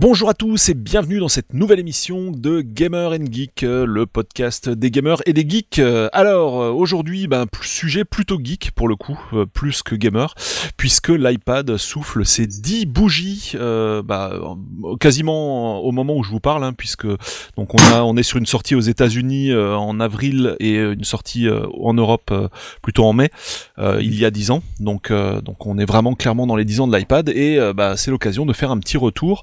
Bonjour à tous et bienvenue dans cette nouvelle émission de Gamer and Geek, euh, le podcast des gamers et des geeks. Euh, Alors euh, aujourd'hui, ben, sujet plutôt geek pour le coup, plus que gamer, puisque l'iPad souffle ses 10 bougies, bah, quasiment au moment où je vous parle, hein, puisque donc on a, on est sur une sortie aux États-Unis en avril et une sortie en Europe plutôt en mai, il y a 10 ans. Donc, donc on est vraiment clairement dans les 10 ans de l'iPad et bah, c'est l'occasion de faire un petit retour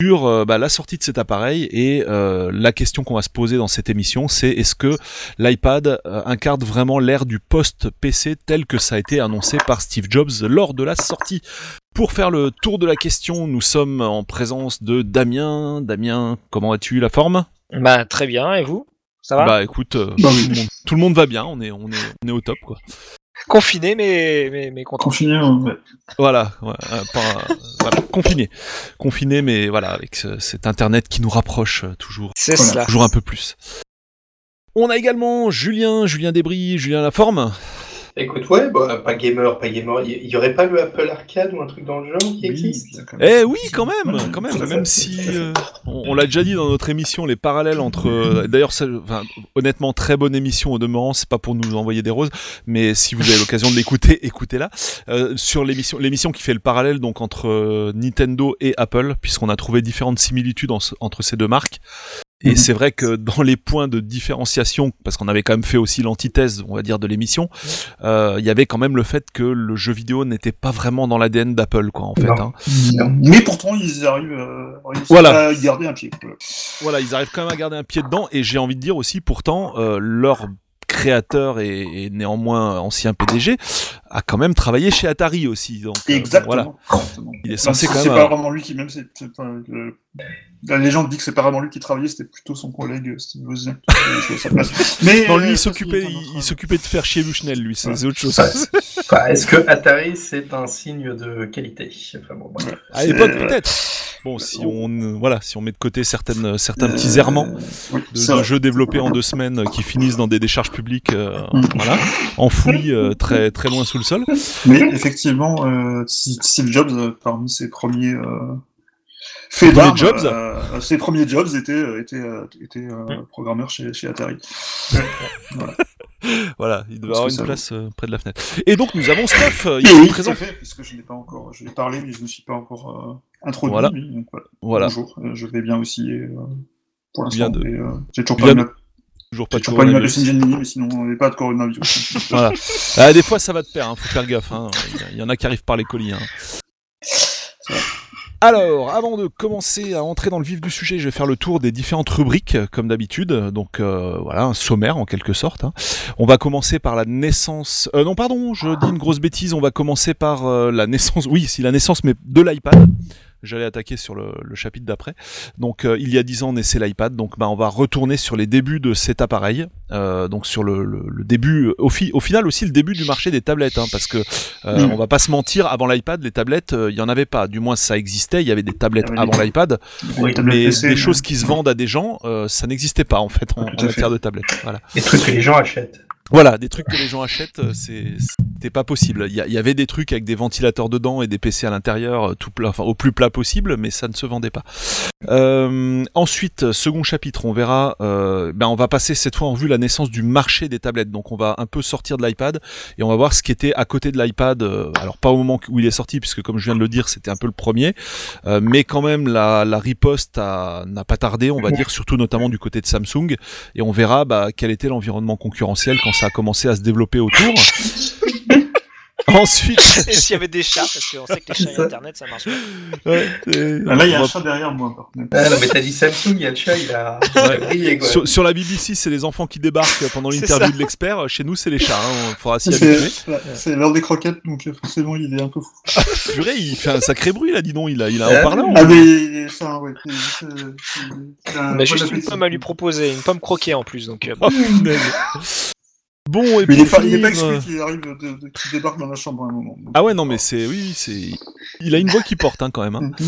sur euh, bah, la sortie de cet appareil et euh, la question qu'on va se poser dans cette émission, c'est est-ce que l'iPad euh, incarne vraiment l'ère du post-PC tel que ça a été annoncé par Steve Jobs lors de la sortie? Pour faire le tour de la question, nous sommes en présence de Damien. Damien, comment as-tu la forme? Bah très bien, et vous? Ça va? Bah écoute, euh, tout, le monde, tout le monde va bien, on est, on est, on est au top quoi. Confiné mais, mais, mais content. Confiné, ouais. Voilà, ouais, euh, pas- euh, voilà, confiné, confiné, mais voilà avec ce- cet internet qui nous rapproche euh, toujours. C'est Voilà. cela. toujours un peu plus. On a également Julien, Julien Desbris, Julien Laforme. Écoute, ouais, bah, pas gamer, pas gamer. Il y, y aurait pas le Apple Arcade ou un truc dans le genre qui existe Eh oui, quand même, quand même, même si euh, on, on l'a déjà dit dans notre émission, les parallèles entre. euh, D'ailleurs, ça- enfin, honnêtement, très bonne émission au demeurant. C'est pas pour nous envoyer des roses, mais si vous avez l'occasion de l'écouter, écoutez-la. Euh, sur l'émission, l'émission qui fait le parallèle donc entre euh, Nintendo et Apple, puisqu'on a trouvé différentes similitudes en- entre ces deux marques. Et Mhm. c'est vrai que dans les points de différenciation, parce qu'on avait quand même fait aussi l'antithèse, on va dire, de l'émission, euh, il y avait quand même le fait que le jeu vidéo n'était pas vraiment dans l'ADN d'Apple, quoi, en fait. Hein. Mais pourtant, ils arrivent euh, réussissent Voilà. à garder un pied. Voilà. Ils arrivent quand même à garder un pied dedans, et j'ai envie de dire aussi, pourtant, euh, leur créateur et, et néanmoins ancien PDG a quand même travaillé chez Atari aussi. Donc, euh, Exactement. voilà. Il est censé c'est- quand C'est même, pas euh, vraiment lui qui, même, c'est c'est pas, euh, la légende dit que c'est pas vraiment lui qui travaillait, c'était plutôt son collègue euh, Steve Wozniak. Mais Non, lui, euh, il ça, s'occupait, il, s'occupait de faire chier Bushnell, lui, c'est Ouais. autre chose. Ouais. Enfin, Est-ce que Atari c'est un signe de qualité? Enfin, bon. À l'époque, peut-être. Bon, si on, euh, voilà, si on met de côté certaines, certains petits errements Euh, de, c'est de jeux développés en deux semaines euh, qui finissent dans des décharges publiques, euh, Mm. voilà, enfouis euh, très, très loin sous le sol. Mais effectivement, euh, Steve Jobs, euh, parmi ses premiers d'armes, jobs euh, ses premiers jobs étaient, euh, étaient, euh, étaient chez, chez Atari. Voilà, il devait avoir une place euh, près de la fenêtre. Et donc, nous avons Steph, Et ici oui, présent. tout à fait, puisque je n'ai pas encore, je l'ai parlé, mais je ne suis pas encore euh, introduit. Voilà. oui, donc voilà. Voilà, Bonjour, je vais bien aussi. et, euh, pour l'instant, de- euh, j'ai toujours bien pas de- toujours pas pas, de toujours pas de coronavirus. Shenzhen Mini, mais sinon, on n'est pas de coronavirus. Voilà. Ah, des fois, ça va te perdre, hein, faut faire gaffe. hein. Il y a- il y, en a qui arrivent par les colis. hein. Alors, avant de commencer à entrer dans le vif du sujet, je vais faire le tour des différentes rubriques, euh, comme d'habitude. Donc euh, voilà, un sommaire en quelque sorte. hein. On va commencer par la naissance. Euh, non, pardon, je dis une grosse bêtise. On va commencer par euh, la naissance. Oui, si la naissance, mais de l'iPad. J'allais attaquer sur le, le chapitre d'après. Donc, euh, il y a 10 ans naissait l'iPad. Donc, bah, on va retourner sur les débuts de cet appareil. Euh, donc, sur le, le- le début, au, fi- au final aussi le début du marché des tablettes, hein, parce que euh, on va pas se mentir. Avant l'iPad, les tablettes, euh, il y en avait pas. Du moins, ça existait. Il y avait des tablettes avait avant des- l'iPad, mais des mais- choses qui se vendent à des gens, ça n'existait pas en fait en, matière fait. de tablettes. Voilà. Les trucs que les gens achètent. Voilà, des trucs que les gens achètent, euh, c'était pas possible. Il y, avait des trucs avec des ventilateurs dedans et des PC à l'intérieur, euh, tout plat, enfin, au plus plat possible, mais ça ne se vendait pas. Euh, ensuite, euh, second chapitre, on verra. ben, on va passer cette fois en revue la naissance du marché des tablettes. Donc, on va un peu sortir de l'iPad et on va voir ce qui était à côté de l'iPad. alors, pas au moment où il est sorti, puisque comme je viens de le dire, c'était un peu le premier, euh, mais quand même la, la riposte n'a pas tardé, on va dire, surtout notamment du côté de Samsung et on verra bah, quel était l'environnement concurrentiel quand ça a commencé à se développer autour. Ensuite, s'il y avait des chats, parce qu'on sait que les chats et Ça. internet ça marche pas. ouais, Ah, Là, il y a on un chat derrière moi. Ah, non, mais t'as dit Samsung, il y a le chat, il a, il a brillé quoi. sur, sur la BBC, c'est les enfants qui débarquent pendant l'interview de l'expert. Chez nous, c'est les chats. Hein. Il faudra s'y C'est habituer. c'est l'heure des croquettes, donc forcément, il est un peu fou. Purée, il fait un sacré bruit là, dis donc. Il a, il a Ah, un parlant. Ah, mais il est ça, ouais. un On a juste une pomme à lui proposer, une pomme croquée en plus, donc euh, Oh. Bon, et Mais il est pour pas, il est pas exclu qu'il arrive de, de- qu'il débarque dans la chambre à un moment. Donc, Ah ouais, non, mais c'est, oui, c'est, il a une voix qui porte hein, quand même. Hein.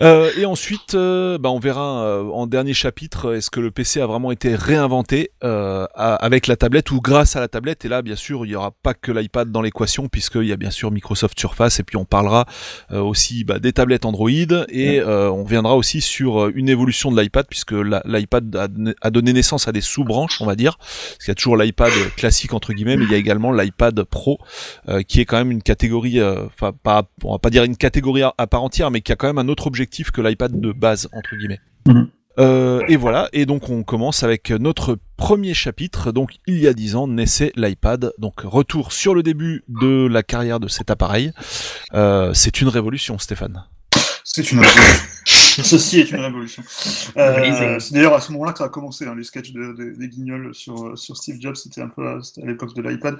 Euh, et ensuite, euh, bah, on verra euh, en dernier chapitre, est-ce que le PC a vraiment été réinventé euh, à- avec la tablette ou grâce à la tablette Et là, bien sûr, il n'y aura pas que l'iPad dans l'équation, puisqu'il y a bien sûr Microsoft Surface, et puis on parlera euh, aussi bah, des tablettes Android, et euh, on viendra aussi sur une évolution de l'iPad, puisque l'iPad a, donné- a donné naissance à des sous-branches, on va dire. Parce qu'il y a toujours l'iPad classique, entre guillemets, mais il y a également l'iPad Pro, euh, qui est quand même une catégorie, enfin, pas, on va pas dire une catégorie à, à part entière, mais qui a quand même un autre objectif que l'iPad de base, entre guillemets. Mhm. Euh, et voilà, et donc on commence avec notre premier chapitre. Donc il y a 10 ans naissait l'iPad. Donc retour sur le début de la carrière de cet appareil. Euh, c'est une révolution, Stéphane. C'est une révolution. Ceci est une révolution. Euh, c'est d'ailleurs à ce moment-là que ça a commencé, hein, les sketchs de- de- des guignols sur, sur Steve Jobs, c'était un peu à, l'époque de l'iPad.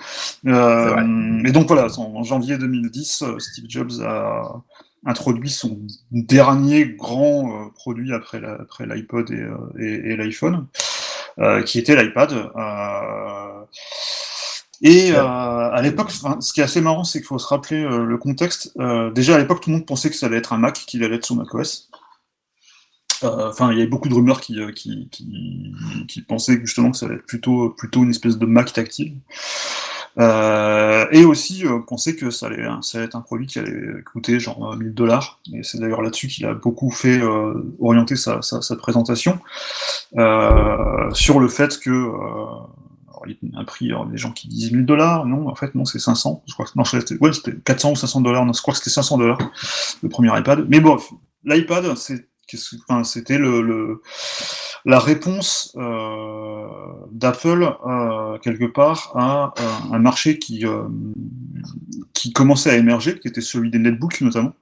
Euh, et donc voilà, en, janvier 2010, euh, Steve Jobs a introduit son dernier grand euh, produit après l'iPod et, euh, et- et l'iPhone, euh, qui était l'iPad. Et euh, à l'époque, ce qui est assez marrant, c'est qu'il faut se rappeler euh, le contexte. Euh, déjà à l'époque, tout le monde pensait que ça allait être un Mac, qu'il allait être sur macOS. Enfin, il y avait beaucoup de rumeurs qui, qui, qui, qui pensaient justement que ça allait être plutôt, plutôt une espèce de Mac tactile. Euh, et aussi euh, pensaient que ça allait, ça allait être un produit qui allait coûter genre euh, 1000 dollars. Et c'est d'ailleurs là-dessus qu'il a beaucoup fait euh, orienter sa, sa, sa présentation euh, sur le fait que euh, alors, il y a un prix, alors, des gens qui disent 1000 dollars, non, en fait, non, c'est 500. Je crois que, non, c'était ouais, c'était 400 ou 500 dollars, je crois que c'était 500 dollars, le premier iPad. Mais bon, l'iPad, c'est, c'était la réponse euh, d'Apple, euh, quelque part, à euh, un marché qui, qui commençait à émerger, qui était celui des netbooks, notamment.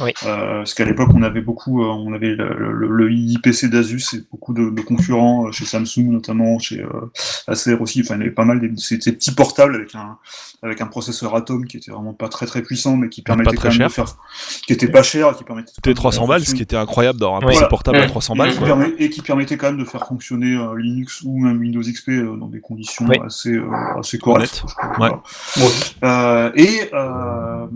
Oui. Euh, parce qu'à l'époque, on avait beaucoup, euh, on avait le, le, le IPC d'Asus et beaucoup de, de concurrents euh, chez Samsung, notamment chez euh, Acer aussi. Enfin, il y avait pas mal des, ces, ces petits portables avec un avec un processeur Atom qui était vraiment pas très très puissant, mais qui permettait très quand même cher. de faire, qui était pas cher, qui permettait. C'était 300 balles, ce qui était incroyable d'avoir un. PC portable à Ouais. 300 et balles. qui, quoi. permet- et qui permettait quand même de faire fonctionner euh, Linux ou même Windows XP euh, dans des conditions Oui. assez, euh, assez correctes. Ouais. Euh, et euh,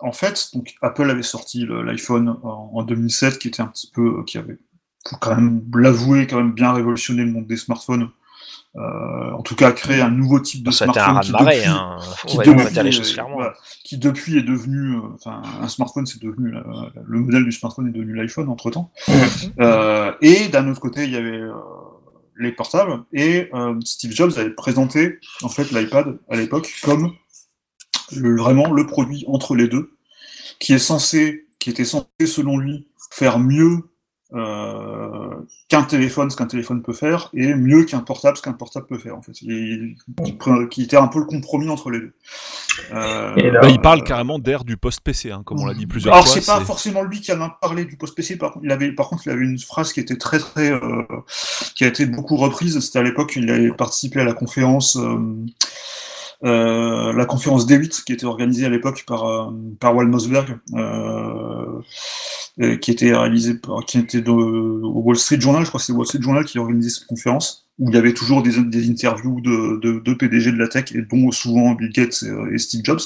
en fait, donc Apple avait sorti l'iPhone en, en 2007, qui était un petit peu, qui avait, faut quand même l'avouer, quand même bien révolutionné le monde des smartphones. Euh, en tout cas, créé un nouveau type de Ça smartphone ras qui de marée, depuis, hein. qui depuis dire les est- choses clairement. voilà, qui depuis est devenu, euh, enfin, un smartphone, c'est devenu le modèle du smartphone est devenu l'iPhone entre temps. Euh, et d'un autre côté, il y avait euh, les portables et euh, Steve Jobs avait présenté en fait l'iPad à l'époque comme le, vraiment le produit entre les deux, qui est censé, qui était censé selon lui faire mieux euh, qu'un téléphone, ce qu'un téléphone peut faire, et mieux qu'un portable, ce qu'un portable peut faire en fait. Et, qui, était un peu le compromis entre les deux. Euh, Et là, Bah, il parle carrément d'ère du post-PC, hein, comme on l'a dit plusieurs alors fois. c'est pas forcément lui qui en a parlé du post PC. Par contre, il avait, par contre, il avait une phrase qui était très très, euh, qui a été beaucoup reprise. C'était à l'époque, il avait participé à la conférence, euh, la conférence D8 qui était organisée à l'époque par euh, par Wal Mossberg, euh, qui était réalisée par, qui était au Wall Street Journal. Je crois que c'est Wall Street Journal qui organisait cette conférence où il y avait toujours des, des interviews de, de, de PDG de la tech et dont souvent Bill Gates et, euh, Steve Jobs.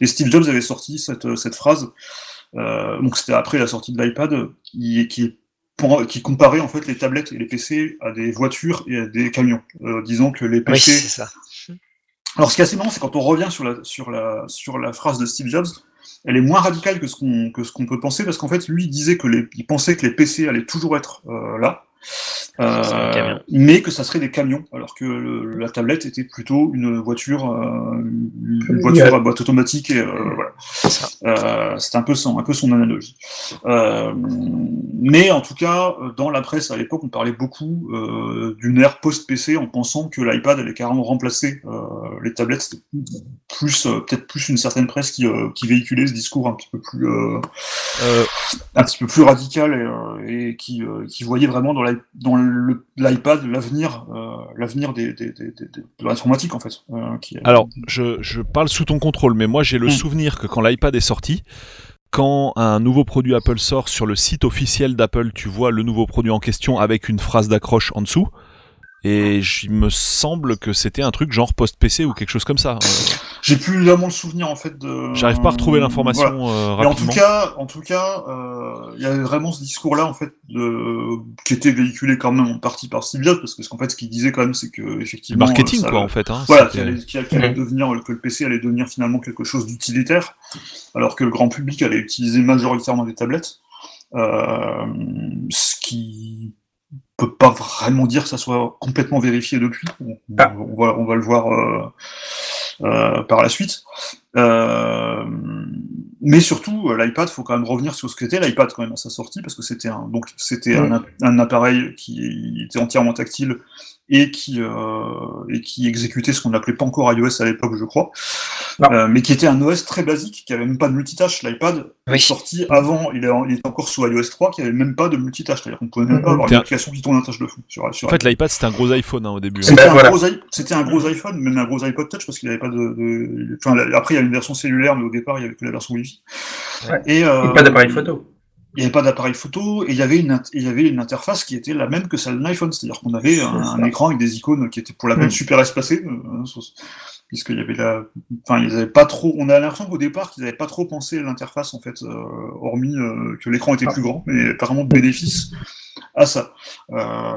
Et Steve Jobs avait sorti cette, cette phrase donc c'était après la sortie de l'iPad, qui, qui, pour- qui comparait en fait les tablettes et les PC à des voitures et à des camions, euh, disant que les Oui, PC. ça. Alors ce qui est assez marrant, c'est quand on revient sur la, sur la, sur la phrase de Steve Jobs, elle est moins radicale que ce qu'on peut penser, parce qu'en fait lui il disait que les, il pensait que les PC allaient toujours être euh, là. Des camions. mais que ça serait des camions, alors que le- la tablette était plutôt une voiture, euh, une voiture à boîte automatique et euh, voilà. Euh, c'est un peu son, un peu son analogie. Euh, mais en tout cas, euh, dans la presse à l'époque, on parlait beaucoup euh, d'une ère post-PC en pensant que l'iPad allait carrément remplacer euh, les tablettes. C'était plus, euh, peut-être plus une certaine presse qui, euh, qui véhiculait ce discours un petit peu plus, euh, Euh, un petit peu plus radical et, euh, et qui, euh, qui voyait vraiment dans l'i- dans l'iPad l'avenir, euh, l'avenir des, de l'informatique en fait. euh, Alors, je, je parle sous ton contrôle, mais moi j'ai le Mm. souvenir que quand l'iPad est sorti, quand un nouveau produit Apple sort sur le site officiel d'Apple, tu vois le nouveau produit en question avec une phrase d'accroche en dessous. Et il me semble que c'était un truc genre post-PC ou quelque chose comme ça. J'ai plus vraiment le souvenir en fait de. J'arrive pas à retrouver l'information Voilà. euh, Mais en rapidement. tout cas, en tout cas, euh, il y avait vraiment ce discours-là en fait, de... qui était véhiculé quand même en partie par Steve Jobs, parce que en fait, ce qu'il disait quand même, c'est que effectivement, marketing euh, ça- quoi en fait. Hein, Voilà, qu'il allait, devenir, que le PC allait devenir finalement quelque chose d'utilitaire, alors que le grand public allait utiliser majoritairement des tablettes, euh, ce qui peut pas vraiment dire que ça soit complètement vérifié depuis. On, Ah. on va, on va le voir euh, euh, par la suite. Euh, mais surtout, l'iPad, faut quand même revenir sur ce qu'était l'iPad quand même à sa sortie, parce que c'était un, donc c'était un, un appareil qui était entièrement tactile et qui, euh, et qui exécutait ce qu'on n'appelait pas encore iOS à l'époque, je crois. Euh, mais qui était un OS très basique, qui avait même pas de multitâche. L'iPad Oui. est sorti avant, il, est en- il était encore sous iOS 3, qui avait même pas de multitâche, c'est-à-dire qu'on pouvait même pas Mhm. avoir une application qui tourne en tâche de fond sur, sur En fait, l'iPad c'était un gros iPhone hein, au début. c'était Ben, un, voilà. un gros iPhone, même un gros iPod Touch, parce qu'il n'y avait pas de, de- Enfin, la- après, il y a une version cellulaire, mais au départ, il n'y avait que la version Wi-Fi. Ouais. Et, euh, Et pas d'appareil photo. Il n'y avait pas d'appareil photo et il y avait une il y avait une interface qui était la même que celle d'un iPhone, c'est-à-dire qu'on avait un, écran avec des icônes qui étaient pour la peine Mm. super espacées, euh, sur- puisqu'il y avait la, enfin ils avaient pas trop, on a l'impression qu'au départ qu'ils n'avaient pas trop pensé à l'interface en fait, euh, hormis euh, que l'écran était plus grand, mais apparemment de bénéfice à ça. Euh,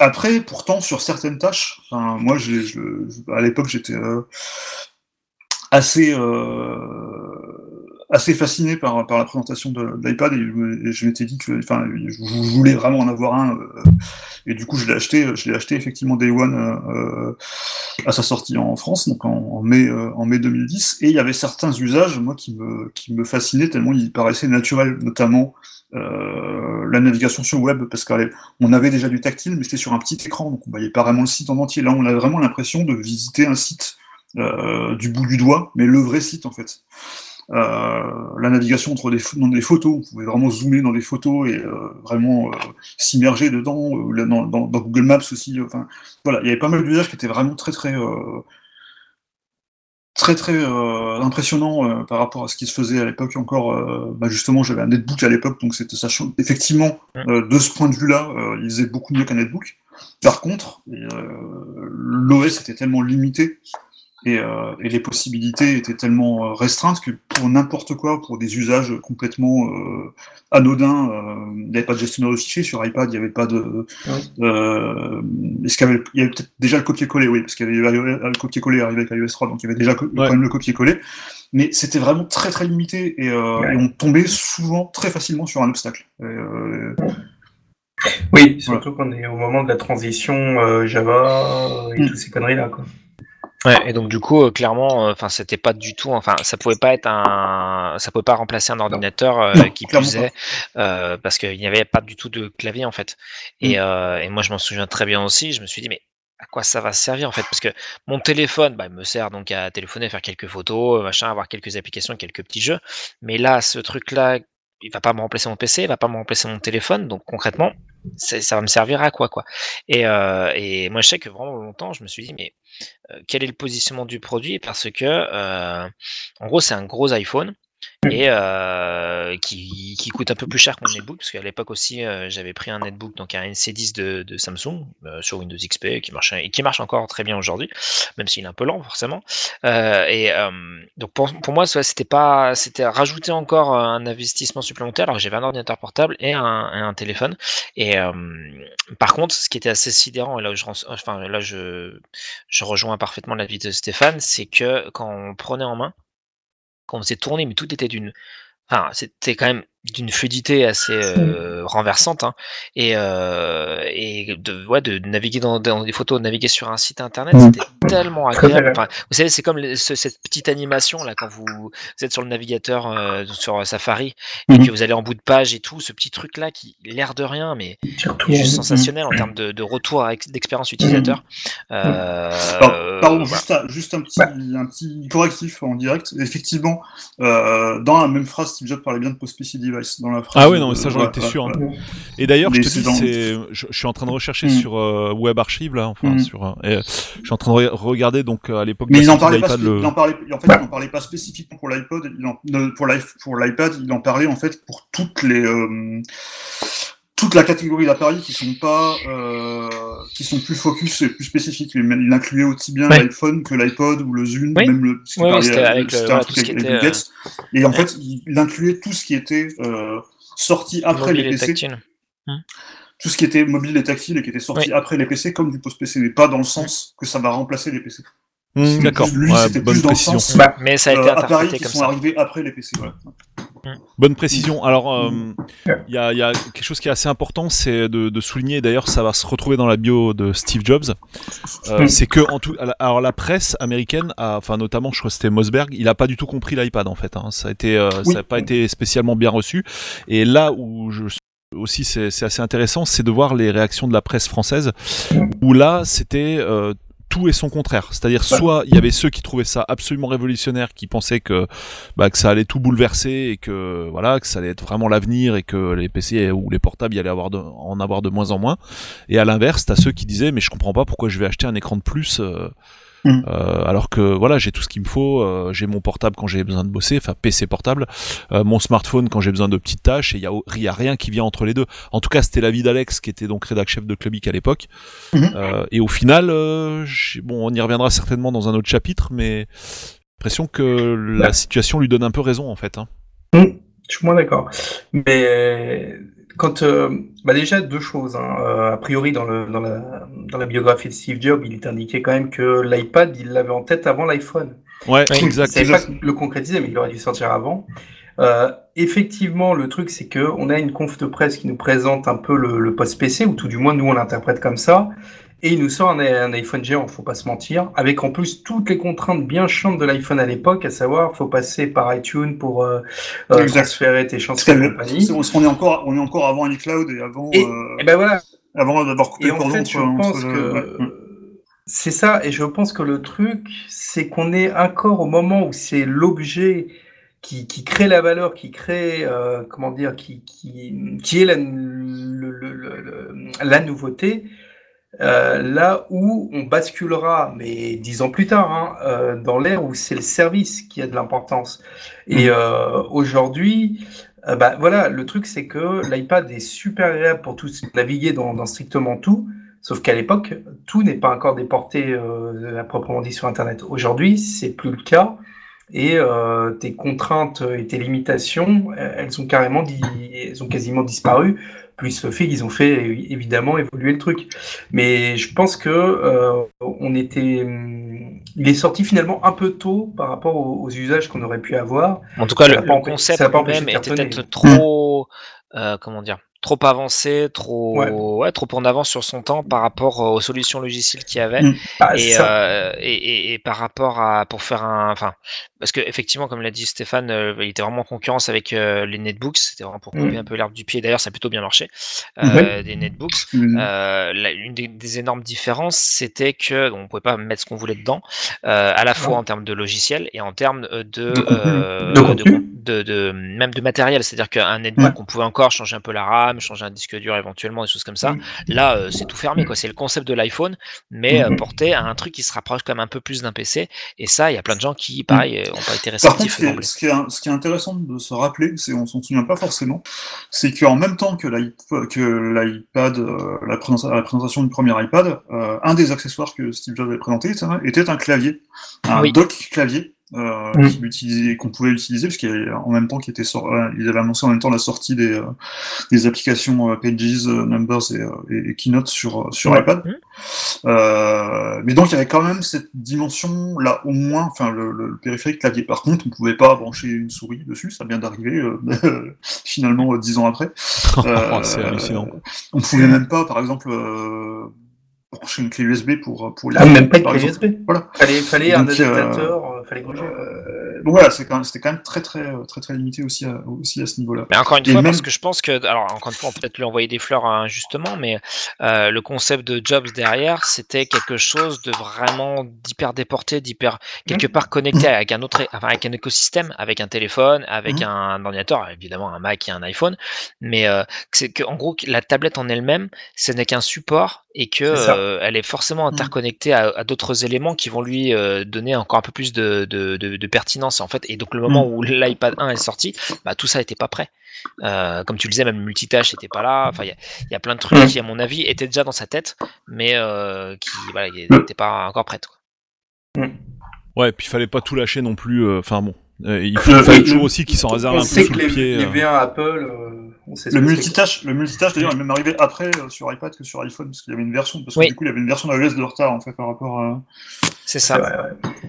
Après, pourtant, sur certaines tâches, enfin, moi, je, je- à l'époque, j'étais euh, assez, euh, assez fasciné par, par la présentation de, l'iPad et, je- m'étais dit que, enfin, je, voulais vraiment en avoir un. euh, et du coup, je l'ai acheté, je l'ai acheté effectivement Day One euh, euh, à sa sortie en France, donc en, mai, euh, en mai 2010. Et il y avait certains usages, moi, qui me, qui me fascinaient tellement ils paraissaient naturels, notamment euh, la navigation sur web, parce qu'on avait déjà du tactile, mais c'était sur un petit écran, donc on voyait pas vraiment le site en entier. Là, on avait vraiment l'impression de visiter un site euh, du bout du doigt, mais le vrai site en fait. Euh, la navigation entre des, pho- dans des photos, on pouvait vraiment zoomer dans des photos et euh, vraiment euh, s'immerger dedans, là, dans, dans- dans Google Maps aussi. Enfin, voilà, il y avait pas mal d'usages qui étaient vraiment très très très très euh, impressionnants euh, par rapport à ce qui se faisait à l'époque encore. euh, bah, justement, j'avais un netbook à l'époque, donc c'était sachant effectivement de ce point de vue-là, euh, il faisait beaucoup mieux qu'un netbook. Par contre, l'OS était tellement limité et, euh, et les possibilités étaient tellement euh, restreintes que pour n'importe quoi, pour des usages complètement euh, anodins, euh, il n'y avait pas de gestionnaire de fichiers sur iPad, il n'y avait pas de. Oui. Euh, est-ce qu'il y avait, il y avait peut-être déjà le copier-coller, oui, parce qu'il y avait le copier-coller arrivé avec iOS 3, donc il y avait déjà co- Ouais. quand même le copier-coller. Mais c'était vraiment très très limité et, euh, Ouais. et on tombait souvent très facilement sur un obstacle. Et, euh, Oui, surtout qu'on est au moment de la transition euh, Java et Mm. toutes ces conneries-là. Quoi. Ouais, et donc du coup, euh, clairement, euh, enfin, c'était pas du tout, enfin, ça pouvait pas être un, ça pouvait pas remplacer un ordinateur euh, Non, qui est, euh, parce qu'il n'y avait pas du tout de clavier en fait. Et, euh, et moi, je m'en souviens très bien aussi. Je me suis dit, mais à quoi ça va servir en fait? Parce que mon téléphone, bah, il me sert donc à téléphoner, faire quelques photos, machin, avoir quelques applications, quelques petits jeux. Mais là, ce truc-là, il va pas me remplacer mon PC, il va pas me remplacer mon téléphone. Donc concrètement, ça va me servir à quoi quoi? Et, euh, et moi, je sais que vraiment longtemps, je me suis dit, mais quel est le positionnement du produit Parce que, euh, en gros, c'est un gros iPhone et euh, qui, coûte un peu plus cher que mon netbook, parce qu'à l'époque aussi, euh, j'avais pris un netbook, donc un NC10 de, Samsung euh, sur Windows XP, qui marche et qui marche encore très bien aujourd'hui, même s'il est un peu lent forcément. Et donc pour, pour moi, c'était pas, c'était rajouter encore un investissement supplémentaire, alors j'avais un ordinateur portable et un, téléphone. Et par contre, ce qui était assez sidérant, et là je, je rejoins parfaitement l'avis de Stéphane, c'est que quand on prenait en main, quand on faisait tourner, mais tout était d'une, enfin c'était quand même d'une fluidité assez euh, renversante, hein, et, euh, et de, ouais, de naviguer dans, dans des photos, de naviguer sur un site internet, Mm. c'était tellement agréable. Enfin, vous savez, c'est comme ce- cette petite animation là quand vous, vous êtes sur le navigateur euh, sur Safari et que vous allez en bout de page et tout, ce petit truc là qui l'air de rien, mais Surtout, est juste sensationnel en termes de, de retour d'expérience utilisateur. Alors, pardon, juste, un, juste un, petit, un petit correctif en direct. Effectivement, dans la même phrase, Steve Jobs parlait bien de post-PC device. Dans la phrase Ah ouais, non, mais ça, j'en ouais, étais ouais, sûr, hein. Et d'ailleurs, je dans- suis en train de rechercher Mm. sur euh, Web Archive là, enfin Mm. sur, euh, et, euh, je suis en train de re- regarder donc euh, à l'époque. Mais il la en parlait pas. l'iPad, spé- le- Il en parlait. En fait, Ouais. il en parlait pas spécifiquement pour l'iPod. Pour l'i- pour l'iPad, il en parlait en fait pour toutes les euh, toute la catégorie d'appareils qui sont pas euh, qui sont plus focus et plus spécifiques. Il, il incluait aussi bien Ouais. l'iPhone que l'iPod ou le Zune, Oui. même le. Ouais, ouais, c'était à- avec le- voilà, truc tout ce qui avec les était, Bill Gates. Et en ouais. fait, il, incluait tout ce qui était euh, sorti après Mobile les et PC, tactile. tout ce qui était mobile et tactile et qui était sorti après les PC comme du post-PC, mais pas dans le sens que ça va remplacer les PC. Hmm, D'accord. Lui, Ouais, c'était bonne plus dans le sens Bah, Mais ça a été euh, appareils interprété qui comme sont ça. arrivés après les PC. Voilà. Bonne précision. Alors, euh, il y, a, y a quelque chose qui est assez important, c'est de, de souligner. D'ailleurs, ça va se retrouver dans la bio de Steve Jobs. Euh, c'est que, en tout, alors la presse américaine, a, enfin notamment, je crois que c'était Mossberg, il a pas du tout compris l'iPad en fait. hein. Ça a été, euh, Oui. ça a pas été spécialement bien reçu. Et là où je aussi c'est c'est assez intéressant, c'est de voir les réactions de la presse française, où là c'était euh, tout et son contraire. C'est-à-dire soit il y avait ceux qui trouvaient ça absolument révolutionnaire, qui pensaient que bah, que ça allait tout bouleverser et que voilà que ça allait être vraiment l'avenir et que les PC ou les portables y allait avoir de, en avoir de moins en moins. Et à l'inverse, t'as ceux qui disaient mais je comprends pas pourquoi je vais acheter un écran de plus. euh, Mm. euh, alors que voilà j'ai tout ce qu'il me faut euh, j'ai mon portable quand j'ai besoin de bosser enfin PC portable euh, mon smartphone quand j'ai besoin de petites tâches et il y a, il y a rien qui vient entre les deux en tout cas c'était l'avis d'Alex qui était donc rédac chef de Clubic à l'époque Mhm. Euh, et au final euh, bon on y reviendra certainement dans un autre chapitre mais l'impression que la situation lui donne un peu raison en fait hein. Hmm, je suis moins d'accord. Mais quand, euh, bah déjà deux choses. hein. Euh, a priori, dans, le, dans, la, dans la biographie de Steve Jobs, il est indiqué quand même que l'iPad, il l'avait en tête avant l'iPhone. ouais Oui, exact C'est pas le concrétiser, mais il aurait dû sortir avant. Euh, effectivement, le truc, c'est que on a une conf de presse qui nous présente un peu le, le post-PC, ou tout du moins nous on l'interprète comme ça, et il nous sort un, un iPhone géant, faut pas se mentir, avec en plus toutes les contraintes bien chiantes de l'iPhone à l'époque, à savoir, faut passer par iTunes pour euh, euh, transférer tes chansons et compagnie. qu'on est encore, on est encore avant iCloud et avant, Et, euh, et ben voilà, avant d'avoir coupé et le en fait, je entre- pense que ouais. c'est ça, et je pense que le truc, c'est qu'on est encore au moment où c'est l'objet qui, qui crée la valeur, qui crée, euh, comment dire, qui, qui, qui est la, le- le- le- le- la nouveauté, euh, là où on basculera, mais dix ans plus tard, hein, euh, dans l'ère où c'est le service qui a de l'importance. Et euh, aujourd'hui, euh, bah, voilà, le truc c'est que l'iPad est super agréable pour tous naviguer dans, dans strictement tout. Sauf qu'à l'époque, tout n'est pas encore déporté euh, à proprement dit sur Internet. Aujourd'hui, c'est plus le cas. Et euh, tes contraintes et tes limitations, elles ont carrément, elles ont quasiment disparu, le fait qu'ils ont fait évidemment évoluer le truc. Mais je pense que euh, on était, hum, il est sorti finalement un peu tôt par rapport aux, aux usages qu'on aurait pu avoir. En tout cas, le, le concept de était peut-être trop, euh, comment dire, trop avancé, trop, Ouais. ouais. trop en avance sur son temps par rapport aux solutions logicielles qu'il y avait. Mm. Ah, c'est Et, euh, et, et, et par rapport à pour faire un enfin parce que effectivement comme l'a dit Stéphane euh, il était vraiment en concurrence avec euh, les netbooks c'était vraiment pour couper Mm. un peu l'herbe du pied d'ailleurs ça a plutôt bien marché euh, des netbooks Mm. la- une des, des énormes différences, c'était que on pouvait pas mettre ce qu'on voulait dedans, à la fois en termes de logiciel et en termes de De même de matériel. C'est-à-dire qu'un netbook, on pouvait encore changer un peu la RAM, changer un disque dur éventuellement, des choses comme ça. Mm. Là, c'est tout fermé. C'est le concept de l'iPhone, mais Mhm. porté à un truc qui se rapproche quand même un peu plus d'un PC. Et ça, il y a plein de gens qui, pareil, ont pas été Par contre, ce qui, est, d'emblée. ce, qui est, ce qui est intéressant de se rappeler, c'est on s'en souvient pas forcément, c'est qu'en même temps que l'iP- que l'iPad, euh, la, présenta- la présentation du premier iPad, euh, un des accessoires que Steve Jobs avait présenté était un- était un clavier, un Oui. dock clavier. Euh, Mm. qu'on pouvait utiliser parce qu'il y avait en même temps qu'il était sor- euh, il avait annoncé en même temps la sortie des, euh, des applications euh, Pages, euh, Numbers et, et- et Keynote sur sur Ouais. iPad. Mm. Euh, mais donc il y avait quand même cette dimension là au moins, enfin le, le- le périphérique clavier. Par contre, on pouvait pas brancher une souris dessus, ça vient d'arriver euh, finalement euh, dix ans après. Euh, c'est hallucinant. On pouvait même pas, par exemple, euh, brancher une clé USB pour pour les Ah, même pas de par clé exemple. USB. Voilà. Fallait, fallait un Donc, adaptateur, euh, fallait. Euh, donc voilà, quand c'était quand même très très très très limité aussi à, aussi à ce niveau-là. Mais encore une Et fois, même- parce que je pense que, alors encore une fois, on peut peut-être lui envoyer des fleurs hein, injustement, mais euh, le concept de Jobs derrière, c'était quelque chose de vraiment d'hyper déporté, d'hyper quelque part connecté avec un autre, enfin, avec un écosystème, avec un téléphone, avec Mhm. un ordinateur, évidemment un Mac et un iPhone, mais euh, c'est que en gros la tablette en elle-même, ce n'est qu'un support et que euh, elle est forcément Mhm. interconnectée à, à d'autres éléments qui vont lui euh, donner encore un peu plus de de, de, de, de pertinence en fait. Et donc le moment où l'iPad 1 est sorti, bah, tout ça n'était pas prêt. Euh, comme tu le disais, même le multitâche n'était pas là. Enfin, il y, a- il y a plein de trucs qui, à mon avis, étaient déjà dans sa tête, mais euh, qui voilà, n'étaient pas encore prêtes. quoi. Ouais, puis il fallait pas tout lâcher non plus. euh, Enfin bon, il faut- Le- fallait le- toujours aussi qu'ils s'en réservent On un peu sait sous que le les, pied. les euh. V1 Apple, euh, on sait ce Le multitâche, le multitâche d'ailleurs est même arrivé après euh, sur iPad que sur iPhone parce qu'il y avait une version parce que Oui. du coup il y avait une version d'iOS de retard en fait par rapport à C'est ça.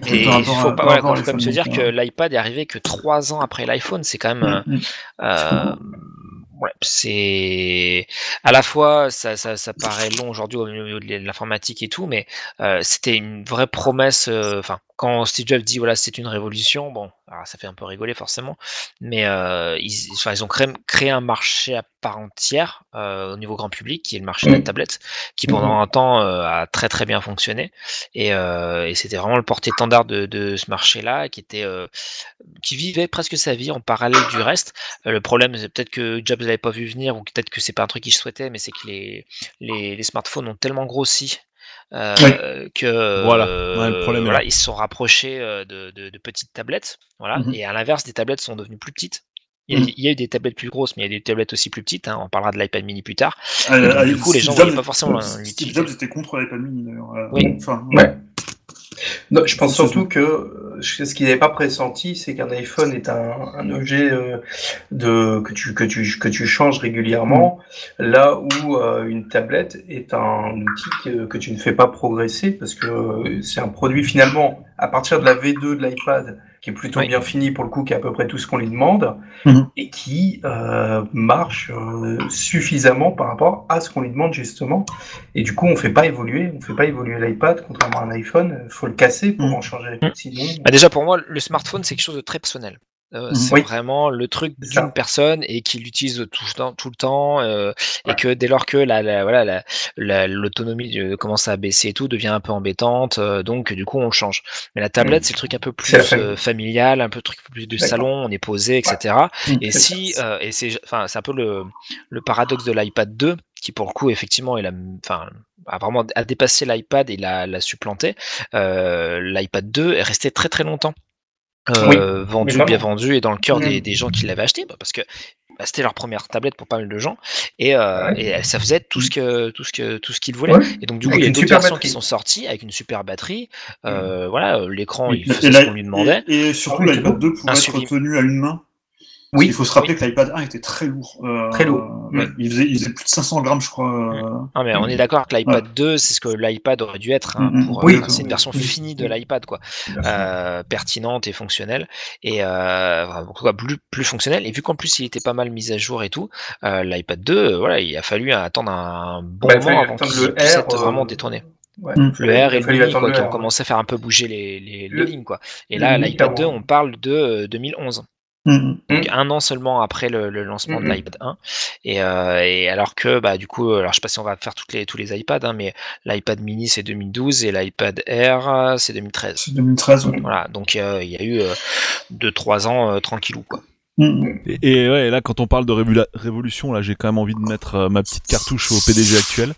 Et il faut à- pas, quand même se dire que l'iPad est arrivé que trois ans après l'iPhone. C'est quand même. euh, Mm, mm. Euh, ouais, c'est à la fois ça, ça, ça paraît long aujourd'hui au niveau de l'informatique et tout, mais euh, c'était une vraie promesse. euh, Enfin, quand Steve Jobs dit voilà c'est une révolution, bon, alors, ça fait un peu rigoler forcément, mais euh, ils, enfin, ils ont créé, créé un marché à part entière euh, au niveau grand public, qui est le marché de la Mhm. tablette, qui pendant un temps euh, a très très bien fonctionné, et, euh, et c'était vraiment le porte-étendard de, de ce marché-là, qui était euh, qui vivait presque sa vie en parallèle du reste. Le problème, c'est peut-être que Jobs l'avait pas vu venir, ou peut-être que c'est pas un truc qu'il souhaitait, mais c'est que les, les, les smartphones ont tellement grossi euh, que Voilà. euh, Ouais, le problème est voilà, là. ils se sont rapprochés euh, de, de- de petites tablettes. Voilà. Mhm. Et à l'inverse, des tablettes sont devenues plus petites. Il y, a, Mhm. il y a eu des tablettes plus grosses, mais il y a des tablettes aussi plus petites. hein. On parlera de l'iPad mini plus tard. Euh, donc, du euh, coup, les gens voyaient pas forcément Steve. Jobs était contre l'iPad mini d'ailleurs. euh, Oui. Enfin, Ouais. Non, je pense surtout que euh, ce qu'il n'avait pas pressenti, c'est qu'un iPhone est un, un objet euh, de, que, tu, que, tu, que tu changes régulièrement, là où euh, une tablette est un outil que, que tu ne fais pas progresser, parce que c'est un produit finalement, à partir de la V2 de l'iPad, qui est plutôt Oui. bien fini pour le coup, qui est à peu près tout ce qu'on lui demande, Mhm. et qui euh, marche euh, suffisamment par rapport à ce qu'on lui demande justement. Et du coup, on fait pas évoluer, on fait pas évoluer l'iPad, contrairement à un iPhone, il faut le casser pour Mhm. en changer. Mhm. Sinon, Bah, déjà, pour moi, le smartphone, c'est quelque chose de très personnel. Euh, Mhm. c'est Oui. vraiment le truc d'une personne et qui l'utilise tout le temps, tout le temps euh, et que dès lors que la, la- voilà la- la- l'autonomie commence à baisser et tout devient un peu embêtante, euh, donc du coup on le change. Mais la tablette c'est le truc un peu plus familial, un peu truc plus de D'accord. salon, on est posé, etc. Et C'est si euh, et c'est enfin c'est un peu le, le paradoxe de l'iPad 2 qui pour le coup effectivement est la enfin a vraiment a dépassé l'iPad et l'a, l'a supplanté. Euh, L'iPad 2 est resté très très longtemps euh, vendu, bien vendu et dans le cœur des, Mm. des gens qui l'avaient acheté bah, parce que bah, c'était leur première tablette pour pas mal de gens et, euh, Ouais. et ça faisait tout ce que tout ce que tout ce qu'ils voulaient. Ouais. Et donc du coup Avec il y a d'autres versions batterie. qui sont sorties avec une super batterie. Euh, Voilà, euh, l'écran il faisait ce qu'on lui demandait. Et, et surtout, Ah l'iPad c'est 2 pouvait être tenu à une main. Oui. Il faut se rappeler que l'iPad 1 était très lourd. euh, Très lourd. ouais, il, faisait, il faisait plus de 500 grammes, je crois. euh, Ah, mais on est d'accord que l'iPad 2 c'est ce que l'iPad aurait dû être. hein, Mm, mm. Oui. euh, c'est une version Oui. finie de l'iPad quoi. Euh, pertinente et fonctionnelle et euh, enfin, quoi, plus, plus fonctionnelle et vu qu'en plus il était pas mal mis à jour et tout euh, l'iPad 2 euh, voilà il a fallu attendre un bon Bah, moment avant qu'il le puisse R, être vraiment détourné Ouais. Mm. le R et le attendre quoi, qui ont commencé à faire un peu bouger les, les, les Le- lignes quoi et le là l'iPad 2 clairement. on parle de euh, 2011 mm, donc un an seulement après le, le lancement de l'iPad 1 et, euh, et alors que bah du coup alors je sais pas si on va faire toutes les tous les iPads hein, mais l'iPad mini c'est 2012 et l'iPad Air euh, c'est 2013 C'est 2013. ouais. voilà, donc euh, il y a eu 2-3 ans euh, tranquillou quoi. Mm, Et, et ouais, là, quand on parle de révolu- révolution, là, j'ai quand même envie de mettre euh, ma petite cartouche au PDG actuel.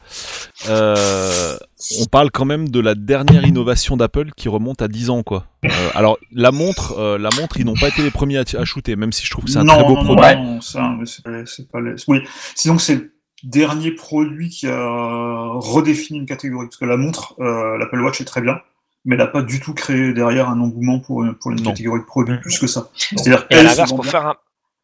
Euh, on parle quand même de la dernière innovation d'Apple qui remonte à 10 ans, quoi. Euh, alors, la montre, la montre, ils n'ont pas été les premiers à, à shooter, même si je trouve que c'est un non, très beau non, produit. Non, ça, mais c'est pas, les- Oui, sinon c'est le dernier produit qui a redéfini une catégorie. Parce que la montre, l'Apple Watch est très bien, mais elle n'a pas du tout créé derrière un engouement pour, pour une Non. catégorie de produits Mm. plus que ça. C'est-à-dire pour faire un,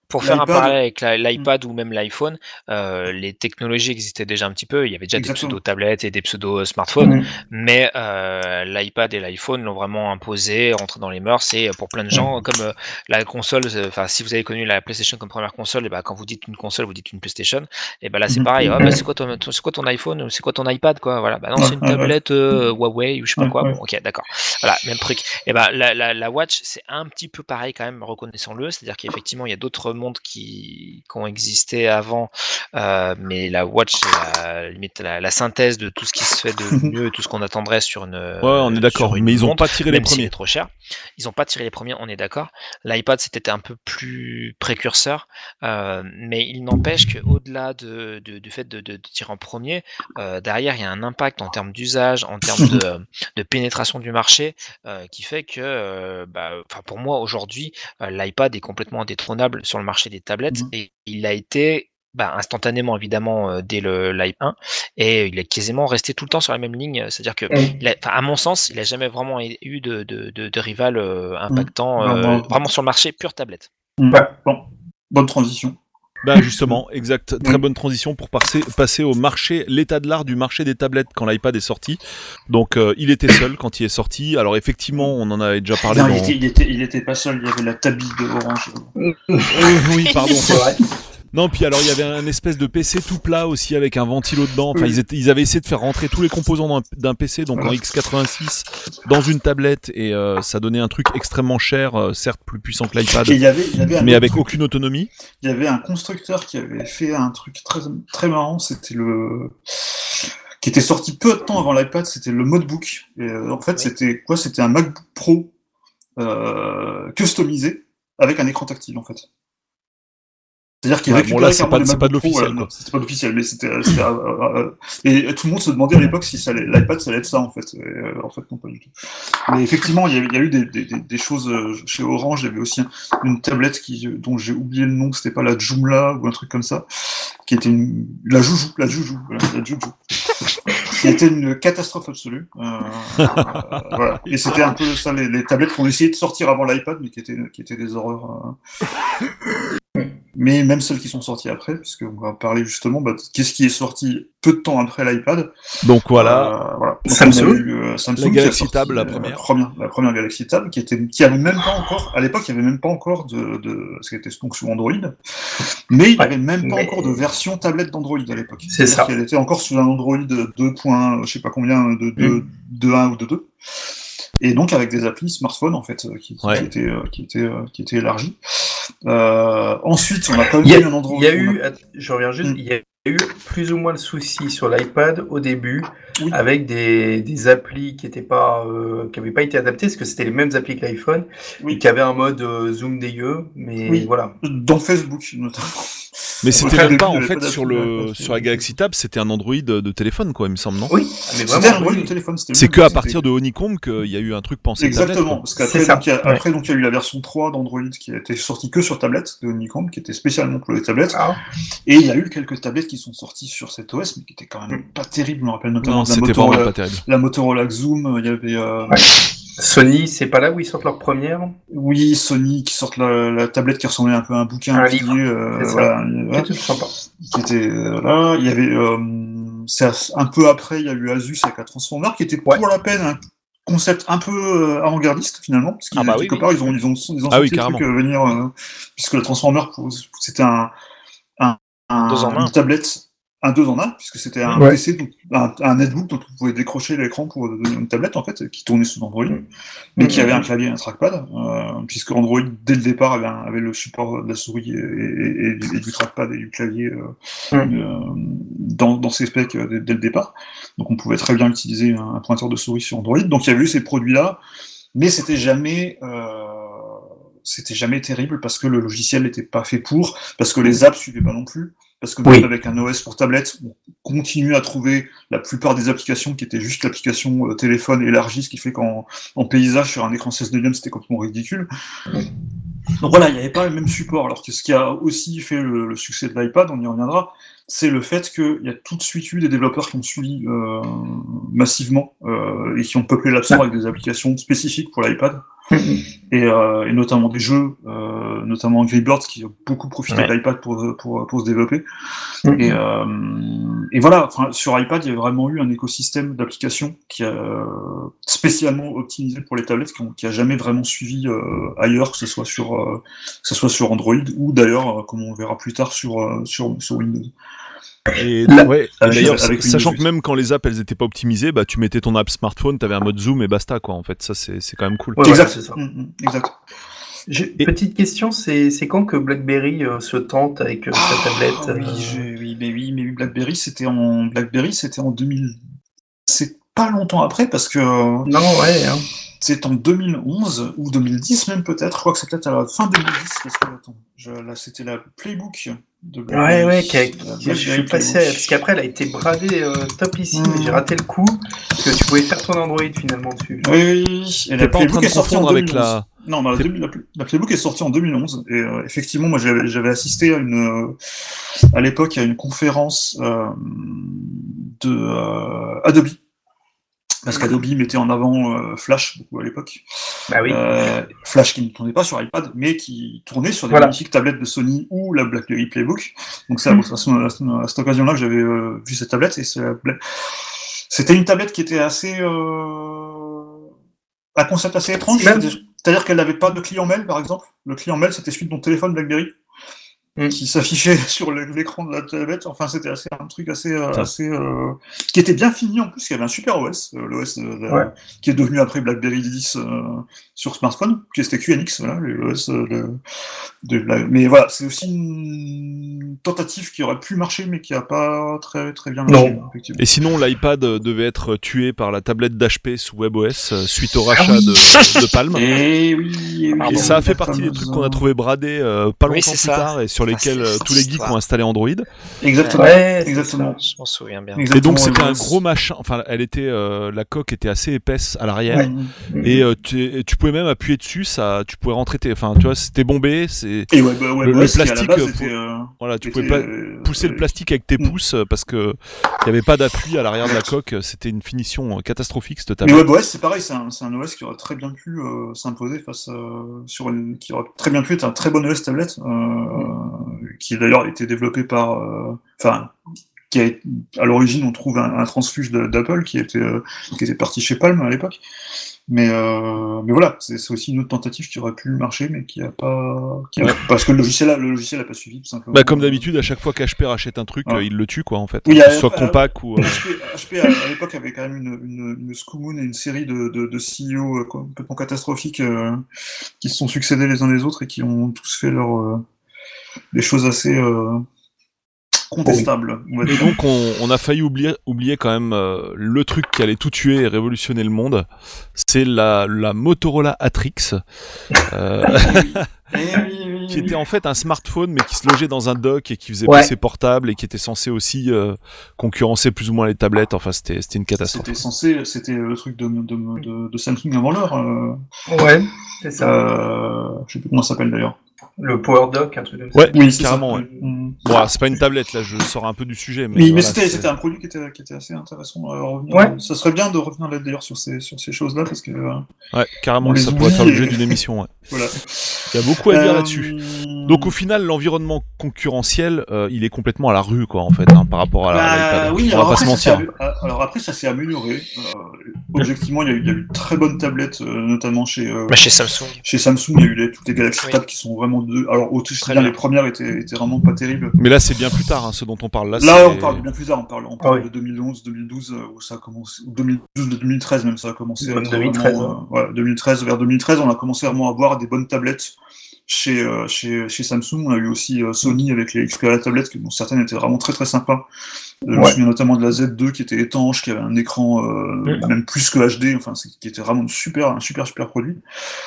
pour faire un parallèle avec la- l'iPad ou même l'iPhone, euh, les technologies existaient déjà un petit peu. Il y avait déjà Exactement. des pseudo-tablettes et des pseudo-smartphones, Mm. mais euh, l'iPad et l'iPhone l'ont vraiment imposé, rentré dans les mœurs. Et pour plein de gens, comme euh, la console, euh, enfin, si vous avez connu la PlayStation comme première console, et ben quand vous dites une console, vous dites une PlayStation. Et ben là, c'est pareil. Ah, bah, c'est quoi ton, quoi iPhone c'est quoi ton iPad, quoi? Voilà. Bah non, c'est une tablette euh, Huawei ou je sais pas quoi. Bon, ok, d'accord. Voilà, même truc. Et ben la, la, la Watch, c'est un petit peu pareil quand même, reconnaissons-le. C'est-à-dire qu'effectivement, il y a d'autres monde qui, qui ont existé avant, euh, mais la Watch, c'est la, limite la, la synthèse de tout ce qui se fait de mieux, et tout ce qu'on attendrait sur une. Ouais, on est d'accord, mais ils ont montre, pas tiré les premiers. trop cher. Ils ont pas tiré les premiers, on est d'accord. L'iPad, c'était un peu plus précurseur, euh, mais il n'empêche qu'au-delà de, de- du fait de, tirer en premier, euh, derrière, il y a un impact en termes d'usage, en termes de, de pénétration du marché, qui fait que, bah, pour moi, aujourd'hui, l'iPad est complètement indétrônable sur le marché des tablettes Mhm. et il a été bah, instantanément évidemment euh, dès le l'iPad 1 et il est quasiment resté tout le temps sur la même ligne c'est-à-dire que Mm. il a- enfin, à mon sens il a jamais vraiment eu de, de, de, de rival euh, impactant Non, euh, vraiment sur le marché pure tablette Mm. Ouais. Bon, bonne transition. Bah justement, exact. Très bonne transition pour passer, passer au marché, l'état de l'art du marché des tablettes quand l'iPad est sorti. Donc euh, il était seul quand il est sorti. Alors effectivement, on en avait déjà parlé. Non, dans... il, était, il, était, il était pas seul, il y avait la tabille de Orange. oui, pardon. C'est vrai. Non, puis alors il y avait un espèce de PC tout plat aussi avec un ventilo dedans. Enfin, Oui. ils, étaient, ils avaient essayé de faire rentrer tous les composants d'un- PC, donc en Voilà. x86, dans une tablette et euh, ça donnait un truc extrêmement cher, euh, certes plus puissant que l'iPad, mais avec truc. aucune autonomie. Il y avait un constructeur qui avait fait un truc très, très marrant, c'était le qui était sorti peu de temps avant l'iPad, c'était le Modebook. Et euh, en fait, Oui. c'était quoi? C'était un MacBook Pro customisé avec un écran tactile en fait. C'est-à-dire qu'il Ouais, récupérait bon, là, c'est pas- de l'officiel, euh, C'était pas d'officiel, mais c'était. euh, euh, euh, euh, et tout le monde se demandait à l'époque si l'iPad ça allait être ça en fait. Et, euh, en fait, non, pas du tout. Mais effectivement, il y a, il y a eu des, des, des- des choses euh, chez Orange. Il y avait aussi un- une tablette qui, dont j'ai oublié le nom, c'était pas la Joomla ou un truc comme ça, qui était une, la Joujou, la Joujou, voilà, la Joujou, qui était une catastrophe absolue. Euh, euh, voilà. Et c'était un peu ça, les, les tablettes qu'on essayait de sortir avant l'iPad, mais qui étaient, qui étaient des horreurs. euh. Mais même celles qui sont sorties après, puisqu'on va parler justement bah, de qu'est-ce qui est sorti peu de temps après l'iPad. Donc voilà. Euh, voilà. Donc, Samsung. eu, euh, Samsung La Galaxy sorti, Tab, la euh, première. la première Galaxy Tab, qui était, qui avait même pas encore, à l'époque, il y avait même pas encore de, de, ce qui était donc sous Android, mais il y Ouais, avait même pas mais- encore de version tablette d'Android à l'époque. C'est C'est-à-dire ça. qu'elle était encore sous un Android 2. point, je sais pas combien, de, de, Mm. de 1 ou de 2. Et donc avec des applis smartphone en fait euh, qui, qui, Ouais. qui étaient euh, qui étaient euh, qui étaient élargies. Euh, ensuite, on a quand même Il y a, eu un Android. il y a eu, je reviens juste, Mm. il y a eu plus ou moins le souci sur l'iPad au début Oui. avec des, des applis qui étaient pas, euh, qui avaient pas été adaptées parce que c'était les mêmes applis que l'iPhone Oui. et qui avaient un mode euh, zoom des yeux, mais Oui. voilà. dans Facebook notamment. Mais c'était même pas en fait sur le sur la Galaxy Tab, c'était un Android de téléphone quoi, il me semble non? Oui, mais C'était vraiment. un Android de téléphone. c'était C'est que à partir de Honeycomb qu'il y a eu un truc pensé Exactement, parce qu'après donc, il y a, ouais. après, donc, il y a eu la version 3 d'Android qui a été sortie que sur tablette de Honeycomb, qui était spécialement pour les tablettes. Ah, Et il y a eu quelques tablettes qui sont sorties sur cet OS, mais qui étaient quand même pas terribles. Je me rappelle notamment la, c'était vraiment Motorola, pas terrible. la Motorola Zoom. Il y avait euh. Sony, c'est pas là où ils sortent leur première? oui Sony qui sortent la, la tablette qui ressemblait un peu à un bouquin, Un livre, euh, c'est ça. voilà, tout sympa. qui était euh, là. Il y avait euh, c'est un peu après, il y a eu Asus avec la Transformer, qui était Ouais. pour la peine un concept un peu euh, avant-gardiste finalement, parce qu'ils Ah bah oui, quelque oui. part ils ont ils ont ils ont Ah oui, senti le truc carrément. euh, venir, euh, puisque la Transformer c'était un un. une tablette un deux en un, puisque c'était un Ouais. PC, donc, un, un netbook dont on pouvait décrocher l'écran pour devenir une tablette en fait, qui tournait sous Android, mais qui Mhm. avait un clavier et un trackpad, euh, puisque Android dès le départ avait, un- avait le support de la souris et, et- et du, et du trackpad et du clavier euh, Mhm. euh, dans, dans ses specs dès, dès le départ. Donc on pouvait très bien utiliser un, un pointeur de souris sur Android. Donc il y avait eu ces produits-là, mais c'était jamais euh, c'était jamais terrible parce que le logiciel n'était pas fait pour, parce que les apps suivaient pas non plus, parce que Oui. même avec un OS pour tablette, on continue à trouver la plupart des applications qui étaient juste l'application euh, téléphone élargie, ce qui fait qu'en en paysage sur un écran 16 neuvième c'était complètement ridicule. Donc voilà, il n'y avait pas le même support. Alors que ce qui a aussi fait le, le succès de l'iPad, on y reviendra, c'est le fait qu'il y a tout de suite eu des développeurs qui ont suivi euh, massivement euh, et qui ont peuplé l'App Store avec des applications spécifiques pour l'iPad et, euh, et notamment des jeux, euh, notamment Angry Birds qui a beaucoup profité Ouais. de l'iPad pour, pour, pour se développer. Et, euh, et voilà, enfin, sur iPad, il y a vraiment eu un écosystème d'applications qui a spécialement optimisé pour les tablettes, qui, ont, qui a jamais vraiment suivi euh, ailleurs, que ce soit sur, euh, que ce soit sur Android ou d'ailleurs, comme on verra plus tard, sur, euh, sur, sur Windows. Et, Là- ouais, et Avec- d'ailleurs, avec sachant que même quand les apps elles étaient pas optimisées, bah tu mettais ton app smartphone, t'avais un mode zoom et basta quoi. En fait, ça c'est c'est quand même cool. Ouais, exact. voilà, c'est ça. Mm, mm, exact. Et- Petite question, c'est c'est quand que BlackBerry euh, se tente avec euh, sa tablette Ah, oui, euh, oui, mais oui, mais oui, BlackBerry, c'était en BlackBerry, c'était en 2000. C'est pas longtemps après parce que Non, ouais. hein. c'est en 2011 ou 2010 même peut-être. Je crois que c'est peut-être à la fin 2010 parce que attends, je- là c'était la Playbook de Ouais, ouais, qui a- je suis passé, parce qu'après elle a été bradée euh, top ici, Mm. mais j'ai raté le coup, parce que tu pouvais faire ton Android finalement dessus. Oui, oui, oui. Et la pas en Playbook train de est sortie en confondre avec 2011. la. Non, bah, la, Playbook est sortie en 2011 et euh, effectivement, moi j'avais j'avais assisté à une euh, à l'époque à une conférence euh, de euh, Adobe parce qu'Adobe mettait en avant euh, Flash beaucoup à l'époque. Bah oui. Euh, Flash qui ne tournait pas sur iPad, mais qui tournait sur des Voilà. magnifiques tablettes de Sony ou la BlackBerry Playbook. Donc ça, Mm. façon, à, cette occasion-là que j'avais euh, vu cette tablette, et Bla- c'était une tablette qui était assez... Euh... un concept assez étrange. C'est-à-dire qu'elle n'avait pas de client mail, par exemple. Le client mail, c'était celui de ton téléphone BlackBerry Mm. qui s'affichait sur l'écran de la tablette. Enfin, c'était assez, un truc assez, euh, assez euh, qui était bien fini en plus. Il y avait un super OS, euh, l'OS Ouais. qui est devenu après BlackBerry 10 euh, sur smartphone, qui était QNX, voilà, l'OS euh, de, de Mais voilà, c'est aussi une tentative qui aurait pu marcher, mais qui a pas très très bien marché. Non. effectivement. Et sinon, l'iPad euh, devait être tué par la tablette d'HP sous WebOS euh, suite au Ah rachat oui. de, de Palm. Et oui, et oui, Et Pardon. ça a fait partie des trucs qu'on a euh, trouvé bradés euh, pas Oui, longtemps plus ça. tard et sur Ah, lesquels euh, tous les geeks histoire. ont installé Android. Exactement. Ouais, exactement. Je m'en souviens bien. Et donc c'était un gros machin. Enfin, elle était, euh, la coque était assez épaisse à l'arrière. Ouais. Mhm. Et euh, tu, et tu pouvais même appuyer dessus, ça, tu pouvais rentrer tes, enfin, tu vois, c'était bombé, c'est, ouais, bah, ouais, Le- la plastique, base, pour- euh, voilà, tu pouvais pas euh, pousser le plastique avec tes Mm. pouces euh, parce que il y avait pas d'appui à l'arrière de la coque, c'était une finition catastrophique cette Mais. WebOS, c'est pareil, c'est un, un OS qui aurait très bien pu euh, s'imposer face sur une, qui aurait très bien pu être un très bon OS tablette, euh, qui d'ailleurs a été développé par, euh, enfin, qui a, à l'origine on trouve un, un transfuge d'Apple qui était euh, qui était parti chez Palm à l'époque. Mais euh, mais voilà, c'est aussi une autre tentative qui aurait pu marcher, mais qui a pas, qui a- parce que le logiciel, a- le logiciel a pas suivi tout simplement. Bah, comme d'habitude, à chaque fois qu'HP rachète un truc, Ouais. euh, il le tue quoi en fait, Oui, ce soit compact ou. euh, HP, HP, à, à l'époque avait quand même une, une, une Scoomoon et une série de, de, de CEO complètement catastrophiques qui se sont succédés les uns les autres et qui ont tous fait leur, des choses assez euh, contestables. On va Et dire. donc on, on a failli oublier, oublier quand même euh, le truc qui allait tout tuer et révolutionner le monde, c'est la, la Motorola Atrix, euh, Eh qui était en fait un smartphone mais qui se logeait dans un dock et qui faisait Ouais. passer portable et qui était censé aussi euh, concurrencer plus ou moins les tablettes. Enfin c'était c'était une catastrophe. C'était censé, c'était le truc de, de, de, de Samsung avant l'heure. Euh, Ouais, c'est ça. euh, je sais plus comment ça s'appelle d'ailleurs. Le Power Dock, un truc comme ça. Ouais, Oui, c'est carrément. ça. Ouais. Mm. Bon, c'est pas une tablette là, je sors un peu du sujet, mais. Mais, mais voilà, c'était, un produit qui était, qui était assez intéressant à revenir. Ouais. Ça serait bien de revenir là d'ailleurs sur ces, sur ces choses-là parce que euh, Ouais, carrément, ça pourrait faire l'objet et- d'une émission. ouais. voilà. Il y a beaucoup à dire Euh, là-dessus. Donc au final, l'environnement concurrentiel, euh, il est complètement à la rue, quoi, en fait, hein, par rapport à la- Bah, oui, On va alors pas après, se ça s'est mentir. ah, alors après, ça s'est amélioré. Euh, objectivement, il y, a eu, il y a eu de très bonnes tablettes, euh, notamment chez, euh, Bah, chez Samsung. chez Samsung. Il y a eu les, toutes les Galaxy Oui. Tab qui sont vraiment deux. Alors, autant Très bien, les premières étaient, étaient vraiment pas terribles. Mais là, c'est bien plus tard, hein, ce dont on parle là. Là, on parle de bien plus tard. On parle, on parle Ah oui. de 2011, 2012, euh, où ça a commencé, ou 2012, de 2013 même, ça a commencé. à Comme être 2013, vraiment, euh, ouais, 2013, vers 2013, on a commencé vraiment à avoir des bonnes tablettes chez, euh, chez, chez Samsung. On a eu aussi euh, Sony avec les Xperia tablettes, qui, dont certaines étaient vraiment très très sympas. Euh, Je me souviens notamment de la Z2 qui était étanche, qui avait un écran euh, même plus que HD, enfin, qui était vraiment super, un super super produit.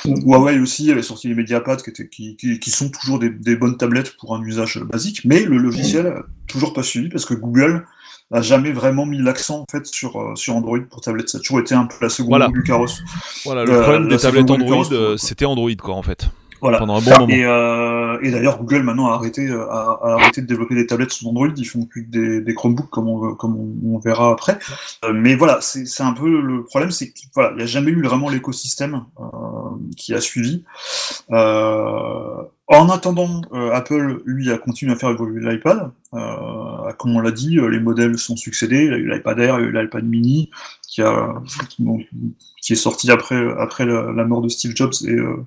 Huawei aussi avait sorti les Mediapad qui, étaient, qui, qui, qui sont toujours des, des bonnes tablettes pour un usage basique, mais le logiciel toujours pas suivi parce que Google a jamais vraiment mis l'accent en fait sur, euh, sur Android pour tablette. Ça a toujours été un peu la seconde Voilà. du carrosse. Voilà, le Euh, problème des tablettes Android, c'était Android, quoi, en fait, Voilà. pendant un bon moment. Et, euh, et d'ailleurs, Google maintenant a arrêté, euh, a, a arrêté de développer des tablettes sous Android. Ils font plus que des, des Chromebooks, comme on, comme on, on verra après. Euh, mais voilà, c'est un peu le problème, c'est qu'il voilà, n'y a jamais eu vraiment l'écosystème euh, qui a suivi. En attendant, Apple, lui, a continué à faire évoluer l'iPad. Comme on l'a dit, les modèles sont succédés. Il y a eu l'iPad Air, il y a eu l'iPad Mini, qui, a, qui, bon, qui est sorti après, après la, la mort de Steve Jobs. Et euh,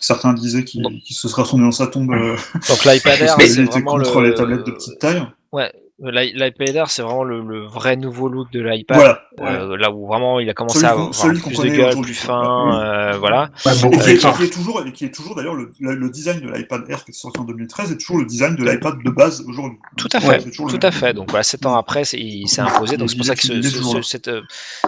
certains disaient qu'il qu'il se serait retourné dans sa tombe. euh, Donc l'iPad Air, c'est était vraiment contre le... les tablettes de petite taille. Ouais, l'i- L'iPad Air, c'est vraiment le, le vrai nouveau look de l'iPad. Voilà. Euh, là où vraiment il a commencé Celui à avoir celui qu'on plus de gueule, plus fin, euh, voilà. Ouais, Et qui, est, qui est toujours, et qui est toujours d'ailleurs le, le- le design de l'iPad Air qui est sorti en 2013 est toujours le design de l'iPad de base aujourd'hui. Tout à Ouais, fait, tout à même. fait. Donc voilà, sept ans après, il s'est imposé. Donc c'est pour ça que ce, ce- cette, euh,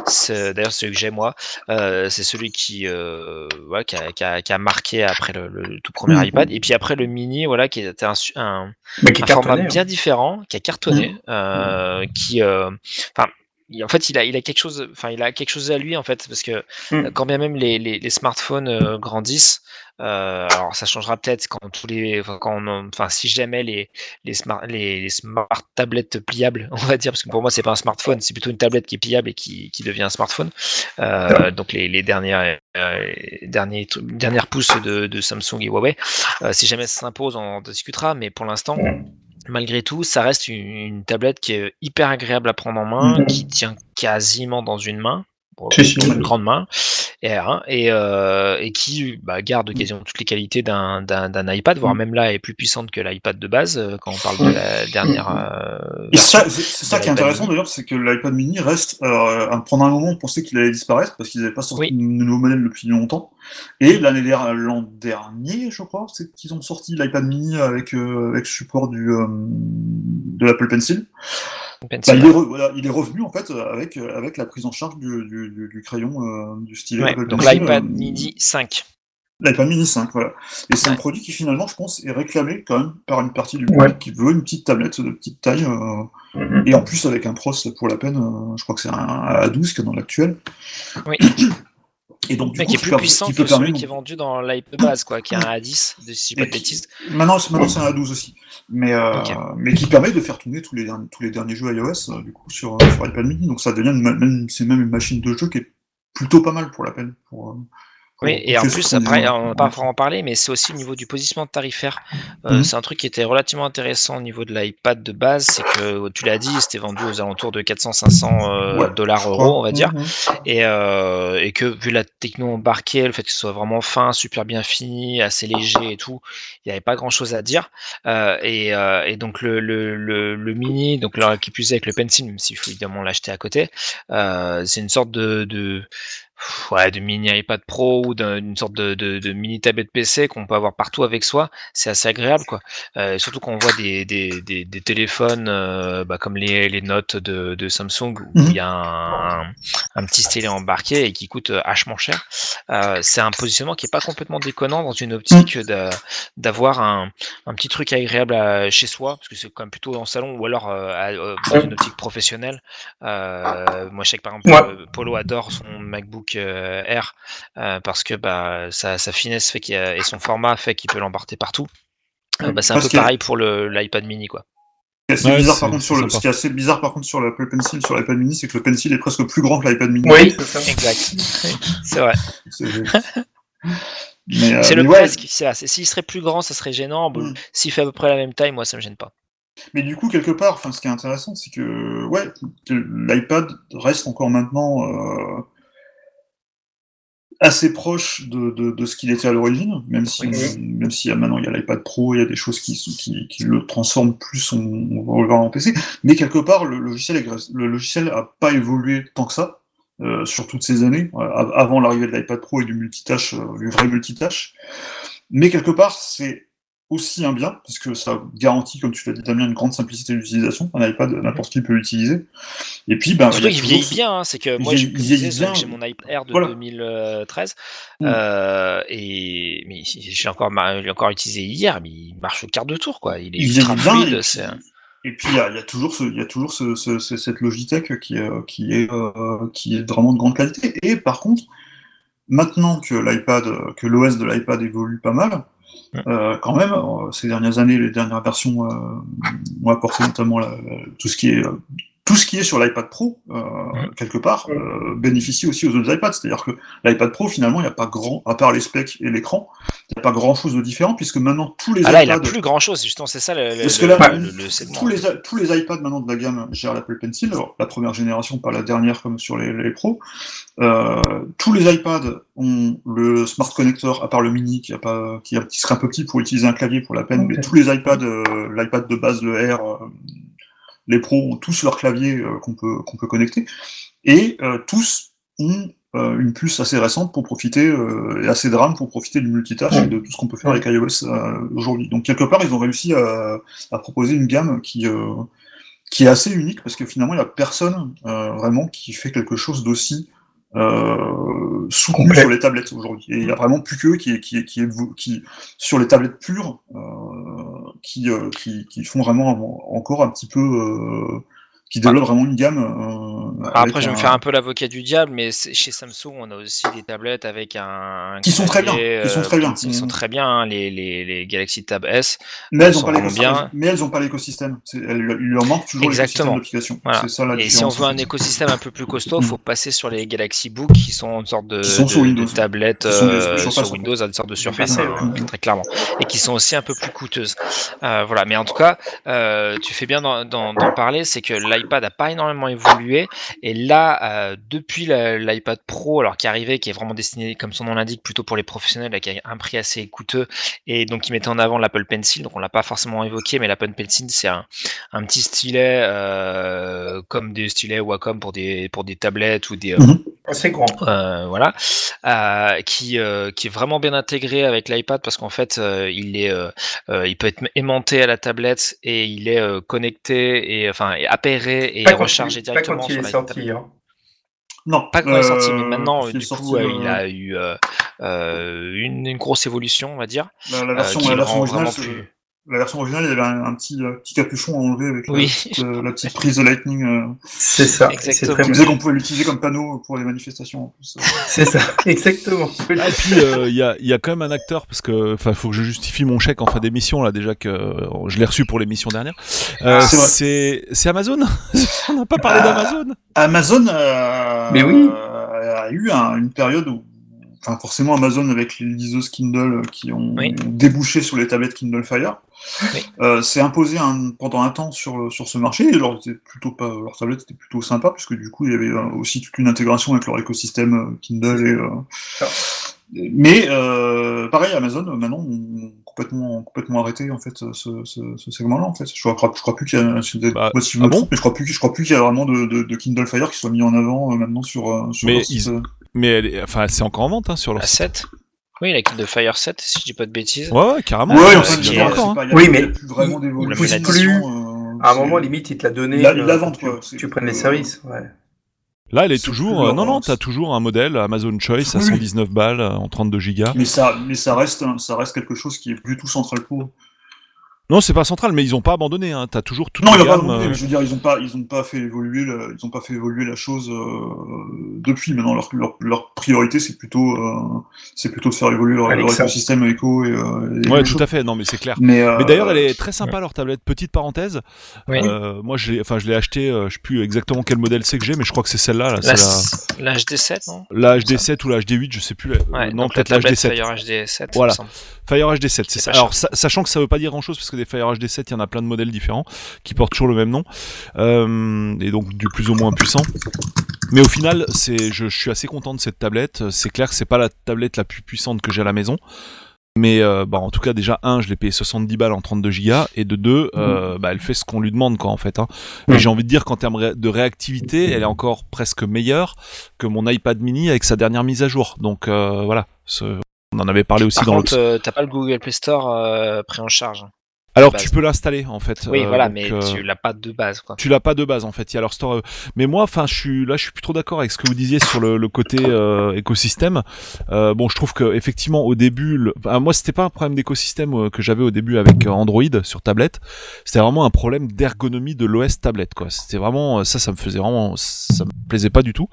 ce- d'ailleurs celui que j'ai moi, euh, c'est celui qui, euh, voilà, qui a, qui a- qui a marqué après le, le tout premier Mhm. iPad. Et puis après le mini, voilà, qui était un, un, un format hein. bien différent, qui a cartonné, euh, qui, euh, enfin, en fait, il a, il a quelque chose, enfin, il a quelque chose à lui en fait, parce que Mm. euh, quand bien même les, les, les smartphones euh, grandissent, euh, alors ça changera peut-être quand tous les, enfin, quand on en- enfin, si jamais les les smart, les, les smart tablettes pliables, on va dire, parce que pour moi c'est pas un smartphone, c'est plutôt une tablette qui est pliable et qui, qui devient un smartphone. Euh, donc les, les dernières euh, derniers dernières pousses de, de Samsung et Huawei. Si jamais ça s'impose, on en discutera, mais pour l'instant, malgré tout, ça reste une, une tablette qui est hyper agréable à prendre en main, Mhm. qui tient quasiment dans une main. Bon, une grande main et, hein, et, euh, et qui bah, garde quasiment toutes les qualités d'un iPad, voire Mhm. même là est plus puissante que l'iPad de base euh, quand on parle de la dernière euh, Et c'est ça qui est intéressant mini. d'ailleurs, c'est que l'iPad mini reste. euh, pendant un moment, on pensait qu'il allait disparaître parce qu'ils n'avaient pas sorti Oui. de nouveau modèle depuis longtemps. Et l'année l'an dernier, je crois, c'est qu'ils ont sorti l'iPad mini avec, avec support du, de l'Apple Pencil. Bah, il, est re- voilà, il est revenu en fait avec, euh, avec la prise en charge du, du, du- du crayon du, du stylet Ouais, donc l'iPad euh, mini 5. L'iPad mini 5, voilà. Et c'est un produit qui finalement, je pense, est réclamé quand même par une partie du public Ouais. qui veut une petite tablette de petite taille. euh, Mhm. et en plus, avec un pros pour la peine, euh, je crois que c'est un A12 qui est dans l'actuel. Oui. Et donc, du Mais coup, qui est plus puissant qui que celui qui est vendu dans de base, quoi, qui est un A10, de, si je dis pas de bêtises. Maintenant, c'est maintenant, c'est un A12 aussi. Mais, euh, mais qui permet de faire tourner tous les derniers, tous les derniers jeux iOS euh, du coup, sur, euh, sur iPad mini. Donc, ça devient c'est même une machine de jeu qui est plutôt pas mal pour la peine. Pour- Oui, et en plus, après, on n'a pas vraiment parlé, mais c'est aussi au niveau du positionnement tarifaire. Euh, Mhm. C'est un truc qui était relativement intéressant au niveau de l'iPad de base, c'est que tu l'as dit, c'était vendu aux alentours de 400-500 euh, Ouais, dollars euros, on va dire. Mhm. Et, euh, et que vu la techno embarquée, le fait que ce soit vraiment fin, super bien fini, assez léger et tout, il n'y avait pas grand chose à dire. Et, et donc le, le, le, le mini, donc là, qui plus avec le pencil, même s'il faut évidemment l'acheter à côté, c'est une sorte de, de ouais, de mini iPad Pro ou d'un- d'une sorte de, de, de mini tablette PC qu'on peut avoir partout avec soi. C'est assez agréable, quoi. Euh, surtout quand on voit des, des, des, des téléphones euh, bah, comme les, les notes de, de Samsung où Mhm. il y a un, un, un petit stylet embarqué et qui coûte euh, hachement cher. Euh, c'est un positionnement qui est pas complètement déconnant dans une optique de- d'avoir un, un petit truc agréable à- chez soi, parce que c'est quand même plutôt en salon ou alors à- dans une optique professionnelle. Moi, je sais que par exemple, Polo adore son MacBook euh, Air euh, parce que bah, sa, sa finesse fait qu'il y a- et son format fait qu'il peut l'embarquer partout. Euh, bah, c'est un Parce peu a- pareil pour le- l'iPad mini, quoi. Ce qui est assez Ouais, bizarre c'est- par contre sur c'est le, ce qui est assez bizarre par contre sur l'Apple Pencil, sur l'iPad mini, c'est que le Pencil est presque plus grand que l'iPad mini. Oui, c'est ça. Exact. c'est vrai. C'est mais, euh, c'est le ouais, presque. c'est. C'est- S'il serait plus grand, ça serait gênant. Bon, Mm. S'il fait à peu près la même taille, moi, ça me gêne pas. Mais du coup, quelque part, enfin, ce qui est intéressant, c'est que, ouais, l'iPad reste encore maintenant euh, assez proche de, de, de ce qu'il était à l'origine, même si, Oui. même s'il y a maintenant il y a l'iPad Pro, il y a des choses qui, qui, qui le transforment plus, on, on va le voir en PC. Mais quelque part, le logiciel, est- le logiciel a pas évolué tant que ça. euh, sur toutes ces années, euh, av- avant l'arrivée de l'iPad Pro et du multitâche, euh, du vrai multitâche. Mais quelque part, c'est aussi un bien, parce que ça garantit, comme tu l'as dit Damien, une grande simplicité d'utilisation. Un iPad, n'importe qui peut l'utiliser. Et puis, ben, il toujours vieillit bien, hein, c'est que moi, j'ai mon iPad Air de Voilà. 2013 Mm. euh, et mais j'ai encore, encore utilisé hier, mais il marche au quart de tour, quoi. Il est il ultra fluide. et puis- il y a, il y a toujours, ce, il y a toujours ce, ce- ce- cette Logitech qui est, qui, est, euh, qui est vraiment de grande qualité. Et par contre, maintenant que l'iPad, que l'OS de l'iPad évolue pas mal, euh, quand même, euh, ces dernières années, les dernières versions euh, ont apporté notamment tout ce qui est tout ce qui est sur l'iPad Pro, euh, quelque part, euh, bénéficie aussi aux autres iPads. C'est-à-dire que l'iPad Pro, finalement, il n'y a pas grand, à part les specs et l'écran, il n'y a pas grand-chose de différent, puisque maintenant tous les Ah là, il a iPads... plus grand chose, justement, c'est ça le, le, Parce que le- là, le- le segment. tous les, tous les iPads maintenant de la gamme gèrent l'Apple Pencil, alors, la première génération, pas la dernière comme sur les, les pros. Euh, tous les iPads ont le Smart Connector, à part le mini qui, a pas, qui, a- qui serait un peu petit pour utiliser un clavier pour la peine, mais tous les iPads, euh, l'iPad de base, le R, euh, les pros ont tous leur clavier euh, qu'on peut, qu'on peut connecter, et euh, tous ont euh, une puce assez récente pour profiter, et assez de RAM pour profiter du multitâche et de tout ce qu'on peut faire avec iOS aujourd'hui. Donc quelque part, ils ont réussi à, à proposer une gamme qui, qui est assez unique, parce que finalement, il n'y a personne vraiment qui fait quelque chose d'aussi euh, soutenu Complet. sur les tablettes aujourd'hui. Et il y a vraiment plus qu'eux qui, qui, qui, qui, sur les tablettes pures, euh, qui, euh, qui, qui font vraiment encore un petit peu, euh, qui développent vraiment une gamme. Euh, Après, je vais me un- faire un peu l'avocat du diable, mais chez Samsung, on a aussi des tablettes avec un. Qui sont très bien, qui sont euh, très bien. Qui sont très bien, hein, les, les, les Galaxy Tab S. Mais elles sont ont pas vraiment l'écosystème. bien. Mais elles ont pas l'écosystème. Il leur manque toujours l'écosystème d'application. Voilà. Et si on veut un écosystème un peu plus costaud, Mm. faut passer sur les Galaxy Book qui sont une sorte de, de- sur de Windows. tablette euh, sur en Windows, une sorte de surface, PC, hein, très clairement, et qui sont aussi un peu plus coûteuses. Euh, voilà, mais en tout cas, euh, tu fais bien d'en- parler, c'est que l'iPad a pas énormément évolué, et là, euh, depuis l'iPad Pro, alors qui est arrivé, qui est vraiment destiné, comme son nom l'indique, plutôt pour les professionnels, avec un prix assez coûteux, et donc qui mettait en avant l'Apple Pencil, donc on l'a pas forcément évoqué, mais l'Apple Pencil, c'est un, un petit stylet euh, comme des stylets Wacom pour des pour des tablettes ou des euh, Mhm. C'est grand. euh, voilà, euh, qui, euh, qui est vraiment bien intégré avec l'iPad parce qu'en fait, euh, il est, euh, euh, il peut être aimanté à la tablette et il est euh, connecté et enfin et appairé et Pas quand rechargé directement quand il sur est la sorti. Hein. Non. Pas quand il est sorti, mais euh, maintenant, il du sorti, coup, euh, il euh, a eu une, une grosse évolution, on va dire, La, la euh, version, qui la le version rend originale, plus. La version originale, il y avait un, un petit, euh, petit capuchon à enlever avec la, Oui. petite, euh, la petite prise de Lightning euh, C'est ça. C'est Exactement. très qu'on pouvait l'utiliser comme panneau pour les manifestations. En plus. C'est ça, exactement. Ah, et puis euh, il y, a, il y a quand même un acteur parce que enfin faut que je justifie mon chèque en fin d'émission là déjà que euh, je l'ai reçu pour l'émission dernière. Euh, Ah, c'est vrai. c'est c'est Amazon? On n'a pas parlé Ah. d'Amazon. Amazon euh, Mais oui. a eu un- une période où, enfin forcément Amazon avec les liseuses Kindle qui ont Oui. débouché sur les tablettes Kindle Fire, Oui. euh, s'est imposé un- pendant un temps sur, sur ce marché. Et leur, plutôt pas, leur tablette était plutôt sympa puisque du coup il y avait euh, aussi toute une intégration avec leur écosystème euh, Kindle et. euh, Ah. mais euh, pareil, Amazon euh, maintenant ont complètement complètement arrêté en fait ce, ce, ce segment-là en fait. Je crois, je crois plus qu'il y a, Bah, moi, si je me ah bon trompe, mais je crois plus, je crois plus qu'il y a vraiment de, de, de Kindle Fire qui soit mis en avant euh, maintenant sur, euh, sur Mais leur site, ils- euh. Mais elle est, enfin c'est encore en vente hein, sur leur La site. 7 Oui, la kit de Fire 7, si je dis pas de bêtises. Ouais, ouais, carrément. Ouais, dire, encore. hein. Oui, mais vraiment il d'évolution. pousse plus. euh, À un moment, limite, ils te la. Il la- euh, la pour que quoi. Tu, prennes les euh, services. Ouais. Là, elle est toujours. euh, non, non, t'as toujours un modèle Amazon Choice à Oui. 119 balles en 32 gigas. Mais ça, mais ça reste, un- ça reste quelque chose qui est du tout central pro. Non, c'est pas central, mais ils ont pas abandonné. Hein. T'as toujours toute Non, la il y a pas abandonné, euh, mais je veux dire, ils ont pas, ils ont pas fait évoluer, la, ils ont pas fait évoluer la chose euh, depuis. Maintenant, leur, leur, leur priorité, c'est plutôt, euh, c'est plutôt de faire évoluer leur, leur écosystème éco et. euh, et Ouais, les tout choses. à fait. Non, mais c'est clair. Mais, euh, Mais d'ailleurs, elle est très sympa leur tablette. Petite parenthèse. Oui. Euh, moi, je l'ai, enfin, je l'ai acheté. euh, je sais plus exactement quel modèle c'est que j'ai, mais je crois que c'est celle-là. Là, La, c'est la HD7, non? La, la HD7 ou la HD8, je sais plus. Ouais, non, peut-être la tablette HD7. Fire HD7. Voilà. Fire HD7, c'est ça. Alors, sa- sachant que ça veut pas dire grand chose parce que des Fire HD7, il y en a plein de modèles différents qui portent toujours le même nom euh, et donc du plus ou moins puissant. Mais au final, c'est, je, je suis assez content de cette tablette. C'est clair que c'est pas la tablette la plus puissante que j'ai à la maison. Mais euh, bah, en tout cas, déjà, un, je l'ai payé 70 balles en 32 gigas, et de deux, euh, bah, elle fait ce qu'on lui demande, quoi, en fait. Hein. Et Mhm. j'ai envie de dire qu'en termes de réactivité, elle est encore presque meilleure que mon iPad mini avec sa dernière mise à jour. Donc euh, voilà, ce- on en avait parlé aussi Par dans contre, l'autre. euh, t'as pas le Google Play Store euh, pris en charge. Alors base. tu peux l'installer en fait. Oui, euh, voilà, donc, mais euh, tu l'as pas de base, quoi. tu l'as pas de base en fait. Il y a leur store. euh, Mais moi, enfin, je suis là, je suis plus trop d'accord avec ce que vous disiez sur le, le côté euh, écosystème. Euh, bon, je trouve que effectivement au début, le... enfin, moi, c'était pas un problème d'écosystème que j'avais au début avec Android sur tablette. C'était vraiment un problème d'ergonomie de l'OS tablette, quoi. C'était vraiment ça, ça me faisait vraiment, ça me plaisait pas du tout.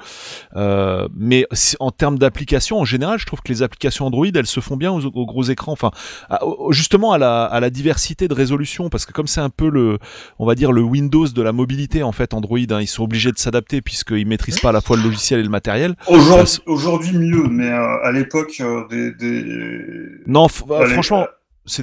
Euh, mais si- en termes d'applications, en général, je trouve que les applications Android, elles se font bien aux, aux gros écrans. Enfin, à- justement à la, à la diversité de résolution, parce que comme c'est un peu le, on va dire le Windows de la mobilité en fait Android, hein, ils sont obligés de s'adapter puisqu'ils maîtrisent pas à la fois le logiciel et le matériel. Aujourd'hui, aujourd'hui mieux, mais euh, à l'époque euh, des, des... Non, f- euh, Allez, franchement,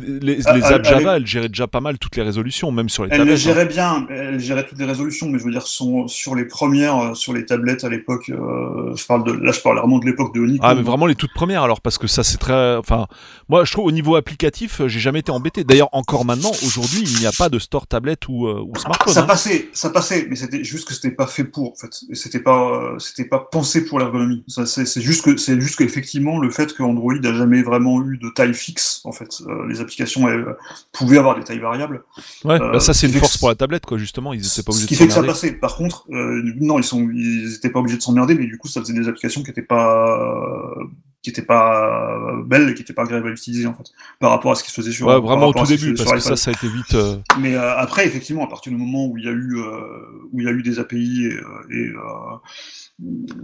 les, Ah, les apps elle Java, elles géraient déjà pas mal toutes les résolutions, même sur les Elle tablettes. les gérait bien, elle gérait toutes les résolutions, mais je veux dire, son- sur les premières, euh, sur les tablettes à l'époque, euh, je parle de, là je parle vraiment de l'époque de Honeycomb. Ah mais vraiment les toutes premières alors parce que ça c'est très enfin moi je trouve au niveau applicatif euh, j'ai jamais été embêté d'ailleurs encore maintenant aujourd'hui il n'y a pas de store tablette ou, euh, ou smartphone Ça hein. passait, ça passait, mais c'était juste que c'était pas fait pour, en fait. C'était pas, euh, c'était pas pensé pour l'ergonomie. C'est juste que, c'est juste qu'effectivement, le fait que Android a jamais vraiment eu de taille fixe, en fait, les applications elles, pouvaient avoir des tailles variables. ouais euh, bah, ça c'est une ce qui force pour la tablette quoi justement ils étaient pas Ce obligés qui de fait que ça passait. Par contre, euh, non, ils sont, ils étaient pas obligés de s'emmerder, mais du coup, ça faisait des applications qui étaient pas, qui étaient pas belles, et qui étaient pas agréables à utiliser en fait, par rapport à ce qui se faisait sur. ouais vraiment au tout ce qui début parce que ça ça a été vite euh, Mais euh, après, effectivement, à partir du moment où il y a eu, euh, où il y a eu des API et, euh, et, euh,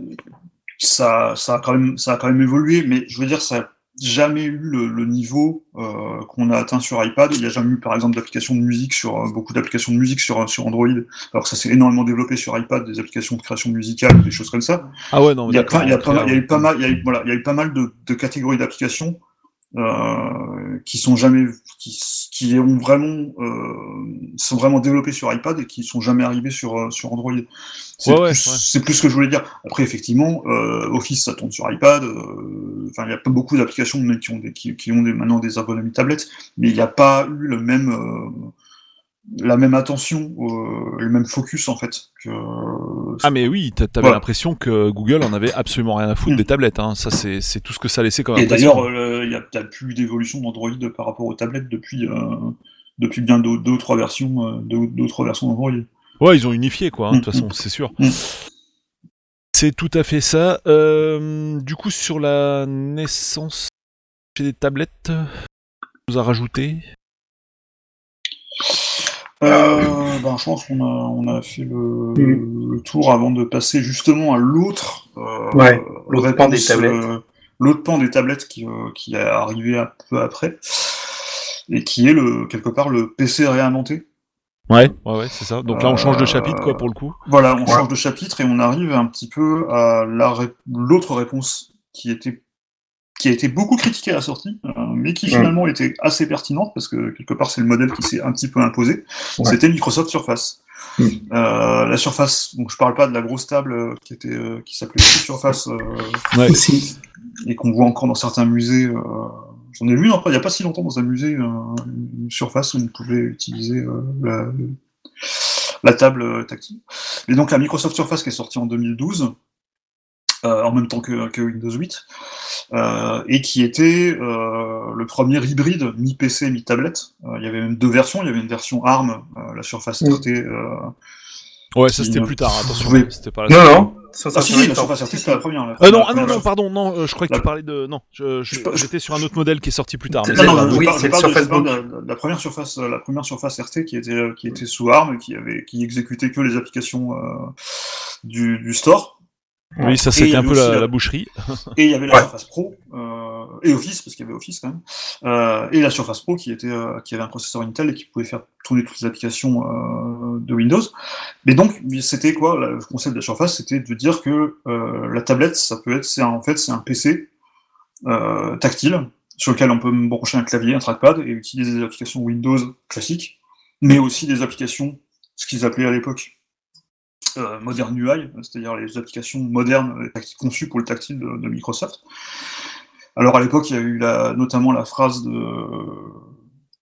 ça, ça a quand même, ça a quand même évolué. Mais je veux dire, ça jamais eu le, le niveau euh, qu'on a atteint sur iPad. Il n'y a jamais eu, par exemple, d'applications de musique sur euh, beaucoup d'applications de musique sur sur Android. Alors que ça s'est énormément développé sur iPad, des applications de création musicale, des choses comme ça. ah ouais non mais Il y a, pas, il y a après, pas mal, il y a eu pas euh, mal, il y a eu, voilà, il y a eu pas mal de, de catégories d'applications euh, qui sont jamais, qui, qui ont vraiment, euh, sont vraiment développées sur iPad et qui sont jamais arrivées sur euh, sur Android. C'est Ouais, plus, ouais. c'est plus ce que je voulais dire. Après, effectivement, euh, Office ça tourne sur iPad. euh, Enfin, il y a pas beaucoup d'applications qui ont des, qui, qui ont des, maintenant des ergonomies tablettes, mais il n'y a pas eu le même euh, la même attention, euh, le même focus en fait. Que, ah mais oui t'a- t'avais l'impression que Google en avait absolument rien à foutre Mm. des tablettes hein. ça c'est tout ce que ça laissait comme Et impression d'ailleurs, euh, il n'y a, y a plus d'évolution d'Android par rapport aux tablettes depuis, euh, depuis bien deux, deux ou trois versions, euh, deux, trois versions d'Android. Ouais, ils ont unifié, quoi, hein, de toute Mm, façon, c'est sûr. C'est tout à fait ça. Euh, du coup, sur la naissance des tablettes, vous a rajouté? Euh, ben, je pense qu'on a, on a fait le, Mm. le tour avant de passer justement à l'autre euh, Ouais, l'autre pan des tablettes. euh, l'autre pan des tablettes qui, euh, qui est arrivé un peu après et qui est le quelque part le PC réinventé. Ouais, ouais, ouais, c'est ça. Donc là, on change de chapitre, quoi, pour le coup. Voilà, on Ouais. change de chapitre et on arrive un petit peu à la ré- l'autre réponse qui était qui a été beaucoup critiquée à la sortie, euh, mais qui Mm. finalement était assez pertinente parce que quelque part c'est le modèle qui s'est un petit peu imposé. Ouais. C'était Microsoft Surface. Mm. Euh, la Surface, donc je parle pas de la grosse table euh, qui était euh, qui s'appelait Surface euh, Ouais. Aussi. et qu'on voit encore dans certains musées. euh, J'en ai pas- il n'y a pas si longtemps dans un musée euh, une surface où on pouvait utiliser euh, la, la table tactile. Et donc la Microsoft Surface qui est sortie en 2012, euh, en même temps que, que Windows 8, euh, et qui était euh, le premier hybride mi-PC, mi-tablette. Euh, il y avait même deux versions, il y avait une version ARM, euh, la Surface. RT. euh, Ouais, ça c'était plus tard, attention. pouvait- C'était pas la Non, non. Ça, ça Ah si, la. Surface c'était la première. la Euh, non, la ah non, non, pardon, non, euh, je croyais que La- tu parlais de. Non, je- Je j'étais sur un autre modèle qui est sorti plus tard. mais Non, non, je oui, c'est la première surface, euh, la première surface RT qui était euh, qui était sous ARM, qui avait qui exécutait que les applications euh, du, du store. Oui, ça c'était un peu la, la- la boucherie. Et il y avait la Ouais. Surface Pro euh, et Office parce qu'il y avait Office quand même. Euh, et la Surface Pro qui était euh, qui avait un processeur Intel et qui pouvait faire tourner toutes les applications euh, de Windows. Mais donc c'était quoi le concept de la Surface, c'était de dire que euh, la tablette ça peut être c'est un- en fait c'est un PC euh, tactile sur lequel on peut brancher un clavier, un trackpad et utiliser des applications Windows classiques, mais aussi des applications ce qu'ils appelaient à l'époque euh, Modern UI, c'est-à-dire les applications modernes conçues pour le tactile de, Microsoft. Alors à l'époque, il y a eu notamment la phrase de,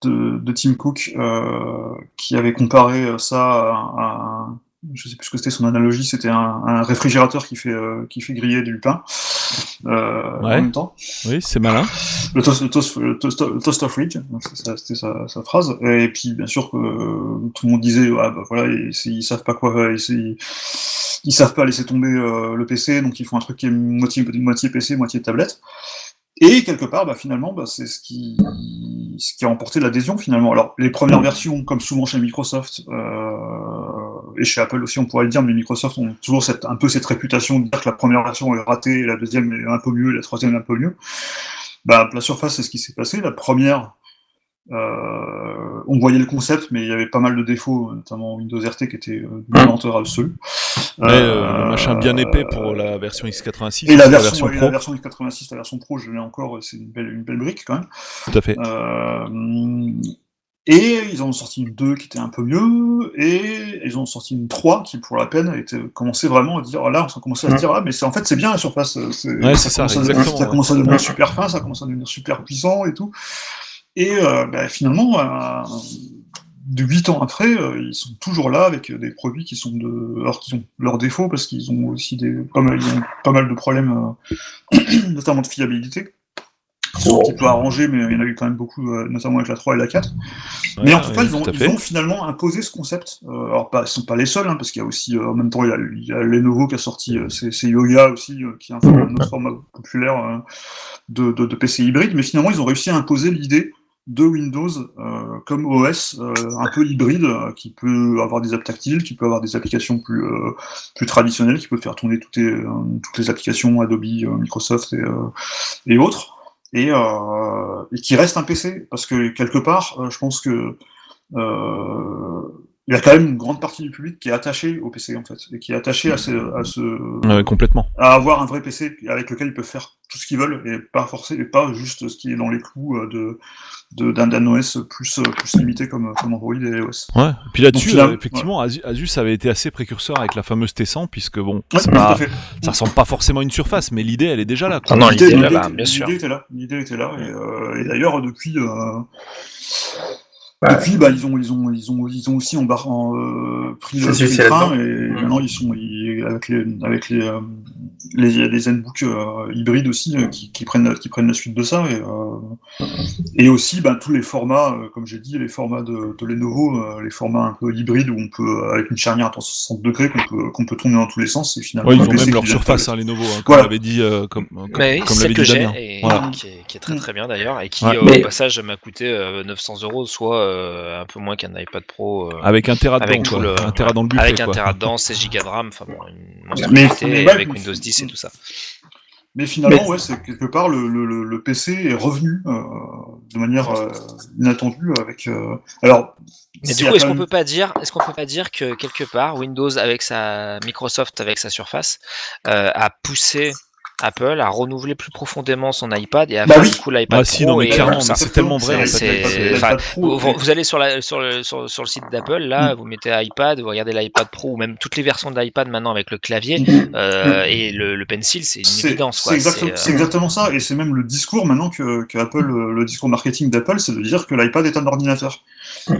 de, de Tim Cook euh, qui avait comparé ça à, à- je sais plus ce que c'était son analogie, c'était un, un réfrigérateur qui fait euh, qui fait griller du pain euh, Ouais. en même temps. Oui, c'est malin. Le, toast, le, toast- le toast- le toaster fridge, donc c'est ça- c'était sa, sa phrase. Et puis bien sûr que euh, tout le monde disait, ah, bah, voilà, ils, ils savent pas quoi, ils, ils, savent pas laisser tomber le PC, donc ils font un truc qui est moitié, moitié PC, moitié tablette. Et quelque part, bah, finalement, bah, c'est ce qui, ce qui a emporté l'adhésion finalement. Alors les premières versions, comme souvent chez Microsoft euh, et chez Apple aussi, on pourrait le dire, mais Microsoft ont toujours cette, un peu cette réputation de dire que la première version est ratée, la deuxième est un peu mieux, la troisième est un peu mieux. Bah, la Surface, c'est ce qui s'est passé. La première Euh, on voyait le concept, mais il y avait pas mal de défauts, notamment Windows RT qui était euh, d'une lenteur absolue. Ouais, euh, le machin bien épais pour la version x86. Et la la version, version ouais, pro. la version x86, la version pro, je l'ai encore, c'est une belle, une belle brique quand même. Tout à fait. Euh, et ils en ont sorti une 2 qui était un peu mieux, et ils en ont sorti une 3 qui, pour la peine, était, commençait vraiment à dire, là, on commençait à se dire, ah, mais c'est, en fait, c'est bien la surface. euh, Ouais, ça, commence à- exactement, ça ouais. commence à devenir super fin, ça commence à devenir super puissant et tout. Et euh, bah, finalement, euh, de 8 ans après, euh, ils sont toujours là avec des produits qui sont de. Alors qu'ils ont leurs défauts, parce qu'ils ont aussi des, pas, mal, ils ont pas mal de problèmes, euh, notamment de fiabilité. Ils sont un petit peu arrangés, mais il y en a eu quand même beaucoup, euh, notamment avec la 3 et la 4. mais en tout cas, ils, ont, ils ont finalement imposé ce concept. Euh, alors, pas, ils sont pas les seuls, hein, parce qu'il y a aussi, euh, en même temps, il y a, il y a Lenovo qui a sorti ses, Yoga aussi, qui est un, autre format populaire de, de, de PC hybride. Mais finalement, ils ont réussi à imposer l'idée de Windows euh, comme OS euh, un peu hybride, euh, qui peut avoir des apps tactiles, qui peut avoir des applications plus, plus traditionnelles, qui peut faire tourner toutes les, toutes les applications Adobe, Microsoft et, et autres et, euh, et qui reste un PC. Parce que quelque part, euh, je pense que euh, il y a quand même une grande partie du public qui est attaché au PC en fait, et qui est attaché à ce, à, ce, Ouais, complètement. à avoir un vrai PC avec lequel ils peuvent faire tout ce qu'ils veulent et pas forcer et pas juste ce qui est dans les clous euh, de de- d'un d'un OS plus euh, plus limité comme comme Android et iOS. Ouais. Et puis là-dessus, euh, effectivement, Asus, Asus avait été assez précurseur avec la fameuse T100, puisque bon, Ouais, à pas- ça ressemble pas forcément à une surface, mais l'idée, elle est déjà là. quoi. Non, non, L'idée- était- bien sûr. L'idée était là, l'idée était là, et, euh, et d'ailleurs depuis, euh, Ouais. depuis, bah ils ont, ils ont, ils ont, ils ont aussi embar- en, euh, pris le, pris train, et maintenant ils sont ils- avec les, avec les, euh, les, les ZenBook euh, hybrides aussi euh, qui, qui prennent, qui prennent la suite de ça, et, euh, et aussi, bah, tous les formats, comme j'ai dit, les formats de, de Lenovo, euh, les formats un peu hybrides où on peut, avec une charnière à 360 degrés qu'on peut, qu'on peut tourner dans tous les sens, et finalement. Ouais, ils ont même leur surface, pas- hein, les Lenovo, hein, comme Voilà. l'avait dit, euh, comme, comme, oui, comme l'avait celle que dit j'ai Damien. et Voilà. qui, est, qui est très très bien d'ailleurs et qui Ouais. au Mais- passage m'a coûté euh, 900 euros, soit euh, un peu moins qu'un iPad Pro. euh, Avec un Tera avec dedans, tout le, Un Tera dans le buffet, avec un. Tera dedans, 16 Go de RAM, enfin bon, une Mais- monstruosité mais ouais, avec mais- Windows 10 et tout ça. Mais finalement, Mais- ouais, c'est quelque part le, le, le- PC est revenu euh, de manière euh, inattendue avec. euh, Alors. Mais du coup, est-ce qu'on même- peut pas dire, est-ce qu'on peut pas dire que quelque part Windows avec sa Microsoft avec sa Surface euh, a poussé Apple à renouveler plus profondément son iPad et à Bah oui. du coup l'iPad Ah, si, Pro non, mais clairement, c'est tellement vrai, fait. Vous, vous allez sur, la, sur, le, sur, sur le site d'Apple, là, vous mettez iPad, vous regardez l'iPad Pro ou même toutes les versions de l'iPad maintenant avec le clavier euh, et le, le pencil, c'est une C'est évidence. c'est exactement, C'est, c'est euh, exactement ça, et c'est même le discours maintenant que, que Apple, euh, le discours marketing d'Apple, c'est de dire que l'iPad est un ordinateur.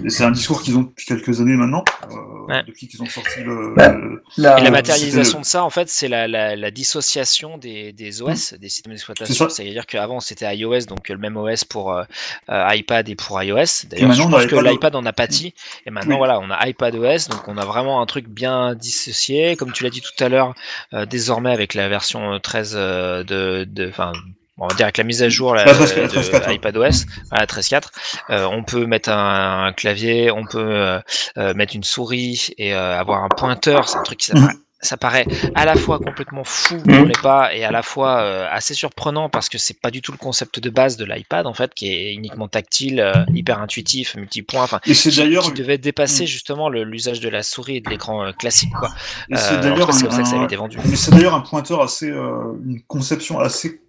Et c'est un discours qu'ils ont depuis quelques années maintenant, euh, Ouais. depuis qu'ils ont sorti le. Bah, le- La- Et la Euh, matérialisation de ça, en fait, c'est la, la, la dissociation des, des OS, des systèmes d'exploitation. C'est-à-dire qu'avant, c'était iOS, donc le même OS pour euh, euh, iPad et pour iOS. Et D'ailleurs, maintenant, je on pense a que iPad- l'iPad en a pâti. Et maintenant, Oui. voilà, on a iPad OS, donc on a vraiment un truc bien dissocié. Comme tu l'as dit tout à l'heure, euh, désormais, avec la version 13 euh, de... de enfin, on va dire avec la mise à jour la, La 13, la de 13.4, ouais. iPadOS, voilà, 13.4, euh, on peut mettre un, un clavier, on peut euh, euh, mettre une souris et euh, avoir un pointeur. C'est un truc qui ça, Mhm. paraît- ça paraît à la fois complètement fou Mhm. pour les pas et à la fois euh, assez surprenant parce que c'est pas du tout le concept de base de l'iPad en fait qui est uniquement tactile, euh, hyper intuitif, multipoint, enfin Et c'est qui, d'ailleurs. qui devait dépasser Mhm. justement le- l'usage de la souris et de l'écran euh, classique quoi. et c'est Euh, d'ailleurs un- ça que ça avait un- été vendu. Mais c'est d'ailleurs un pointeur assez, euh, une conception assez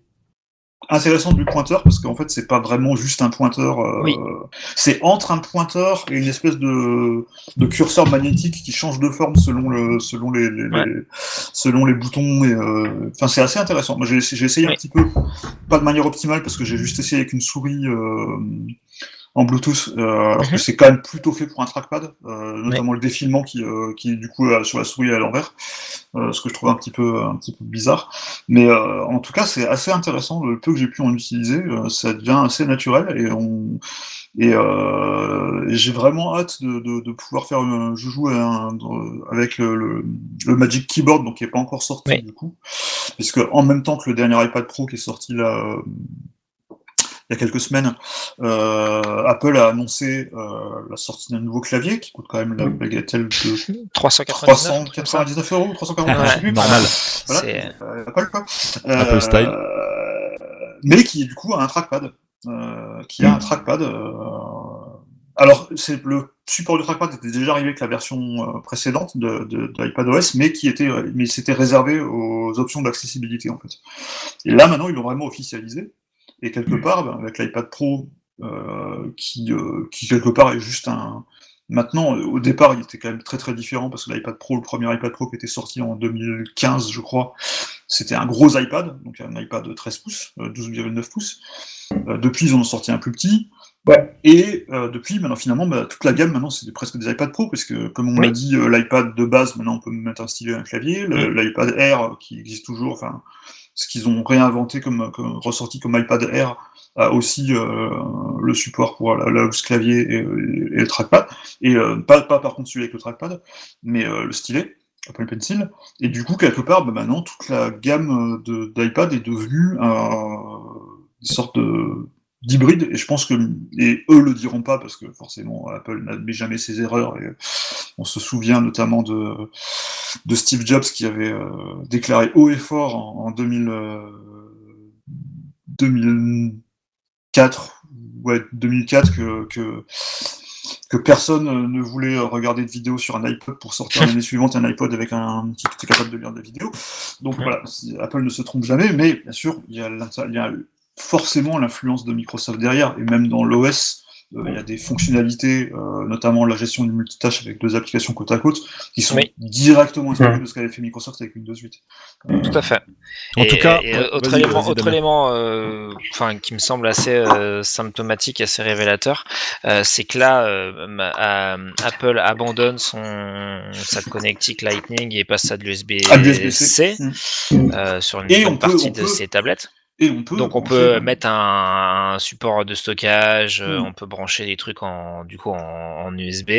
intéressante du pointeur parce qu'en fait c'est pas vraiment juste un pointeur. euh, Oui. C'est entre un pointeur et une espèce de, de curseur magnétique qui change de forme selon le, selon les, les- Ouais. les- selon les boutons. Et, euh, enfin c'est assez intéressant. Moi j'ai j'ai essayé un petit peu, pas de manière optimale parce que j'ai juste essayé avec une souris. En Bluetooth, euh, alors que Mhm. c'est quand même plutôt fait pour un trackpad, euh, notamment le défilement qui, euh, qui du coup euh, sur la souris est à l'envers, euh, ce que je trouve un petit peu un petit peu bizarre. Mais euh, en tout cas, c'est assez intéressant. Le peu que j'ai pu en utiliser, euh, ça devient assez naturel et on et, euh, et j'ai vraiment hâte de, de, de pouvoir faire un un- de- avec le, le, le Magic Keyboard, donc qui est pas encore sorti du coup, puisque en même temps que le dernier iPad Pro qui est sorti là. Il y a quelques semaines, euh, Apple a annoncé euh, la sortie d'un nouveau clavier qui coûte quand même la bagatelle de 399. comme ça. 399 euros, 349 Ouais, je sais plus. normal. Voilà, C'est- euh, Apple quoi. Apple style. Mais qui du coup a un trackpad. euh, qui a un trackpad. euh, alors, c'est le support du trackpad était déjà arrivé avec la version précédente de, de, de iPadOS, mais qui était, mais c'était réservé aux options d'accessibilité en fait. Et là, maintenant, ils l'ont vraiment officialisé. Et quelque part, ben, avec l'iPad Pro, euh, qui, euh, qui quelque part est juste un. Maintenant, au départ, il était quand même très très différent parce que l'iPad Pro, le premier iPad Pro qui était sorti en 2015, je crois, c'était un gros iPad, donc un iPad de 13 pouces, 12,9 pouces. depuis, ils en ont sorti un plus petit. Ouais. Et euh, depuis, maintenant, finalement, bah, toute la gamme, maintenant, c'est presque des iPad Pro, parce que, comme on Oui. l'a dit, euh, l'iPad de base, maintenant, on peut mettre un stylet et un clavier. L'iPad Air, euh, qui existe toujours, enfin, ce qu'ils ont réinventé comme, ressorti comme iPad Air, a aussi euh, le support pour la, la clavier et, le trackpad. Et euh, pas, pas par contre celui avec le trackpad, mais euh, le stylet. Apple Pencil, et du coup, quelque part, bah, maintenant, toute la gamme d'iPad est devenue une sorte de, d'hybride, et je pense que, et eux le diront pas, parce que forcément Apple n'admet jamais ses erreurs, et on se souvient notamment de, de Steve Jobs qui avait euh, déclaré haut et fort en, en 2000, euh, 2004, ouais, 2004 que, que, que personne euh, ne voulait regarder de vidéo sur un iPod pour sortir l'année suivante un iPod avec un qui était capable de lire des vidéos. Donc voilà, Apple ne se trompe jamais, mais bien sûr, il y a, l'inter- il y a forcément l'influence de Microsoft derrière, et même dans l'OS, il y a des fonctionnalités, euh, notamment la gestion du multitâche avec deux applications côte à côte, qui sont Oui. directement inspirées de ce qu'avait fait Microsoft avec Windows 8. Tout à fait. En et, tout cas, et autre vas-y, élément, vas-y, autre Damien. élément euh, enfin, qui me semble assez euh, symptomatique, assez révélateur, euh, c'est que là, euh, euh, Apple abandonne son sa connectique Lightning et passe à de l'USB-C l'USB-C. Euh, sur une Et bonne on peut- partie de peut- ses tablettes. Et on peut Donc on peut mettre un, un support de stockage, euh, Mm. on peut brancher des trucs en du coup en, en USB.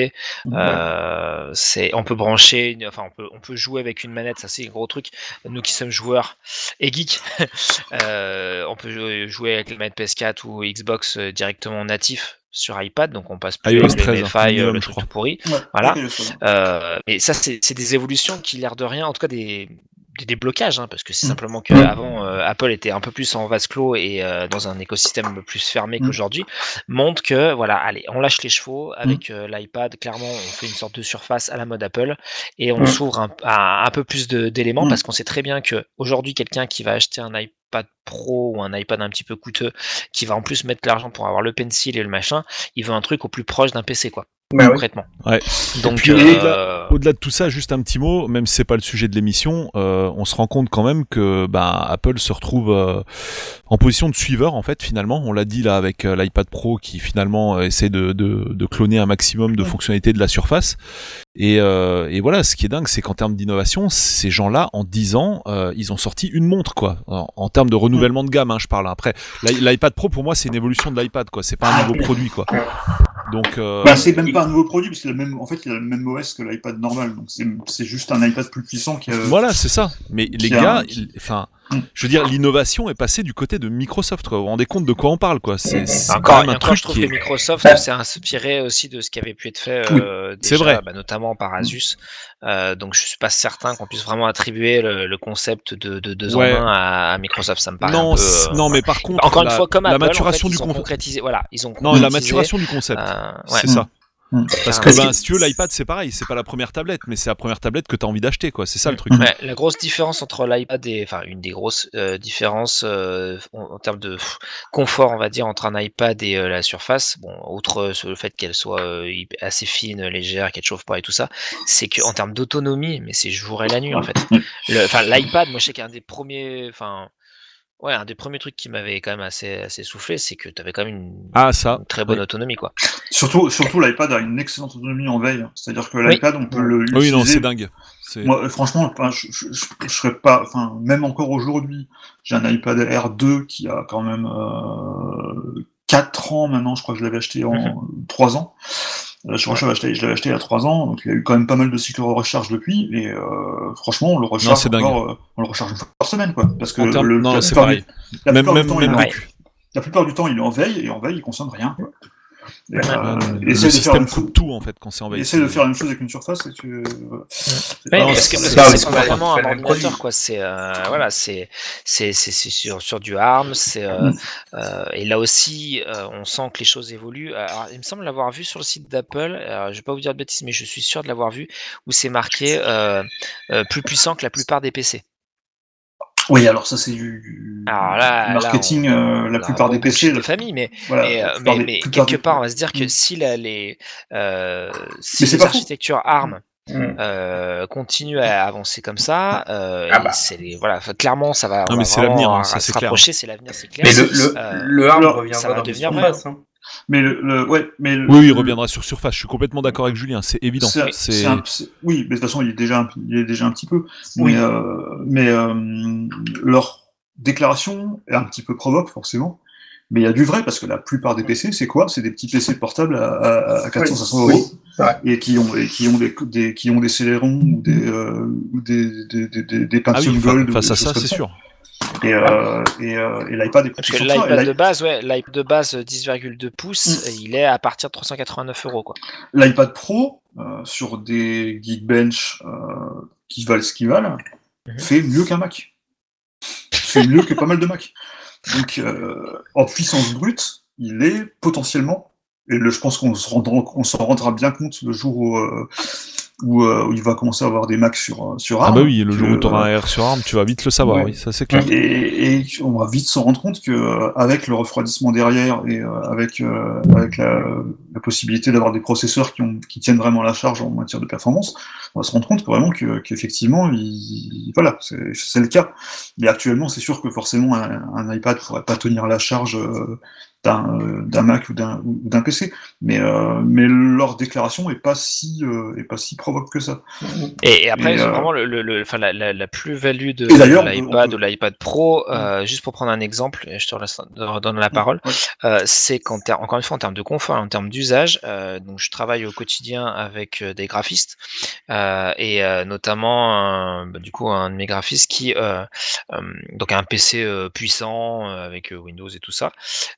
Euh, c'est, on peut brancher, enfin on peut, on peut jouer avec une manette, ça c'est un gros truc. Nous qui sommes joueurs et geeks, euh, on peut jou- jouer avec la manette PS4 ou Xbox directement natif sur iPad, donc on passe plus iOS avec le 13, MFI, euh, minimum, le truc tout pourri. Ouais, Voilà. Euh, mais ça, c'est c'est des évolutions qui, l'air de rien, en tout cas des, des déblocages, hein, parce que c'est Mm. simplement qu'avant, Apple était un peu plus en vase clos et euh, dans un écosystème plus fermé Mm. qu'aujourd'hui, montre que, voilà, allez, on lâche les chevaux avec euh, l'iPad, clairement, on fait une sorte de surface à la mode Apple et on Mm. s'ouvre un, à un peu plus d'éléments Mm. parce qu'on sait très bien que aujourd'hui quelqu'un qui va acheter un iPad Pro ou un iPad un petit peu coûteux, qui va en plus mettre l'argent pour avoir le pencil et le machin, il veut un truc au plus proche d'un PC, quoi, Bah oui. concrètement. Ouais. Donc, euh, Au-delà de tout ça, juste un petit mot, même si c'est pas le sujet de l'émission, euh, on se rend compte quand même que bah, Apple se retrouve euh, en position de suiveur en fait finalement. On l'a dit là avec euh, l'iPad Pro qui finalement euh, essaie de, de, de cloner un maximum de fonctionnalités de la surface. Et, euh, et voilà, ce qui est dingue, c'est qu'en termes d'innovation, ces gens-là, en 10 ans, euh, ils ont sorti une montre quoi. En, en termes de renouvellement de gamme, hein, je parle. Après, l'i- l'iPad Pro pour moi, c'est une évolution de l'iPad quoi. C'est pas un nouveau produit quoi. Donc euh, Bah, c'est même pas un nouveau produit, parce qu'il a même, en fait, il a le même OS que l'iPad normal, donc c'est c'est juste un iPad plus puissant qui a. Voilà, c'est ça. Mais les gars, un- ils- enfin, Mm. je veux dire, l'innovation est passée du côté de Microsoft. Quoi. Vous vous rendez compte de quoi on parle, quoi C'est c'est quand Encore, un encore, truc je trouve qui que est. Microsoft s'est inspiré aussi de ce qui avait pu être fait Oui, euh, c'est vrai. bah, notamment par Asus. Euh, donc je suis pas certain qu'on puisse vraiment attribuer le, le concept de, de deux Ouais. en un à, à Microsoft. Ça me paraît Non, un peu. c'est- euh, non, mais par contre, encore la, une fois, comme la Apple, maturation en fait, du concept. Voilà, ils ont Non, la maturation du concept. euh, ouais. C'est ça. Mm. Parce que, ben, que- si tu veux, l'iPad, c'est pareil. C'est pas la première tablette, mais c'est la première tablette que tu as envie d'acheter, quoi. C'est ça le truc. Ouais, la grosse différence entre l'iPad et, enfin, une des grosses euh, différences euh, en, en termes de pff, confort, on va dire, entre un iPad et euh, la Surface, bon, outre euh, le fait qu'elle soit euh, assez fine, légère, qu'elle chauffe pas et tout ça, c'est qu'en termes d'autonomie, mais c'est jour et la nuit en fait. Le- Enfin, l'iPad, moi je sais qu'un des premiers, enfin, ouais, un des premiers trucs qui m'avait quand même assez, assez soufflé, c'est que tu avais quand même une, Ah, ça. une très bonne oui. autonomie, quoi. Surtout, surtout l'iPad a une excellente autonomie en veille, c'est-à-dire que l'iPad, on peut le Oui, non, c'est dingue. C'est- Moi, euh, franchement, je, je, je, je serais pas, enfin, même encore aujourd'hui, j'ai un iPad Air 2 qui a quand même euh, 4 ans maintenant, je crois que je l'avais acheté en Mhm. 3 ans. Euh, je l'avais acheté, il y a 3 ans, donc il y a eu quand même pas mal de cycles de recharge depuis, et euh, franchement, on le recharge encore, euh, on le recharge une fois par semaine, quoi, parce que le, non, la c'est plupart pareil. du- la plupart même, temps, même la plupart du temps, il est en veille, et en veille, il consomme rien, quoi. Et, euh, le essaye de faire système une chose- coupe tout en fait quand c'est envahi. essaye de faire la même chose avec une surface et tu. Ouais, parce que c'est- vraiment un ordinateur quoi. C'est euh, voilà, c'est c'est c'est c'est sur sur du ARM. C'est euh, Mm. euh, et là aussi, euh, on sent que les choses évoluent. Alors, il me semble l'avoir vu sur le site d'Apple. Je vais pas vous dire de bêtises, mais je suis sûr de l'avoir vu où c'est marqué euh, euh, plus puissant que la plupart des PC. Oui, alors ça c'est du, Alors là- du là, marketing. on- euh, la plupart des PC, de la- famille, mais voilà, mais, euh, mais, des- mais quelque des- part, on va se dire que Mm. si la, les euh, si les architectures ARM Mm. euh, continuent à avancer comme ça, euh, Ah bah. c'est les- voilà, clairement, ça va. Non, on mais va c'est l'avenir, vraiment hein, ça, se c'est clair. rapprocher, c'est l'avenir, c'est clair. Mais le, le, Euh, le ARM alors, ça reviendra va devenir surfaces. Hein. Mais le, le- ouais, mais le- Oui, oui, il reviendra sur surface. Je suis complètement d'accord avec Julien. C'est évident. c'est- C'est c'est un- c'est- oui, mais de toute façon, il est déjà, un, il est déjà un petit peu. Oui. Mais, euh, mais euh, leur déclaration est un petit peu provoque, forcément. Mais il y a du vrai, parce que la plupart des PC, c'est quoi? C'est des petits PC portables à, à, à 400-500 Oui, euros. Et qui ont, et qui ont des, des, qui ont des Celeron ou des, euh, ou des, des, des, des, des ah oui, Gold. ou face des à ça, c'est sûr. Et, euh, et, euh, et l'iPad est Parce plus que ça. Et l'iPad l'i- de base, ouais, l'iPad de base euh, 10,2 pouces, Mm. il est à partir de 389 euros. L'iPad Pro, euh, sur des Geekbench euh, qui valent ce qu'ils valent, Mhm. fait mieux qu'un Mac. fait mieux que pas mal de Mac. Donc, euh, en puissance brute, il est potentiellement, et le, je pense qu'on rendra- s'en rendra bien compte le jour où, euh, où, euh, où il va commencer à avoir des Macs sur, euh, sur Ah ARM. bah oui, le jour où tu auras un R sur ARM, tu vas vite le savoir. Ouais. Oui, ça c'est clair. et, et on va vite se rendre compte que euh, avec le refroidissement derrière et euh, avec euh, avec la, la possibilité d'avoir des processeurs qui, ont, qui tiennent vraiment la charge en matière de performance, on va se rendre compte que vraiment que qu'effectivement, il, voilà, c'est le cas. Mais actuellement, c'est sûr que forcément un, un iPad pourrait pas tenir la charge euh, d'un euh, d'un Mac ou d'un PC. Mais euh, mais leur déclaration est pas si euh, est pas si provoque que ça. Et, et après, Et, euh, vraiment le, le, le- enfin, la, la, la plus-value de, l'iPad peut- ou l'iPad Pro, juste pour prendre un exemple, et je te laisse donner la parole, Ouais. c'est qu'en encore une fois, en termes de confort, en termes d'usage, donc je travaille au quotidien avec des graphistes, et notamment, bah, du coup, un de mes graphistes qui, donc a un PC puissant, avec Windows et tout ça,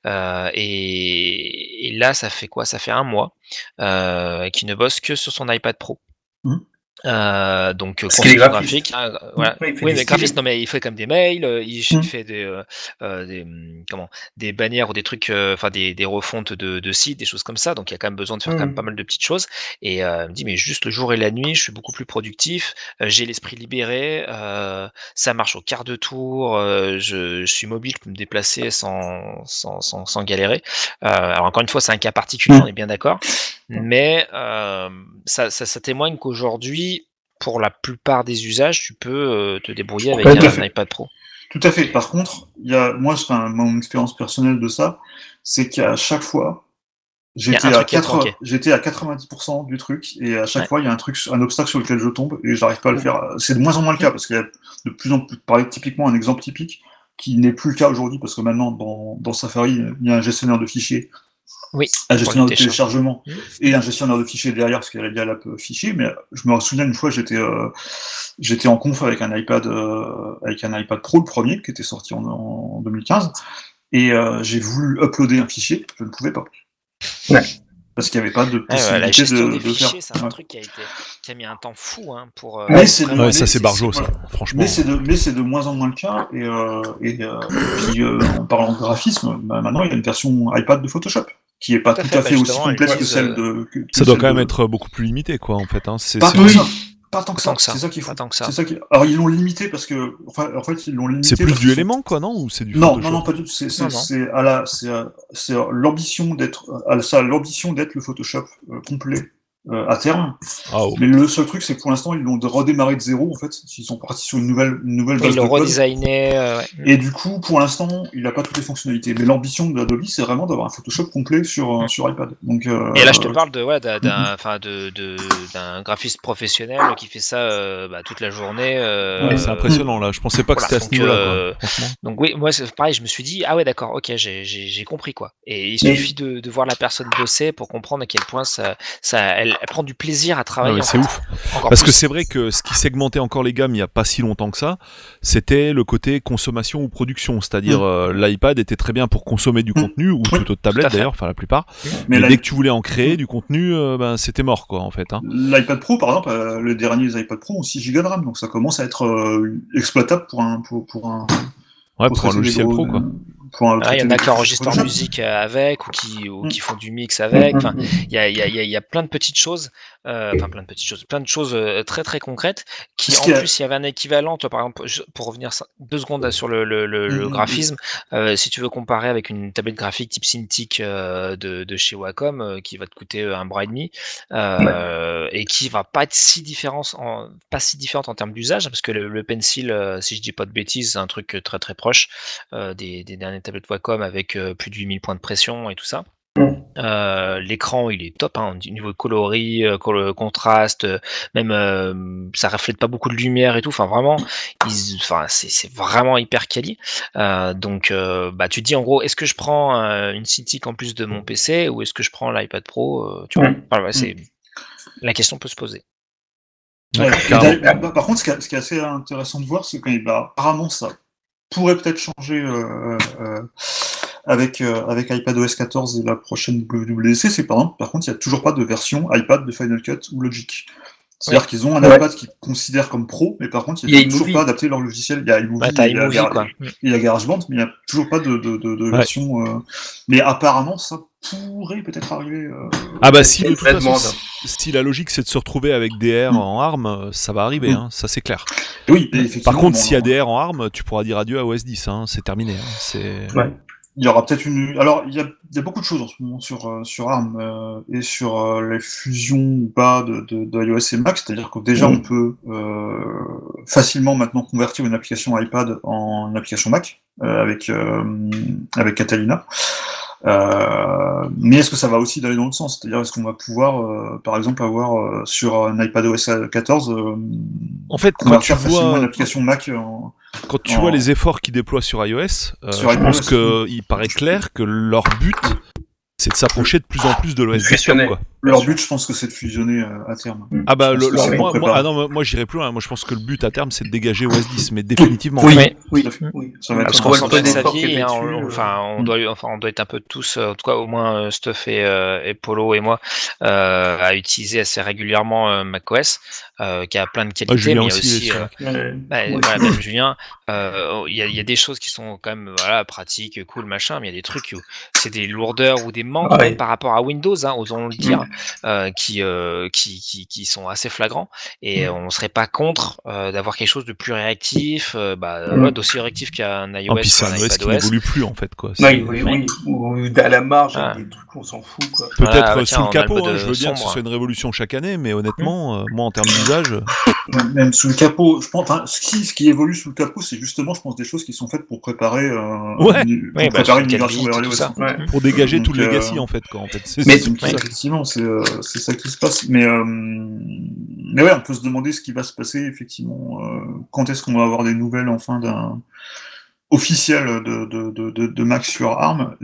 euh, et, et là, ça fait quoi? Ça fait un mois, euh, qui ne bosse que sur son iPad Pro. Mhm. Euh, donc Parce qu'il est graphique, hein, euh, voilà. Oui, Oui, mais graphiste, non mais il fait comme des mails, euh, il, il Mm. fait des, euh, des hum, comment, des bannières ou des trucs, euh, enfin des, des refontes de, de sites, des choses comme ça. Donc il y a quand même besoin de faire quand même Mm. pas mal de petites choses. Et il me dit mais juste le jour et la nuit, je suis beaucoup plus productif, j'ai l'esprit libéré, ça marche au quart de tour, je, je suis mobile, je peux me déplacer sans sans, sans, sans galérer. Alors encore une fois, c'est un cas particulier, Mm. on est bien d'accord, mais ça, ça, ça témoigne qu'aujourd'hui pour la plupart des usages, tu peux euh, te débrouiller avec un, iPad Pro. Tout à fait. Par contre, il y a, moi, enfin, mon expérience personnelle de ça, c'est qu'à chaque fois, j'étais à, truc qui a 80 manqué. j'étais à 90% du truc, et à chaque Ouais. fois, il y a un truc, un obstacle sur lequel je tombe, et j'arrive pas à le faire. C'est de moins en moins le cas, parce qu'il y a de plus en plus, par typiquement, un exemple typique, qui n'est plus le cas aujourd'hui, parce que maintenant, dans, dans Safari, il y a un gestionnaire de fichiers, Oui, un gestionnaire de téléchargement, Mhm. et un gestionnaire de fichiers derrière, parce qu'il y a l'app fichier, mais je me souviens une fois, j'étais, euh, j'étais en conf avec un iPad, euh, avec un iPad Pro, le premier, qui était sorti en, en 2015, et euh, j'ai voulu uploader un fichier, je ne pouvais pas. Ouais. Parce qu'il n'y avait pas de Ouais, ouais, la possibilité gestion de, des de faire. fichiers, c'est un Ouais. truc qui a, été, qui a mis un temps fou hein, pour. euh, Mais c'est ça c'est barjo, ça. Franchement. Mais c'est de, mais c'est de moins en moins le cas, et, euh, et, euh, puis euh, en parlant de graphisme, bah, maintenant il y a une version iPad de Photoshop, qui est pas Tout à tout, fait, à bah, fait aussi complète que celle de. que- que Ça doit quand même de- être beaucoup plus limité, quoi, en fait. Hein. C'est Pas c'est- tant que ça. Pas tant que ça. C'est ça qui est fou. Pas tant que ça. C'est ça qui. Alors ils l'ont limité parce que, enfin, en fait ils l'ont limité. c'est plus du élément, quoi, non Ou c'est du Non, Photoshop non, non, pas du tout. C'est, à la, c'est, à- c'est à l'ambition d'être, à ça, a l'ambition d'être le Photoshop euh, complet euh, à terme. Ah, oh. Mais le seul truc, c'est que pour l'instant, ils l'ont redémarré de zéro. En fait, ils sont partis sur une nouvelle, une nouvelle base ils l'ont redesigné. euh, ouais. Et du coup, pour l'instant, il n'a pas toutes les fonctionnalités. Mais l'ambition de Adobe, c'est vraiment d'avoir un Photoshop complet sur, euh, sur iPad. Donc, euh, Et là, je te parle de, ouais, d'un, de, de, d'un graphiste professionnel qui fait ça euh, bah, toute la journée. euh, Ouais, c'est impressionnant, là. Je pensais pas que voilà, c'était à ce niveau-là. Donc oui, moi c'est pareil, je me suis dit ah ouais d'accord, ok, j'ai, compris quoi. Et il Mais- suffit de, de voir la personne bosser pour comprendre à quel point ça, ça, elle, elle prend du plaisir à Ah travailler. ouais, c'est ouf. Parce que c'est vrai que ce qui segmentait encore les gammes il n'y a pas si longtemps que ça, c'était le côté consommation ou production. C'est-à-dire Mm. euh, l'iPad était très bien pour consommer du Mm. contenu, ou Oui, toute autre tablette d'ailleurs, enfin la plupart. Mais Mais dès que tu voulais en créer du contenu, euh, ben, c'était mort quoi en fait. Hein. L'iPad Pro, par exemple, euh, le dernier des iPad Pro ont 6 Go de RAM, donc ça commence à être euh, exploitable pour un pour, pour un Ouais, pour un logiciel gros- pro quoi. Ah, il y en a qui enregistrent projets. musique euh, avec ou qui, ou Mm. qui font du mix avec. Il y a, il y, a, il y a- il y a plein de petites choses, euh, enfin plein de petites choses, plein de choses euh, très très concrètes qui en plus il y avait un équivalent. Toi, par exemple, pour revenir deux secondes sur le, le, le- le Mhm. graphisme, euh, si tu veux comparer avec une tablette graphique type Cintiq euh, de, de chez Wacom qui va te coûter un bras et demi et qui va pas être si différente en, pas si différente en termes d'usage parce que le, pencil, si je dis pas de bêtises, c'est un truc très très proche des, des dernières tablettes Wacom avec euh, plus de 8000 points de pression et tout ça. Mm. Euh, L'écran il est top, hein, au niveau coloris, euh, col- contraste, euh, même euh, ça reflète pas beaucoup de lumière et tout. Enfin vraiment, enfin c'est vraiment hyper quali. Euh, donc euh, bah tu te dis en gros, est-ce que je prends euh, une Cintiq en plus de mon PC ou est-ce que je prends l'iPad Pro euh, Tu vois, Mm. Enfin, c'est la question peut se poser. Ouais, bah, par contre, ce qui, est, ce qui est assez intéressant de voir, c'est que bah, apparemment ça pourrait peut-être changer euh, euh, avec, euh, avec iPadOS 14 et la prochaine WWDC, c'est par exemple, par contre, il n'y a toujours pas de version iPad de Final Cut ou Logic. C'est-à-dire qu'ils ont un Ouais. iPad qu'ils considèrent comme pro, mais par contre, Il y a ils n'ont toujours pas adapté leur logiciel. Il y a iMovie, t'as il y a Gar- il y a GarageBand, mais il n'y a toujours pas de, de, de, de Ouais. version. euh, Mais apparemment, ça pourrait peut-être arriver. euh, Ah bah si de toute la façon, si- la logique c'est de se retrouver avec DR Mm. en ARM, euh, ça va arriver, Mm. hein, ça c'est clair. Oui. Par contre, s'il y a DR en ARM, tu pourras dire adieu à OS 10, hein, c'est terminé. hein, c'est... Ouais. Il y aura peut-être une. Alors, il y a, il y a beaucoup de choses en ce moment sur, euh, sur ARM euh, et sur euh, les fusions ou pas de, de, de iOS et Mac. C'est-à-dire que déjà, Mhm. on peut euh, facilement maintenant convertir une application iPad en une application Mac euh, avec, euh, avec Catalina. Euh, mais est-ce que ça va aussi d'aller dans l'autre sens? C'est-à-dire, est-ce qu'on va pouvoir, euh, par exemple, avoir euh, sur un iPad OS 14 euh, En fait, quand tu vois, une application Mac en. quand tu en- vois les efforts qu'ils déploient sur iOS, euh, Sur je iOS, pense qu'il paraît clair que leur but, c'est de s'approcher de plus en plus de l'OS. Quoi. Leur but, je pense que c'est de fusionner euh, à terme. Ah bah, le- le- moi, ah non, moi, j'irai plus loin. Moi, je pense que le but à terme, c'est de dégager OS 10, mais définitivement. Oui, Oui. oui. Ça va Parce qu'on sa vie, hein, on, enfin, on Mm. doit, enfin, on doit être un peu tous, euh, en tout cas au moins euh, Stuff et, euh, et Polo et moi, euh, à utiliser assez régulièrement euh, macOS, euh, qui a plein de qualités, Ah, Julien mais il y a aussi, euh. Euh, bah, voilà, même Julien, euh, il y, a, il y a des choses qui sont quand même voilà pratiques, cool, machin, mais il y a des trucs où c'est des lourdeurs ou des manques Ah ouais. même par rapport à Windows, hein, osons le dire, euh, qui, euh, qui, qui, qui sont assez flagrants. Et Mm. on serait pas contre euh, d'avoir quelque chose de plus réactif, euh, bah, Mm. d'aussi réactif qu'un iOS Ah, puis c'est un un OS qui n'évolue plus, en fait. Quoi. Oui, oui, ou à la marge, Ah. des trucs qu'on s'en fout. Peut-être Voilà, euh, tiens, sous le capot, hein, je veux bien que ce soit une révolution chaque année, mais honnêtement, euh, moi en termes d'usage, euh, Même sous le capot, je pense, ce qui, ce qui évolue sous le capot, c'est justement, je pense, des choses qui sont faites pour préparer, euh, Ouais. une, pour Oui, bah, préparer une Gambit, vers iOS. ça. Ouais. pour dégager Donc, tout le euh, legacy, en fait. Quoi, en fait. C'est Mais- effectivement, c'est euh, c'est ça qui se passe. Mais, euh, mais ouais, on peut se demander ce qui va se passer, effectivement. euh, quand est-ce qu'on va avoir des nouvelles, enfin, d'un officiel de, de, de, de, de Mac sur ARM,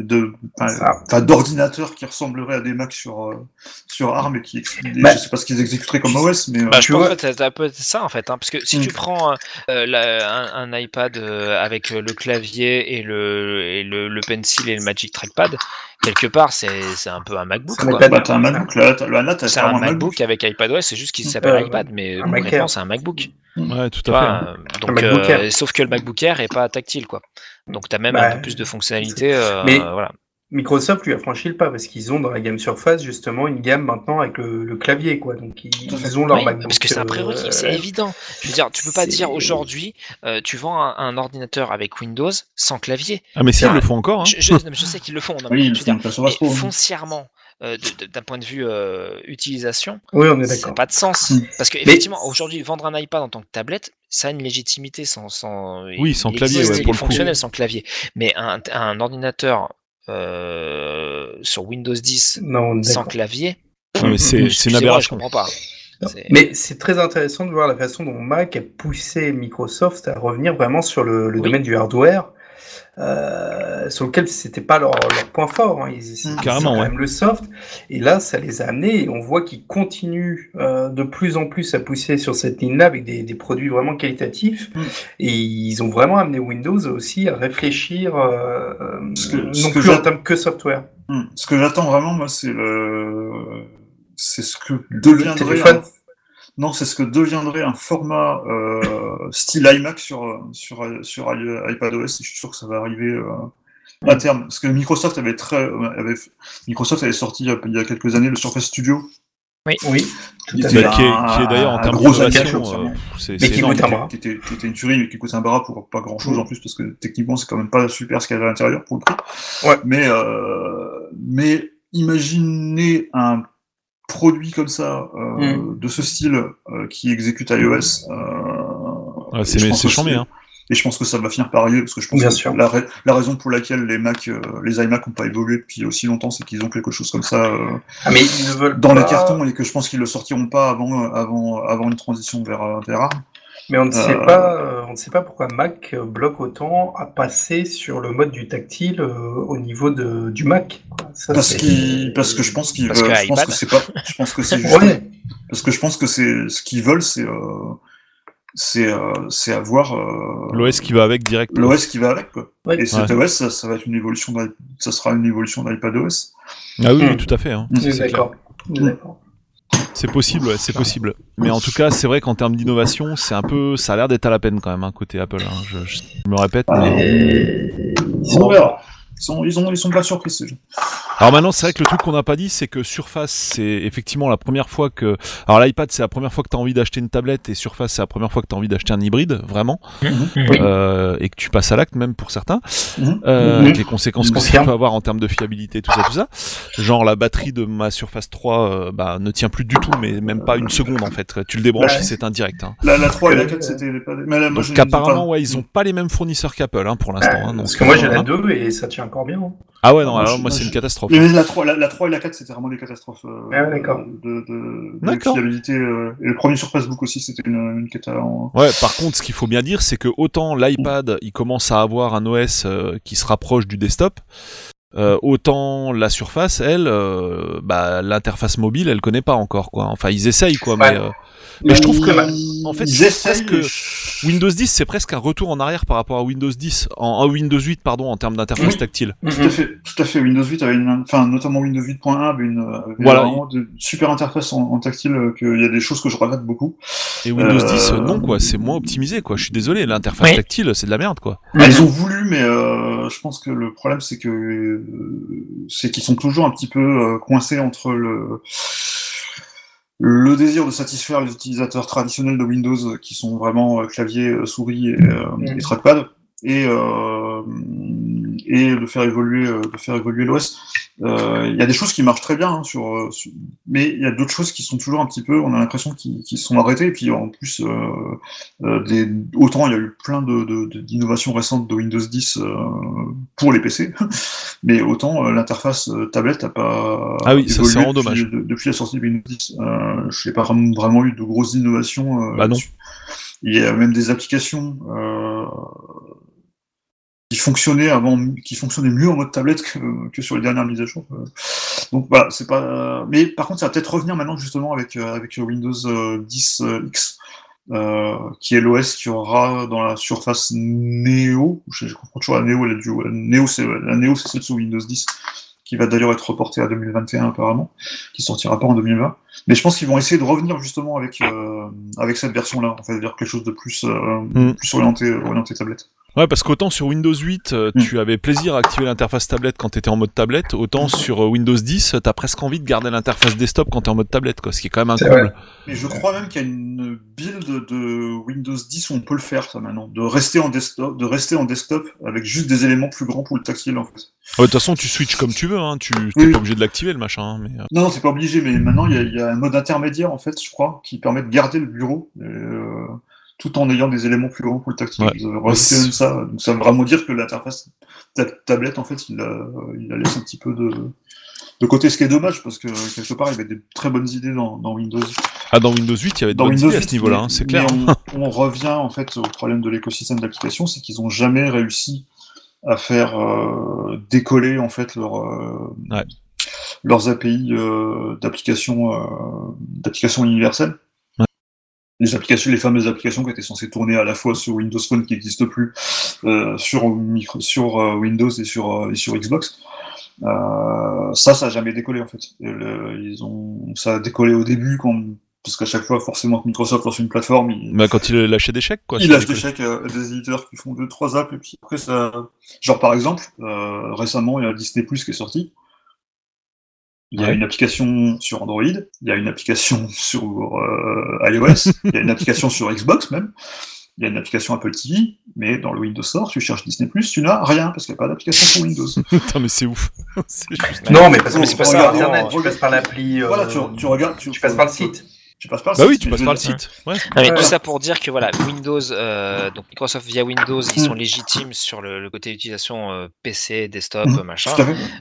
enfin, d'ordinateurs qui ressembleraient à des Macs sur, euh, sur ARM et qui, ex- Bah, je sais pas ce qu'ils exécuteraient comme OS, mais euh, Bah, je Tu pense vois- que c'est un peu ça en fait, hein, parce que si Mm. tu prends euh, euh, la- un, un iPad euh, avec euh, le clavier et le, et le, le pencil et le Magic Trackpad, quelque part c'est c'est un peu un MacBook. C'est un bah, un MacBook, là, là, t'as C'est un MacBook avec iPadOS, c'est juste qu'il s'appelle Euh, iPad, mais concrètement c'est un MacBook. Ouais, tout Tu à fait. vois, hein. euh, donc, MacBook euh, Air. sauf que le MacBook Air est pas tactile quoi. Donc t'as même Bah, un peu plus de fonctionnalités. euh, Mais- voilà. Microsoft lui a franchi le pas parce qu'ils ont dans la gamme Surface justement une gamme maintenant avec le, le clavier quoi. Donc ils, ont leur Oui, MacBook. parce que c'est un prérequis, euh, c'est évident. Je veux dire, tu peux pas dire aujourd'hui, euh, tu vends un, un ordinateur avec Windows sans clavier. Ah, mais si, ils un- le font encore. Hein. Je, je- non, mais je sais qu'ils le font. non, mais Oui, je dire, mais foncièrement, euh, d'un point de vue euh, utilisation, Oui, on est ça n'a d'accord. pas de sens. Mm. Parce que effectivement, aujourd'hui, vendre un iPad en tant que tablette, ça a une légitimité sans, sans Oui, sans clavier, ouais, pour le coup. fonctionnel sans clavier. Mais un, un ordinateur euh, sur Windows 10 Non, on est sans clavier, Non, mais c'est une excusez-moi, je aberration. comprends pas. Mais c'est très intéressant de voir la façon dont Mac a poussé Microsoft à revenir vraiment sur le, le Oui. domaine du hardware euh, sur lequel c'était pas leur, leur, point fort. Hein. Ils, ils Carrément, quand même le soft. Et là, ça les a amenés et on voit qu'ils continuent euh, de plus en plus à pousser sur cette ligne-là avec des, des, produits vraiment qualitatifs. Mm. Et ils ont vraiment amené Windows aussi à réfléchir euh, que, non plus en termes que software. Mm. Ce que j'attends vraiment, moi, c'est le, c'est ce que deviendrait. Un... Non, c'est ce que deviendrait un format euh, style iMac sur, sur, sur iPadOS. Je suis sûr que ça va arriver euh, à terme. Parce que Microsoft avait très, avait, Microsoft avait sorti il y a quelques années le Surface Studio. Oui, oui. Tout à fait. Qui, est, qui est d'ailleurs en termes d'innovation, euh, c'est énorme. Qui était, qui était une tuerie, mais qui coûte un barat pour pas grand chose mmh. en plus, parce que techniquement, c'est quand même pas super ce qu'il y avait à l'intérieur pour le coup. Ouais. Mais, euh, mais imaginez un produit comme ça, euh, mm. de ce style, euh, qui exécute iOS. Euh, ouais, c'est chambé, hein. Et je pense que ça va finir par arriver, parce que je pense Bien que sûr. La, la, raison pour laquelle les Mac, euh, les iMac n'ont pas évolué depuis aussi longtemps, c'est qu'ils ont quelque chose comme ça euh, ah, mais ils ne veulent dans pas... les cartons et que je pense qu'ils le sortiront pas avant, avant, avant une transition vers, vers ARM. Mais on ne sait euh... pas, on ne sait pas pourquoi Mac bloque autant à passer sur le mode du tactile euh, au niveau de, du Mac. Ça, parce, qu parce que je pense qu'ils, parce veulent, que je pense que c'est pas, je pense que c'est juste, ouais. parce que je pense que c'est ce qu'ils veulent, c'est euh, c'est euh, c'est avoir euh, l'OS qui va avec direct. L'OS qui va avec quoi. Ouais. Et cet OS, ça, ça, va être une évolution, ça sera une évolution d'iPadOS. Ah oui, mmh. oui, tout à fait. Hein. Mmh. D'accord. D'accord. C'est possible, ouais, c'est possible. Mais en tout cas, c'est vrai qu'en termes d'innovation, c'est un peu, ça a l'air d'être à la peine quand même, hein, côté Apple. Hein. Je, je, me répète. Mais... On verra. Ils sont, ils, ont, ils sont pas surpris ces gens. Alors maintenant, c'est vrai que le truc qu'on n'a pas dit, c'est que Surface, c'est effectivement la première fois que. Alors l'iPad, c'est la première fois que tu as envie d'acheter une tablette, et Surface, c'est la première fois que tu as envie d'acheter un hybride, vraiment. Mmh, oui. euh, et que tu passes à l'acte, même pour certains. Mmh. Euh, avec les conséquences que ça peut avoir en termes de fiabilité, tout ça, tout ça. Genre la batterie de ma Surface 3 euh, bah, ne tient plus du tout, mais même pas une seconde en fait. Tu le débranches Ouais. et c'est indirect. Hein. La, la 3 et la 4, c'était pas moi, Donc apparemment, pas- ouais, ils ont pas les mêmes fournisseurs qu'Apple hein, pour l'instant. hein, Parce que moi j'ai euh, la 2 et ça tient encore bien. Ah ouais, non, alors moi c'est une catastrophe. Mais la 3, la, la 3 et la 4, c'était vraiment des catastrophes euh, Ah ouais, d'accord. de, de, de fiabilité. euh, et le premier sur Facebook aussi, c'était une, une cata en... Ouais, par contre, ce qu'il faut bien dire, c'est que autant l'iPad, il commence à avoir un OS euh, qui se rapproche du desktop, euh, autant la Surface, elle, euh, bah, l'interface mobile, elle connaît pas encore, quoi. Enfin, ils essayent, quoi, mais, euh, mais je trouve que, en fait, presque- Windows 10, c'est presque un retour en arrière par rapport à Windows 10, en, en Windows 8, pardon, en termes d'interface Oui. tactile. Tout à fait, tout à fait. Windows 8 avait une, enfin, notamment Windows 8.1 avait une, avait Voilà. vraiment de super interface en, en tactile, euh, qu'il y a des choses que je regrette beaucoup. Et Windows Euh, 10, euh, non, quoi, c'est moins optimisé, quoi. Je suis désolé, l'interface Oui. tactile, c'est de la merde, quoi. Bah, ils ont voulu, mais euh, je pense que le problème c'est que euh, c'est qu'ils sont toujours un petit peu euh, coincés entre le le désir de satisfaire les utilisateurs traditionnels de Windows euh, qui sont vraiment euh, clavier, euh, souris et, et trackpad. Et euh, et de faire évoluer euh, de faire évoluer l'OS. Euh, Il y a des choses qui marchent très bien hein, sur, euh, sur- mais il y a d'autres choses qui sont toujours un petit peu, on a l'impression qu'ils sont arrêtés. Et puis en plus, euh, euh, des, autant il y a eu plein de, de- de- d'innovations récentes de Windows 10 euh, pour les PC, mais autant euh, l'interface euh, tablette n'a pas Ah oui, ça, évolué c'est vraiment depuis, dommage. de- depuis la sortie de Windows 10. Euh, je n'ai pas vraiment, eu de grosses innovations. euh, Bah non. là-dessus. Il y a même des applications euh, qui fonctionnaient avant, qui fonctionnaient mieux en mode tablette que, que sur les dernières mises à jour. Euh, Donc voilà, c'est pas. Mais par contre, ça va peut-être revenir maintenant justement avec euh, avec Windows euh, 10 euh, X, euh, qui est l'OS qui aura dans la surface Neo. Je, je comprends toujours la Neo, la. La Neo, c'est la Neo, c'est celle sous Windows 10, qui va d'ailleurs être reportée à 2021 apparemment, qui sortira pas en 2020. Mais je pense qu'ils vont essayer de revenir justement avec euh, avec cette version-là, en fait, vers quelque chose de plus euh, Mm. plus orienté orienté tablette. Ouais, parce qu'autant sur Windows 8, euh, Mm. tu avais plaisir à activer l'interface tablette quand t'étais en mode tablette, autant sur euh, Windows 10, t'as presque envie de garder l'interface desktop quand t'es en mode tablette, quoi, ce qui est quand même comble. Et je crois même qu'il y a une build de Windows 10 où on peut le faire, ça maintenant, de rester en desktop, de rester en desktop avec juste des éléments plus grands pour le tactile en fait. Ouais, De toute façon, tu switches comme tu veux, hein, tu t'es Oui. pas obligé de l'activer le machin, hein, mais euh, Non, non, c'est pas obligé, mais maintenant il y, a, il y a un mode intermédiaire en fait, je crois, qui permet de garder le bureau euh, tout en ayant des éléments plus grands pour le tactile. Ouais. Ils c'est- même ça, donc ça veut vraiment dire que l'interface ta- tablette en fait, il la, il la laisse un petit peu de de côté, ce qui est dommage parce que quelque part il y avait des très bonnes idées dans, dans Windows ah dans Windows 8, il y avait de dans bonnes Windows idées à 8, ce niveau-là, hein, c'est clair. mais on, on revient en fait au problème de l'écosystème d'application, c'est qu'ils ont jamais réussi à faire euh, décoller en fait leur, euh, Ouais. leurs API euh, d'applications euh, d'applications universelles. Ouais. Les applications, les fameuses applications qui étaient censées tourner à la fois sur Windows Phone qui n'existe plus, euh, sur, micro, sur euh, Windows et sur, euh, et sur Xbox. Euh, ça, ça a jamais décollé en fait. Le- ils ont, ça a décollé au début quand, parce qu'à chaque fois, forcément, que Microsoft lance une plateforme, il, Bah, quand il lâchait des chèques, quoi. il lâche des chèques à des éditeurs qui font deux, trois apps, et puis après ça. Genre par exemple, euh, récemment, il y a Disney Plus qui est sorti. Il y a Ouais. une application sur Android, il y a une application sur euh, iOS, il y a une application sur Xbox même, il y a une application Apple TV, mais dans le Windows Store, tu cherches Disney Plus, tu n'as rien parce qu'il n'y a pas d'application sur Windows. Putain, mais c'est ouf. juste. Non, mais parce Mais que c'est pas ça, Internet, tu passes par l'appli. euh, Voilà, tu, tu regardes, tu, tu passes par le site. Tu passes par le Bah site. oui, tu passes par le site. Ouais. Non, mais tout ça pour dire que voilà, Windows, euh, donc Microsoft via Windows, ils sont légitimes sur le, le côté utilisation euh, PC, desktop, Mm, machin,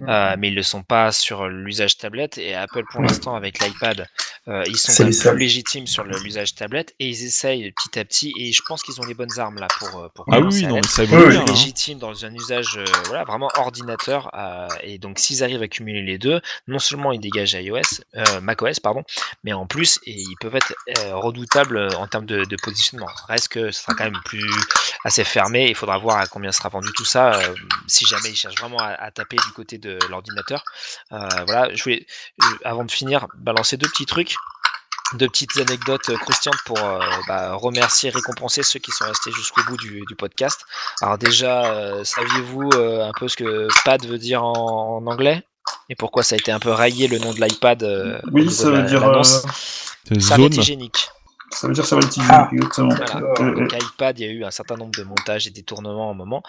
euh, mais ils le sont pas sur l'usage tablette. Et Apple, pour l'instant, avec l'iPad, euh, ils sont seuls. légitimes sur l'usage tablette et ils essayent petit à petit. Et je pense qu'ils ont les bonnes armes là pour pour Ah oui, non, mais ça bien. hein. légitime dans un usage euh, voilà vraiment ordinateur euh, et donc s'ils arrivent à cumuler les deux non seulement ils dégagent iOS euh, macOS pardon mais en plus et ils peuvent être euh, redoutables en termes de, de positionnement. Reste que ce sera quand même plus assez fermé. Il faudra voir à combien sera vendu tout ça euh, si jamais ils cherchent vraiment à, à taper du côté de l'ordinateur. Euh, voilà je voulais avant de finir balancer deux petits trucs deux petites anecdotes croustillantes pour euh, bah, remercier, récompenser ceux qui sont restés jusqu'au bout du, du podcast. Alors déjà, euh, saviez-vous euh, un peu ce que pad veut dire en, en anglais? Et pourquoi ça a été un peu rayé le nom de l'iPad Oui, ça veut la- dire, euh, Zone. hygiénique. ça veut dire ça va être Ah. exactement. Voilà. D'accord. Euh, Donc iPad, il y a eu un certain nombre de montages et détournements au moment.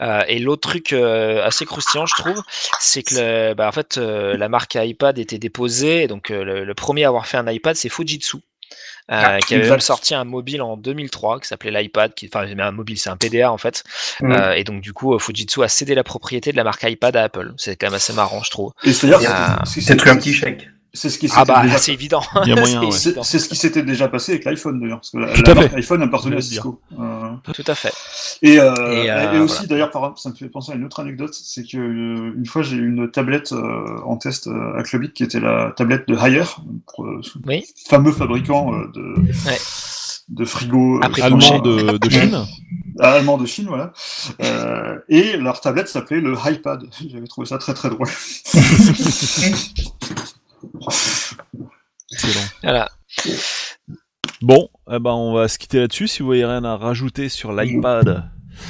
Euh, et l'autre truc euh, assez croustillant, je trouve, c'est que le- bah, en fait, euh, la marque iPad était déposée. Donc euh, le, le premier à avoir fait un iPad, c'est Fujitsu. euh, Ah, qui avait même sorti un mobile en 2003 qui s'appelait l'iPad, qui, enfin un mobile c'est un PDA en fait, Mm. Euh, et donc du coup Fujitsu a cédé la propriété de la marque iPad à Apple. C'est quand même assez marrant je trouve. Et c'est-à-dire, c'est- un petit chèque. C'est ce qui Ah s'était bah déjà c'est évident. C'est ouais. Ce qui s'était déjà passé avec l'iPhone d'ailleurs, parce que la, Tout la à marque fait. iPhone appartenait à Cisco. Euh, Tout à fait. et, euh, Et, et, euh, aussi voilà. d'ailleurs, ça me fait penser à une autre anecdote, c'est que euh, une fois j'ai eu une tablette euh, en test euh, à Clubic qui était la tablette de Haier, euh, Oui. fameux fabricant euh, de, Ouais. de frigo Après, Allemand de, de Chine. allemand de Chine, voilà. Euh, et leur tablette s'appelait le iPad. J'avais trouvé ça très très drôle. Excellent. Voilà. Bon, eh ben, on va se quitter là-dessus. Si vous voyez rien à rajouter sur l'iPad.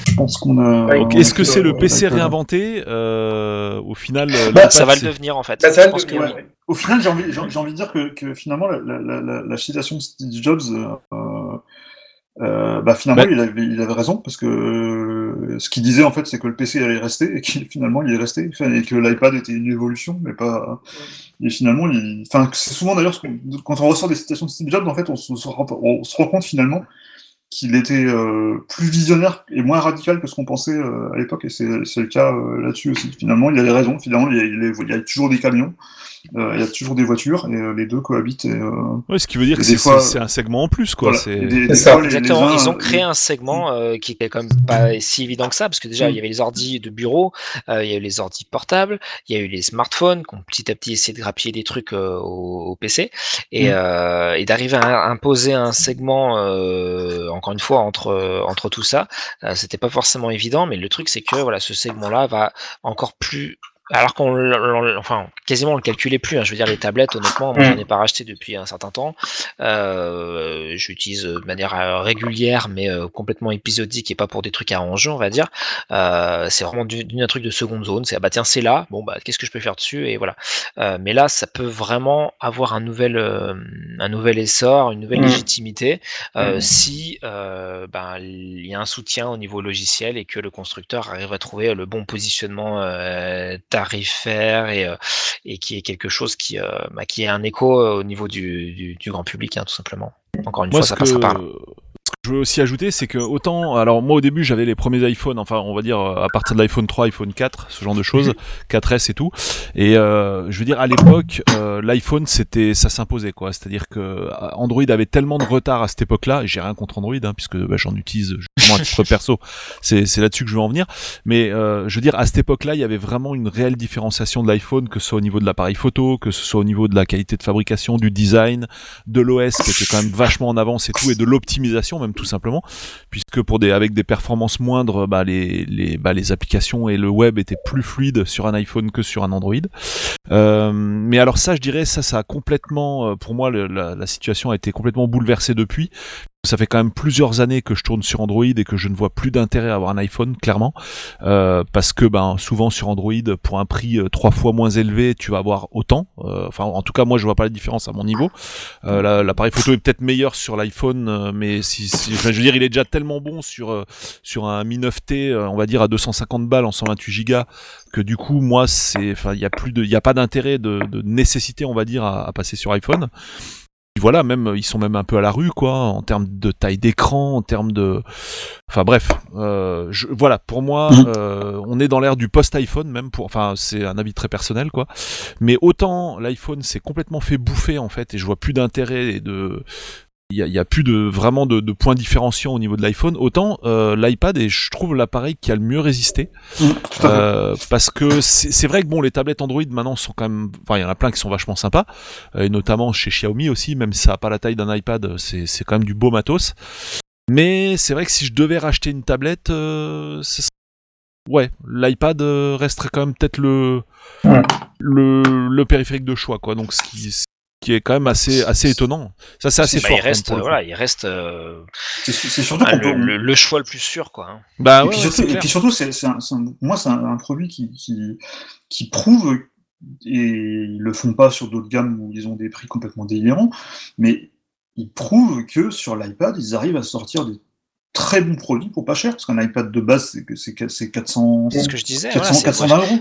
Je pense qu'on a. Ouais, est-ce que c'est le euh, PC réinventé euh, Au final, Bah, Ça va le devenir en fait. Bah, ça je va pense le que devenir, oui. ouais. Au final, j'ai envie, envie de dire que, que finalement, la, la, la, la- la citation de Steve Jobs, euh, euh, bah, finalement, Bah- il, avait, il avait raison, parce que euh, ce qu'il disait, en fait, c'est que le PC allait rester, et qu'il finalement, il est resté, et que l'iPad était une évolution, mais pas... Et finalement, il... enfin, c'est souvent d'ailleurs, quand on ressort des citations de Steve Jobs, en fait, on se, rend, on se rend compte finalement qu'il était euh, plus visionnaire et moins radical que ce qu'on pensait euh, à l'époque, et c'est c'est le cas euh, là-dessus aussi. Finalement, il avait raison, finalement, il y a, il y a- il y a toujours des camions, il y a toujours des voitures, et euh, les deux cohabitent. Et, euh, Ouais, ce qui veut dire Et que des c'est fois- c'est- c'est un segment en plus, quoi. voilà. Des- C'est des ça. fois, les- les Exactement, uns, ils ont euh, créé un segment euh, qui était quand même pas si évident que ça, parce que déjà, Mm. il y avait les ordi de bureau, euh, il y a eu les ordi portables, il y a eu les smartphones qui ont petit à petit essayé de grappiller des trucs euh, au, au PC, et, Mm. euh, et d'arriver à imposer un segment, euh, encore une fois, entre, entre tout ça, euh, c'était pas forcément évident, mais le truc, c'est que voilà, ce segment-là va encore plus alors qu'on, enfin, quasiment on le calculait plus. hein. Je veux dire, les tablettes, honnêtement, moi, Mm. j'en ai pas racheté depuis un certain temps. Euh, J'utilise de manière euh, régulière, mais euh, complètement épisodique et pas pour des trucs à enjeu, on va dire. Euh, c'est vraiment du, un truc de seconde zone. C'est ah bah tiens, c'est là. Bon bah qu'est-ce que je peux faire dessus? Et voilà. Euh, mais là, ça peut vraiment avoir un nouvel, euh, un nouvel essor, une nouvelle Mm. légitimité euh, Mm. si euh, ben il y a un soutien au niveau logiciel et que le constructeur arrive à trouver le bon positionnement euh, tarifaire et, euh, et qui est quelque chose qui, euh, bah, qui est un écho euh, au niveau du, du, du grand public, hein, tout simplement. Encore une Moi, fois, ça que, passera par là. Je veux aussi ajouter, c'est que autant, alors moi au début j'avais les premiers iPhones, enfin on va dire euh, à partir de l'iPhone 3, iPhone 4, ce genre de choses, 4S et tout. Et euh, je veux dire à l'époque, euh, l'iPhone c'était, ça s'imposait quoi. C'est-à-dire que euh, Android avait tellement de retard à cette époque-là. J'ai rien contre Android, hein, puisque bah, j'en utilise justement à titre perso. C'est c'est là-dessus que je veux en venir. Mais euh, je veux dire à cette époque-là, il y avait vraiment une réelle différenciation de l'iPhone, que ce soit au niveau de l'appareil photo, que ce soit au niveau de la qualité de fabrication, du design, de l'OS qui était quand même vachement en avance et tout, et de l'optimisation même tout simplement, puisque pour des avec des performances moindres, bah, les les bah, les applications et le web étaient plus fluides sur un iPhone que sur un Android. Euh, mais alors ça, je dirais, ça, ça a complètement, euh, pour moi, la, la situation a été complètement bouleversée depuis. Ça fait quand même plusieurs années que je tourne sur Android et que je ne vois plus d'intérêt à avoir un iPhone, clairement, Euh, parce que ben souvent sur Android, pour un prix euh, trois fois moins élevé, tu vas avoir autant. Euh, enfin, en tout cas, moi, je vois pas la différence à mon niveau. Euh, la- L'appareil photo est peut-être meilleur sur l'iPhone, euh, mais si, si- enfin, je veux dire, il est déjà tellement bon sur euh, sur un Mi 9T, euh, on va dire à 250 balles en 128 Go que du coup moi c'est enfin il y a plus de y a pas d'intérêt de, de nécessité on va dire à, à passer sur iPhone Puis voilà même ils sont même un peu à la rue quoi en termes de taille d'écran en termes de enfin bref euh, je, voilà pour moi Mhm. euh, on est dans l'ère du post iPhone même pour enfin c'est un avis très personnel quoi mais autant l'iPhone s'est complètement fait bouffer en fait et je vois plus d'intérêt et de il y a, a plus de vraiment de, de points différenciants au niveau de l'iPhone. Autant euh, l'iPad est je trouve l'appareil qui a le mieux résisté. Mmh, fait. euh, parce que c'est vrai que bon les tablettes Android maintenant sont quand même enfin il y en a plein qui sont vachement sympas. Euh, et notamment chez Xiaomi aussi même si ça a pas la taille d'un iPad c'est quand même du beau matos. Mais c'est vrai que si je devais racheter une tablette euh, ce serait- ouais l'iPad euh, resterait quand même peut-être le Ouais. le le périphérique de choix quoi. Donc ce qui ce qui est quand même assez assez étonnant ça c'est assez Bah, fort il même, reste, voilà, il reste euh, C'est surtout ah, le, peut. le- le choix le plus sûr, quoi. hein. bah et, ouais, puis ouais, surtout, et puis surtout, c'est, moi, c'est un, un produit qui, qui, qui prouve, et ils le font pas sur d'autres gammes où ils ont des prix complètement délirants, mais ils prouvent que sur l'iPad, ils arrivent à sortir des très bons produits pour pas cher, parce qu'un iPad de base, c'est, que- c'est, que- c'est 400, C'est ce que je disais. 400, voilà, c'est- 420 euros.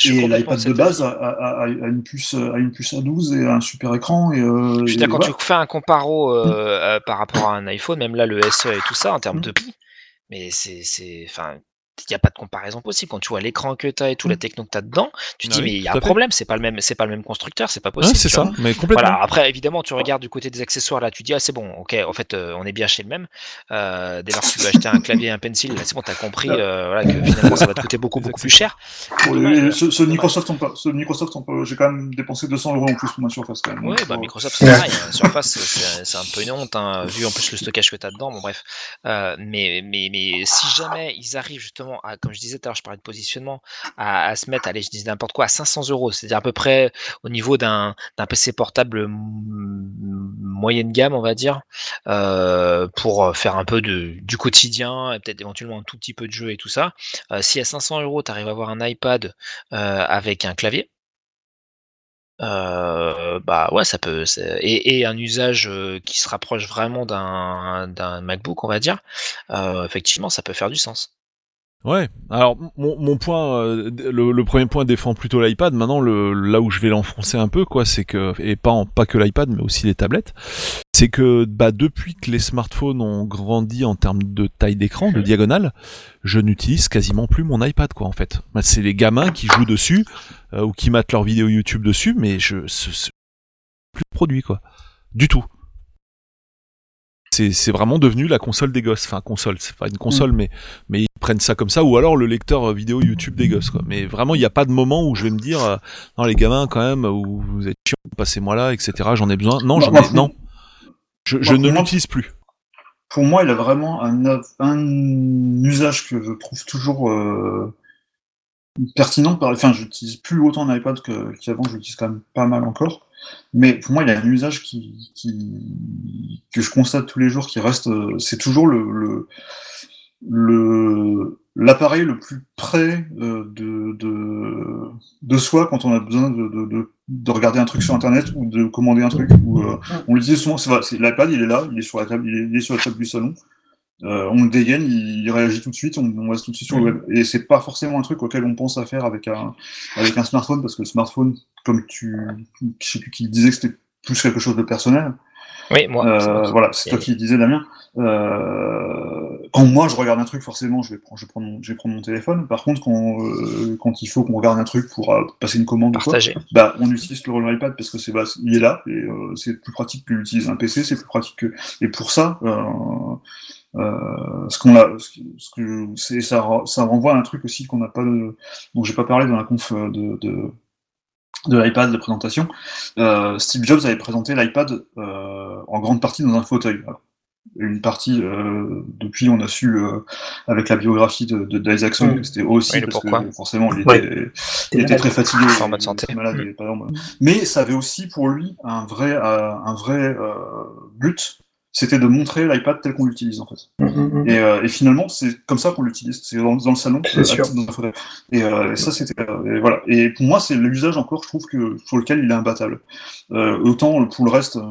Je Et l'iPad de base a, a- a- a une puce, a une puce A12 et un super écran. Et, euh, Je suis d'accord, voilà. tu fais un comparo euh, euh, par rapport à un iPhone, même là le SE et tout ça, en termes Mm. de prix, mais c'est, c'est, enfin, n'y a pas de comparaison possible. Quand tu vois l'écran que tu as et tout la techno que tu as dedans, tu te Ah dis, mais il y a un problème, c'est pas le même, c'est pas le même constructeur, c'est pas possible. c'est tu ça vois. mais complètement Voilà, après, évidemment, tu regardes du côté des accessoires, là, tu dis, ah, c'est bon, ok, en fait, euh, on est bien chez le même. Euh, dès lors que tu veux acheter un clavier et un pencil, c'est bon, t'as compris euh, voilà, que finalement, ça va te coûter beaucoup, beaucoup plus cher. Ce. Microsoft, j'ai quand même dépensé 200 euros en plus pour ma surface quand même. Oui, bah Microsoft c'est pareil. euh, Surface, c'est- un peu une honte, hein, vu en plus le stockage que tu as dedans. Bon, bref. Euh, mais, mais, mais si jamais ils arrivent justement comme je disais tout à l'heure, je parlais de positionnement, à, se mettre, allez, je dis n'importe quoi, à 500 euros, c'est-à-dire à peu près au niveau d'un PC portable moyenne gamme, on va dire, euh, pour faire un peu de, du quotidien, et peut-être éventuellement un tout petit peu de jeu et tout ça. Euh, si à 500 euros, tu arrives à avoir un iPad euh, avec un clavier, euh, bah ouais, ça peut. Et, un usage euh, qui se rapproche vraiment d'un MacBook, on va dire. euh, effectivement, ça peut faire du sens. Ouais. Alors mon, mon point, euh, le, le premier point défend plutôt l'iPad. Maintenant, le, là où je vais l'enfoncer un peu, quoi, c'est que et pas en- pas que l'iPad, mais aussi les tablettes, c'est que bah depuis que les smartphones ont grandi en termes de taille d'écran, de diagonale, je n'utilise quasiment plus mon iPad, quoi, en fait. Bah, c'est les gamins qui jouent dessus euh, ou qui matent leurs vidéos YouTube dessus, mais je ce, ce- plus de produit, quoi, du tout. C'est vraiment devenu la console des gosses. Enfin, console, c'est pas une console, mais mais ils prennent ça comme ça, ou alors le lecteur vidéo YouTube des gosses, quoi. Mais vraiment, il n'y a pas de moment où je vais me dire, euh, non, les gamins, quand même, où vous êtes chiants, passez-moi là, etc., j'en ai besoin. Non, j'en ai, non. Je, ne l'utilise plus. Pour moi, il a vraiment un, un usage que je trouve toujours euh, pertinent. Par- Enfin, j'utilise plus autant d'iPad qu'avant, je l'utilise quand même pas mal encore. Mais pour moi, il a un usage qui, qui- que je constate tous les jours qui reste. euh, C'est toujours le, le, l'appareil le plus près euh, de, de, de soi quand on a besoin de, de, de, de regarder un truc sur internet ou de commander un truc. Ou, euh, on le dit souvent, c'est vrai, c'est- l'iPad il est là, il est sur la table, il est, il est sur la table du salon. Euh, on le dégaine, il, il réagit tout de suite, on, on reste tout de suite sur le web. Et c'est pas forcément un truc auquel on pense à faire avec un, avec un smartphone, parce que le smartphone, comme tu, je sais plus qui disait que c'était plus quelque chose de personnel. Oui, moi. Euh, voilà, c'est toi qui disais Damien. Euh, quand moi je regarde un truc, forcément, je vais prendre, je vais prendre, mon, je vais prendre mon téléphone. Par contre, quand, euh, quand il faut qu'on regarde un truc pour passer une commande ou quoi, bah, on utilise le iPad parce que c'est bah, il est là et c'est plus pratique que d'utiliser un PC, c'est plus pratique que. Et pour ça, euh, ce qu'on a, ce que- ce que c'est ça, ça renvoie à un truc aussi qu'on n'a pas, de, dont j'ai pas parlé dans la conf euh, de, de de l'iPad de présentation. Euh, Steve Jobs avait présenté l'iPad euh, en grande partie dans un fauteuil. Alors, une partie, euh, depuis, on a su euh, avec la biographie de, de d'Isaacson Mm. que c'était aussi Oui, parce pourquoi. que forcément il était, Ouais. il était très fatigué, En mode il santé. était malade, Mm. Mais ça avait aussi pour lui un vrai, un vrai euh, but, c'était de montrer l'iPad tel qu'on l'utilise en fait. Mhm. Et, euh, et finalement, c'est comme ça qu'on l'utilise. C'est dans, dans le salon, sûr. dans un fauteuil. Et, euh, et ça, c'était euh, et voilà. Et pour moi, c'est l'usage encore, je trouve que sur lequel il est imbattable. Euh, autant pour le reste, euh,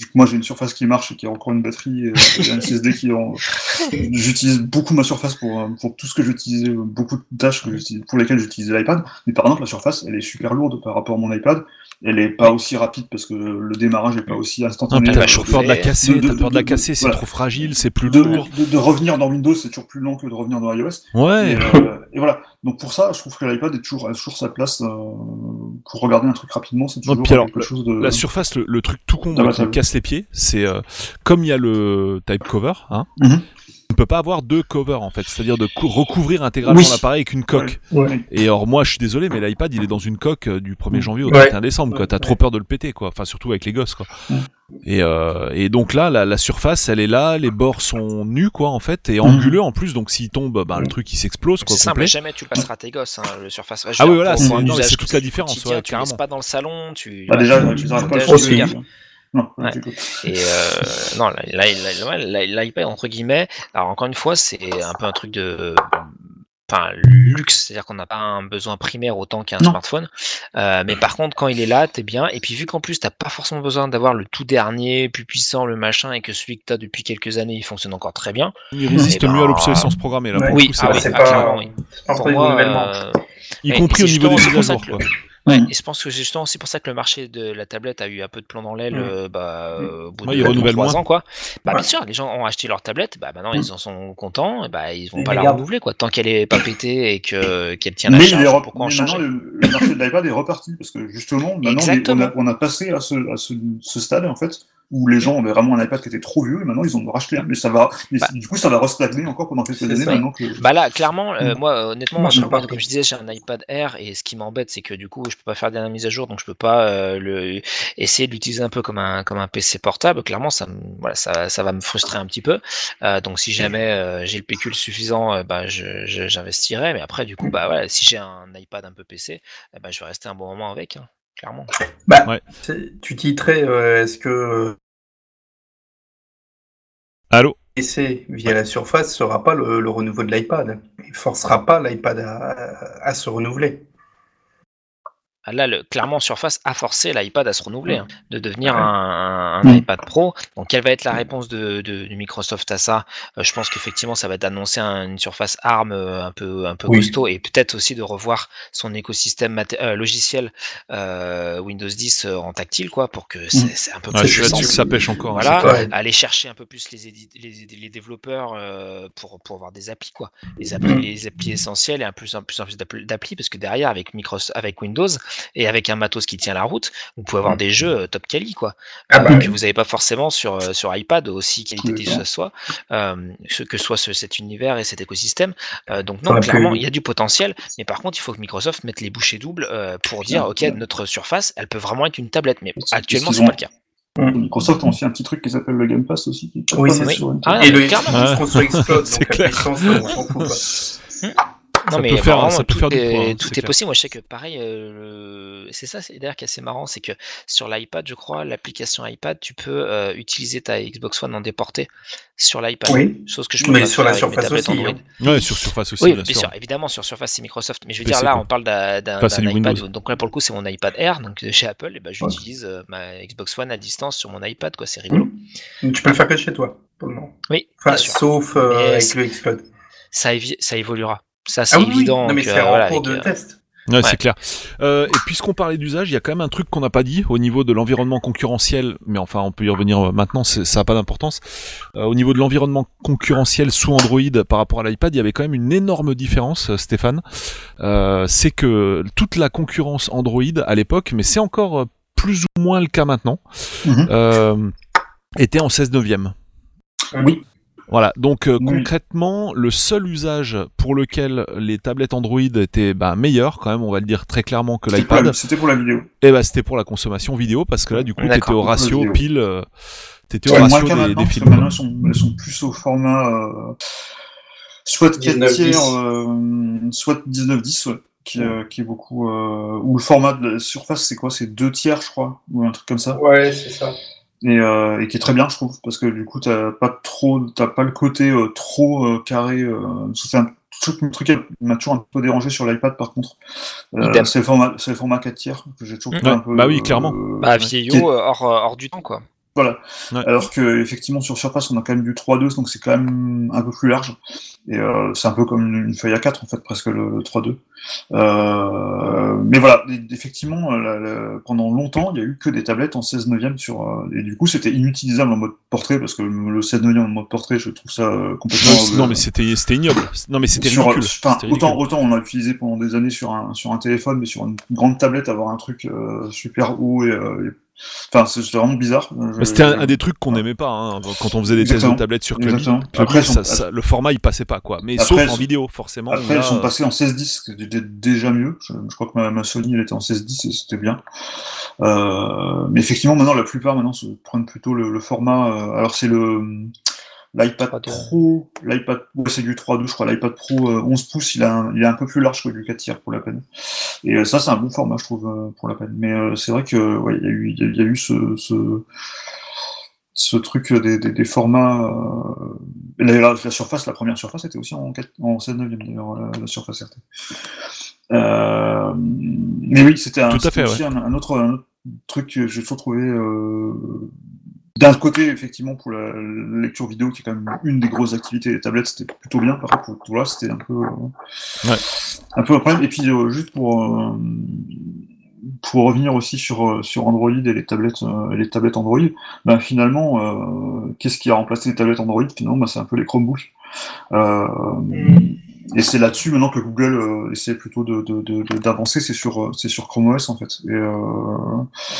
vu que moi j'ai une surface qui marche et qui a encore une batterie et, euh, un SSD qui en... j'utilise beaucoup ma surface pour, euh, pour tout ce que j'utilisais, beaucoup de tâches que pour lesquelles j'utilisais l'iPad. Mais par exemple, la surface, elle est super lourde par rapport à mon iPad. Elle est pas aussi rapide parce que le démarrage est pas aussi instantané. t'as peur de la casser, De- de- t'as peur de la de- casser, c'est voilà. trop fragile, c'est plus de, lourd. de, de revenir dans Windows, c'est toujours plus lent que de revenir dans iOS. Ouais. Et, euh, et voilà. Donc pour ça, je trouve que l'iPad est toujours, a toujours sa place euh, pour regarder un truc rapidement. C'est toujours alors, quelque chose de. La surface, le, le truc tout con qui me casse les pieds, c'est euh, comme il y a le type cover, hein, Mhm. Ne peut pas avoir deux covers en fait, c'est-à-dire de cou- recouvrir intégralement Oui. l'appareil avec une coque. Ouais. Et alors moi, je suis désolé, mais l'iPad il est dans une coque euh, du 1er janvier au Ouais. 31 décembre, quoi. T'as trop peur de le péter, quoi. Enfin, surtout avec les gosses, quoi. Et, euh, et donc là, la, la surface, elle est là, les bords sont nus, quoi, en fait, et Mm. anguleux en plus. Donc s'il tombe, bah, le truc il s'explose, quoi, C'est simple, complet. jamais tu le passeras à tes gosses, hein, le Surface. Ah oui, voilà, c'est- toute la différence, ouais, tu le laisses carrément. pas dans le salon, tu. Bah, déjà, tu- tu tu Non, Ouais. Et euh, non, là, là, là, là, là, l'iPad entre guillemets. Alors encore une fois, c'est un peu un truc de, enfin luxe, c'est-à-dire qu'on n'a pas un besoin primaire autant qu'un smartphone. Euh, mais par contre, quand il est là, t'es bien. Et puis vu qu'en plus t'as pas forcément besoin d'avoir le tout dernier, plus puissant, le machin, et que celui que t'as depuis quelques années, il fonctionne encore très bien. Il résiste Eh ben, mieux à l'obsolescence programmée, là. ouais. Pour Oui, c'est ah vrai. oui, c'est ah, pas, oui. Pour moi, euh, Y compris au niveau des mises à jour, Ouais. Et je pense que justement, c'est pour ça que le marché de la tablette a eu un peu de plomb dans l'aile Mm. euh, bah, euh, au bout Ouais, de ils renouvellent 3 moins. ans. Quoi. Bah, Ouais. Bien sûr, les gens ont acheté leur tablette, bah, maintenant Mm. ils en sont contents, et bah, ils vont pas la renouveler. Quoi. Tant qu'elle est pas pétée et que- qu'elle tient la Mais, il charge, pourquoi en mais changer maintenant, le, le marché de l'iPad est reparti parce que justement, maintenant, on, est- on, Exactement. a, on a passé à ce, à ce, ce stade en fait où les gens avaient vraiment un iPad qui était trop vieux et maintenant ils en ont racheté un. Mais ça va, mais Bah. du coup, ça va restagner encore pendant quelques années ça. maintenant que. Bah là, clairement, euh, Mm. moi, honnêtement, Moi, je pas. comme je disais, j'ai un iPad Air et ce qui m'embête, c'est que du coup, je peux pas faire des dernières mises à jour, donc je peux pas euh, le essayer de l'utiliser un peu comme un comme un PC portable. Clairement, ça, me- voilà, ça, ça va me frustrer un petit peu. Euh, donc, si jamais euh, j'ai le pécule suffisant, euh, bah, je- je- j'investirai. Mais après, du coup, bah voilà, si j'ai un iPad un peu PC, eh bah, je vais rester un bon moment avec, hein, clairement. Bah, Ouais. tu titrais, euh, est-ce que euh, Allô PC via la surface sera pas le, le renouveau de l'iPad Il forcera pas l'iPad à, à se renouveler. Là, le, clairement, Surface a forcé l'iPad à se renouveler, hein, de devenir un, un Mm. iPad Pro. Donc, quelle va être la réponse de, de- de Microsoft à ça? Euh, Je pense qu'effectivement, ça va être d'annoncer un- une Surface ARM euh, un peu, un peu Oui. costaud et peut-être aussi de revoir son écosystème euh, logiciel euh, Windows 10 euh, en tactile, quoi, pour que c'est un peu Ouais, plus je suis là-dessus que ça pêche encore. hein, Voilà. Ouais. aller chercher un peu plus les, les, les développeurs euh, pour, pour avoir des applis, quoi. Les applis, les applis essentielles et un plus en plus, en plus d'appli d'applis, parce que derrière, avec, Microsoft, avec Windows et avec un matos qui tient la route, vous pouvez avoir des jeux euh, top quali, quoi. Ah bah Euh, oui. que vous n'avez pas forcément sur, euh, sur iPad, aussi qualitatif que ce soit, euh, ce que soit ce- cet univers et cet écosystème. Euh, donc, non, clairement, il y a du potentiel, mais par contre, il faut que Microsoft mette les bouchées doubles euh, pour dire, ok, notre surface, elle peut vraiment être une tablette, mais actuellement, c'est pas le cas. Microsoft a aussi un petit truc qui s'appelle le Game Pass aussi. Qui Oui, c'est Oui. sur une Ah. Et le clairement. Ouais. X contre Explode, donc la clair. Non, Ça mais peut faire- vraiment, ça peut tout faire est, hein, tout est possible. Moi, je sais que pareil, euh, le- c'est ça, c'est d'ailleurs qui est assez marrant, c'est que sur l'iPad, je crois, l'application iPad, tu peux euh, utiliser ta Xbox One en déporté sur l'iPad. Oui, Chose que je peux mais pas sur faire la Surface aussi. Hein. Ouais, sur Surface aussi, Oui, bien, bien sûr. sûr, évidemment, sur Surface, c'est Microsoft. Mais je veux PC, dire, là, quoi. on parle d'un Enfin, iPad. Windows. Donc là, pour le coup, c'est mon iPad Air, donc de chez Apple, et ben, Ouais. j'utilise euh, ma Xbox One à distance sur mon iPad, quoi. C'est rigolo. Donc, Tu peux le faire que chez toi, pour le moment. Oui, Enfin, sauf euh, avec le Explode. Ça, évi- ça évidera. Ça, c'est Ah oui, évident. non mais c'est euh, en voilà, cours de euh, test. Ouais, c'est clair. Euh, et puisqu'on parlait d'usage, il y a quand même un truc qu'on n'a pas dit au niveau de l'environnement concurrentiel, mais enfin on peut y revenir euh, maintenant, ça n'a pas d'importance. Euh, au niveau de l'environnement concurrentiel sous Android par rapport à l'iPad, il y avait quand même une énorme différence, Stéphane. c'est que toute la concurrence Android à l'époque, mais c'est encore plus ou moins le cas maintenant, Mhm. était en 16 neuvième. Oui. Voilà, donc euh, Oui. concrètement, le seul usage pour lequel les tablettes Android étaient bah, meilleures, quand même, on va le dire très clairement que l'iPad, C'était pour la vidéo. et bah, c'était pour la consommation vidéo, parce que là, du coup, t'étais au ratio pile, euh, t'étais au Ouais, ratio des, films. maintenant, elles sont, elles sont plus au format euh, soit 4 19-10. tiers, euh, soit 19-10, ouais, qui, euh, qui est beaucoup. Euh, ou le format de la surface, c'est quoi? C'est 2 tiers, je crois, ou un truc comme ça. Ouais, c'est ça. Et, euh, et qui est très bien, je trouve, parce que du coup, t'as pas trop, t'as pas le côté euh, trop euh, carré. Euh, c'est un truc, un truc qui m'a toujours un peu dérangé sur l'iPad, par contre. Euh, c'est le format, c'est le format 4 tiers que j'ai toujours Mm. Ouais, un peu. bah oui, clairement. euh, Bah, vieillot, euh, hors, euh, hors du temps, quoi. Voilà. Ouais. Alors que effectivement sur Surface on a quand même du 3.2 donc c'est quand même un peu plus large et euh, c'est un peu comme une, feuille A4 en fait presque le, le 3.2. Euh, mais voilà effectivement la- la- pendant longtemps il y a eu que des tablettes en 16 neuvième sur euh, et du coup c'était inutilisable en mode portrait parce que le 16 neuvième en mode portrait je trouve ça euh, complètement Non, non, euh, mais c'était ignoble. Non, mais c'était ridicule. autant, autant on l'a utilisé pendant des années sur un, sur un téléphone, mais sur une grande tablette, avoir un truc euh, super haut et. euh, et- Enfin, c'est c'était vraiment bizarre. C'était un, un des trucs qu'on Ouais. n'aimait pas hein, quand on faisait des tests de tablettes sur Clubby. Après, ça- elles sont- ça- le format il passait pas quoi. Mais Après, sauf en vidéo forcément. Après, là, elles sont euh, passées en 16-10, ce qui était déjà mieux. Je, je crois que ma, ma Sony, elle était en 16-10 et c'était bien. Euh, mais effectivement, maintenant, la plupart maintenant se prennent plutôt le, le format. euh, alors, c'est le l'iPad 3.2. Pro, l'iPad, ouais, c'est du 3.2, je crois. L'iPad Pro euh, 11 pouces, il, a un- il est un peu plus large que du 4 tiers pour la peine. Et euh, ça, c'est un bon format, je trouve, euh, pour la peine. Mais euh, c'est vrai que ouais, il y a eu, il y a, il y a eu ce, ce ce truc des, des, des formats. Euh... La, la- la surface, la première surface était aussi en, 4, en 16 9 d'ailleurs, la, la surface RT. Euh... Mais oui, c'était un, un, un autre, un autre truc que j'ai toujours trouvé. Euh... D'un côté, effectivement, pour la lecture vidéo, qui est quand même une des grosses activités des tablettes, c'était plutôt bien. Par contre, pour tout là, c'était un peu, euh, Ouais. un peu un problème. Et puis, euh, juste pour, euh, pour revenir aussi sur, euh, sur Android et les tablettes, euh, et les tablettes Android, ben, finalement, euh, qu'est-ce qui a remplacé les tablettes Android Finalement, ben, c'est un peu les Chromebooks. Euh, et c'est là-dessus maintenant que Google euh, essaie plutôt de, de, de- de- d'avancer, c'est sur, c'est sur Chrome OS en fait. Et, euh,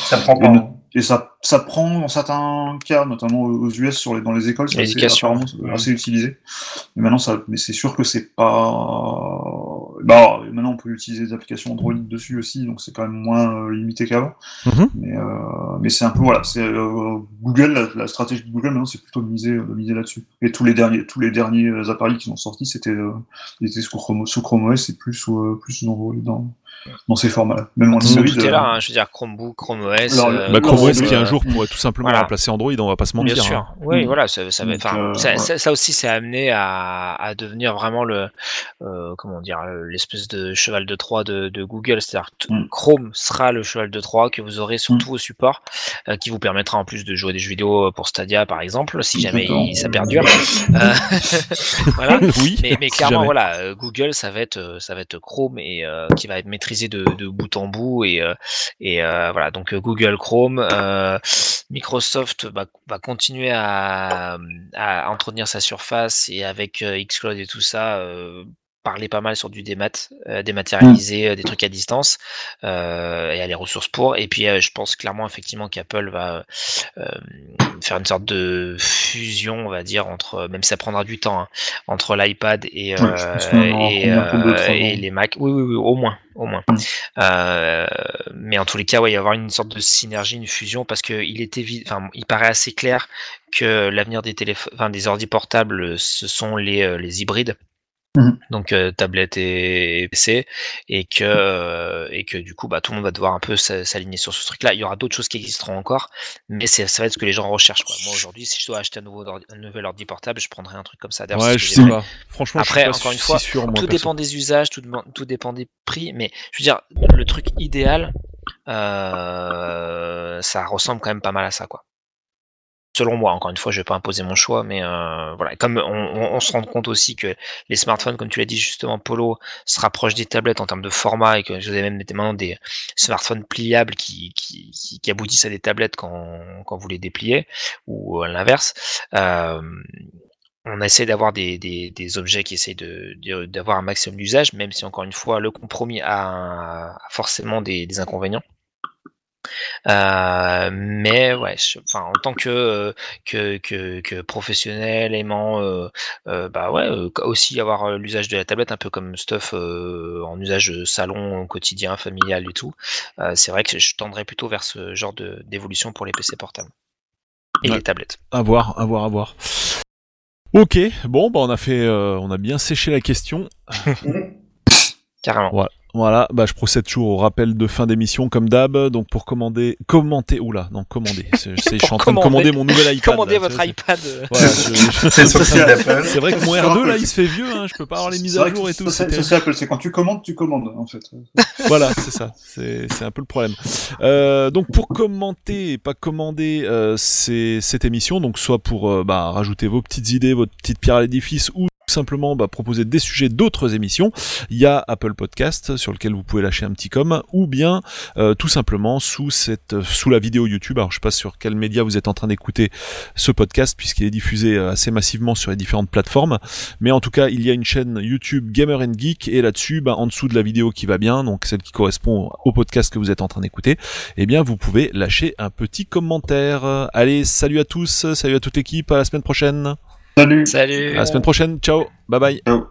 Ça prend pas. Et. Et ça, ça prend dans certains cas, notamment aux US, sur les, dans les écoles, c'est assez, assez utilisé. Mais maintenant, ça, mais c'est sûr que c'est pas. Bah, maintenant, on peut utiliser des applications Android dessus aussi, donc c'est quand même moins euh, limité qu'avant. Mhm. Mais, euh, mais c'est un peu voilà, c'est euh, Google, la, la stratégie de Google maintenant, c'est plutôt de miser, de miser là-dessus. Et tous les derniers, tous les derniers euh, appareils qui sont sortis, c'était, euh, ils étaient sous Chrome, sous Chrome OS et plus sous, euh, plus sous Android dans, dans ces formats-là. Même en Android. tout est euh, là, hein, je veux dire Chromebook, Chrome OS. Alors, euh, Bah, Chrome OS qui un jour pourrait tout simplement voilà. remplacer Android, on va pas se mentir. Bien hein. sûr, oui, Mm. voilà, ça, Donc, euh, ça, ouais. ça- ça aussi, c'est amené à, à devenir vraiment le, euh, comment dire, l'espèce de cheval de Troie de, de Google. C'est-à-dire que t- Mm. Chrome sera le cheval de Troie que vous aurez sur tous vos supports, euh, qui vous permettra en plus de jouer des jeux vidéo pour Stadia, par exemple, si jamais il- ça perdure. Voilà. oui. Mais, clairement, voilà, Google, ça va être, ça va être Chrome et euh, qui va être maîtrisé de, bout en bout et euh, euh, voilà. Donc euh, Google Chrome, Microsoft va, continuer à, à entretenir sa surface et avec Xcloud et tout ça. Parler pas mal sur du démat, euh, dématérialisé, euh, des trucs à distance, euh, et à les ressources pour. Et puis, euh, je pense clairement, effectivement, qu'Apple va euh, faire une sorte de fusion, on va dire, entre, même si ça prendra du temps, hein, entre l'iPad et, Ouais, euh, et, euh, les Mac. Oui, oui, oui, au moins, au moins. Mm. Euh, mais en tous les cas, ouais, il va y avoir une sorte de synergie, une fusion, parce que il était, enfin, il paraît assez clair que l'avenir des téléphones, enfin, des ordi portables, ce sont les, les hybrides. Mhm. Donc euh, tablette et PC et que euh, et que du coup bah tout le monde va devoir un peu s'aligner sur ce truc là il y aura d'autres choses qui existeront encore mais c'est ça va être ce que les gens recherchent quoi moi aujourd'hui si je dois acheter un nouveau ordi- un nouvel ordi portable je prendrais un truc comme ça Ouais, je sais pas. Franchement, Après, je suis pas encore une fois, sûr, moi, tout perso. dépend des usages, tout, tout dépend des prix, mais je veux dire, le truc idéal, euh, ça ressemble quand même pas mal à ça, quoi. Selon moi, encore une fois, je vais pas imposer mon choix, mais euh, voilà. Comme on, on- on se rend compte aussi que les smartphones, comme tu l'as dit justement, Polo, se rapprochent des tablettes en termes de format et que vous avez même maintenant des smartphones pliables qui, qui, qui, aboutissent à des tablettes quand, quand vous les dépliez ou à l'inverse. Euh, on essaie d'avoir des, des, des objets qui de- d'avoir un maximum d'usage, même si encore une fois le compromis a, a forcément des, des inconvénients. Euh, mais ouais, je- enfin en tant que euh, que, que, que professionnel aimant, euh, euh, bah ouais, aussi avoir l'usage de la tablette un peu comme stuff en usage salon, quotidien, familial et tout. c'est vrai que je tendrais plutôt vers ce genre de d'évolution pour les PC portables et Ouais. les tablettes. À voir, à voir, à voir. Ok, bon, bah on a fait, on a bien séché la question. Carrément. Voilà, bah je procède toujours au rappel de fin d'émission comme d'hab. Donc pour commander, commenter, oula, non commander. C'est- Je suis en train de commander. mon nouvel iPad. Commandez là, votre c'est- iPad. Voilà, je- je- C'est sur le site d'Apple. c'est vrai que mon R2 là, il se fait vieux. Hein, je peux pas avoir les mises à jour et ça, tout. c'est- c'est Apple, c'est quand tu commandes, tu commandes, en fait. voilà, c'est ça. C'est c'est un peu le problème. Euh, donc pour commenter et pas commander euh, cette émission, donc soit pour euh, bah, rajouter vos petites idées, votre petite pierre à l'édifice, ou simplement bah, proposer des sujets d'autres émissions, il y a Apple Podcast sur lequel vous pouvez lâcher un petit com, ou bien euh, tout simplement sous cette euh, sous la vidéo YouTube. Alors je sais pas sur quel média vous êtes en train d'écouter ce podcast puisqu'il est diffusé euh, assez massivement sur les différentes plateformes. Mais en tout cas, il y a une chaîne YouTube Gamer and Geek et là-dessus, bah, en dessous de la vidéo qui va bien, donc celle qui correspond au podcast que vous êtes en train d'écouter, eh bien, vous pouvez lâcher un petit commentaire. Allez, salut à tous, salut à toute l'équipe, à la semaine prochaine. Salut Salut. À la semaine prochaine, ciao, bye bye. Ciao.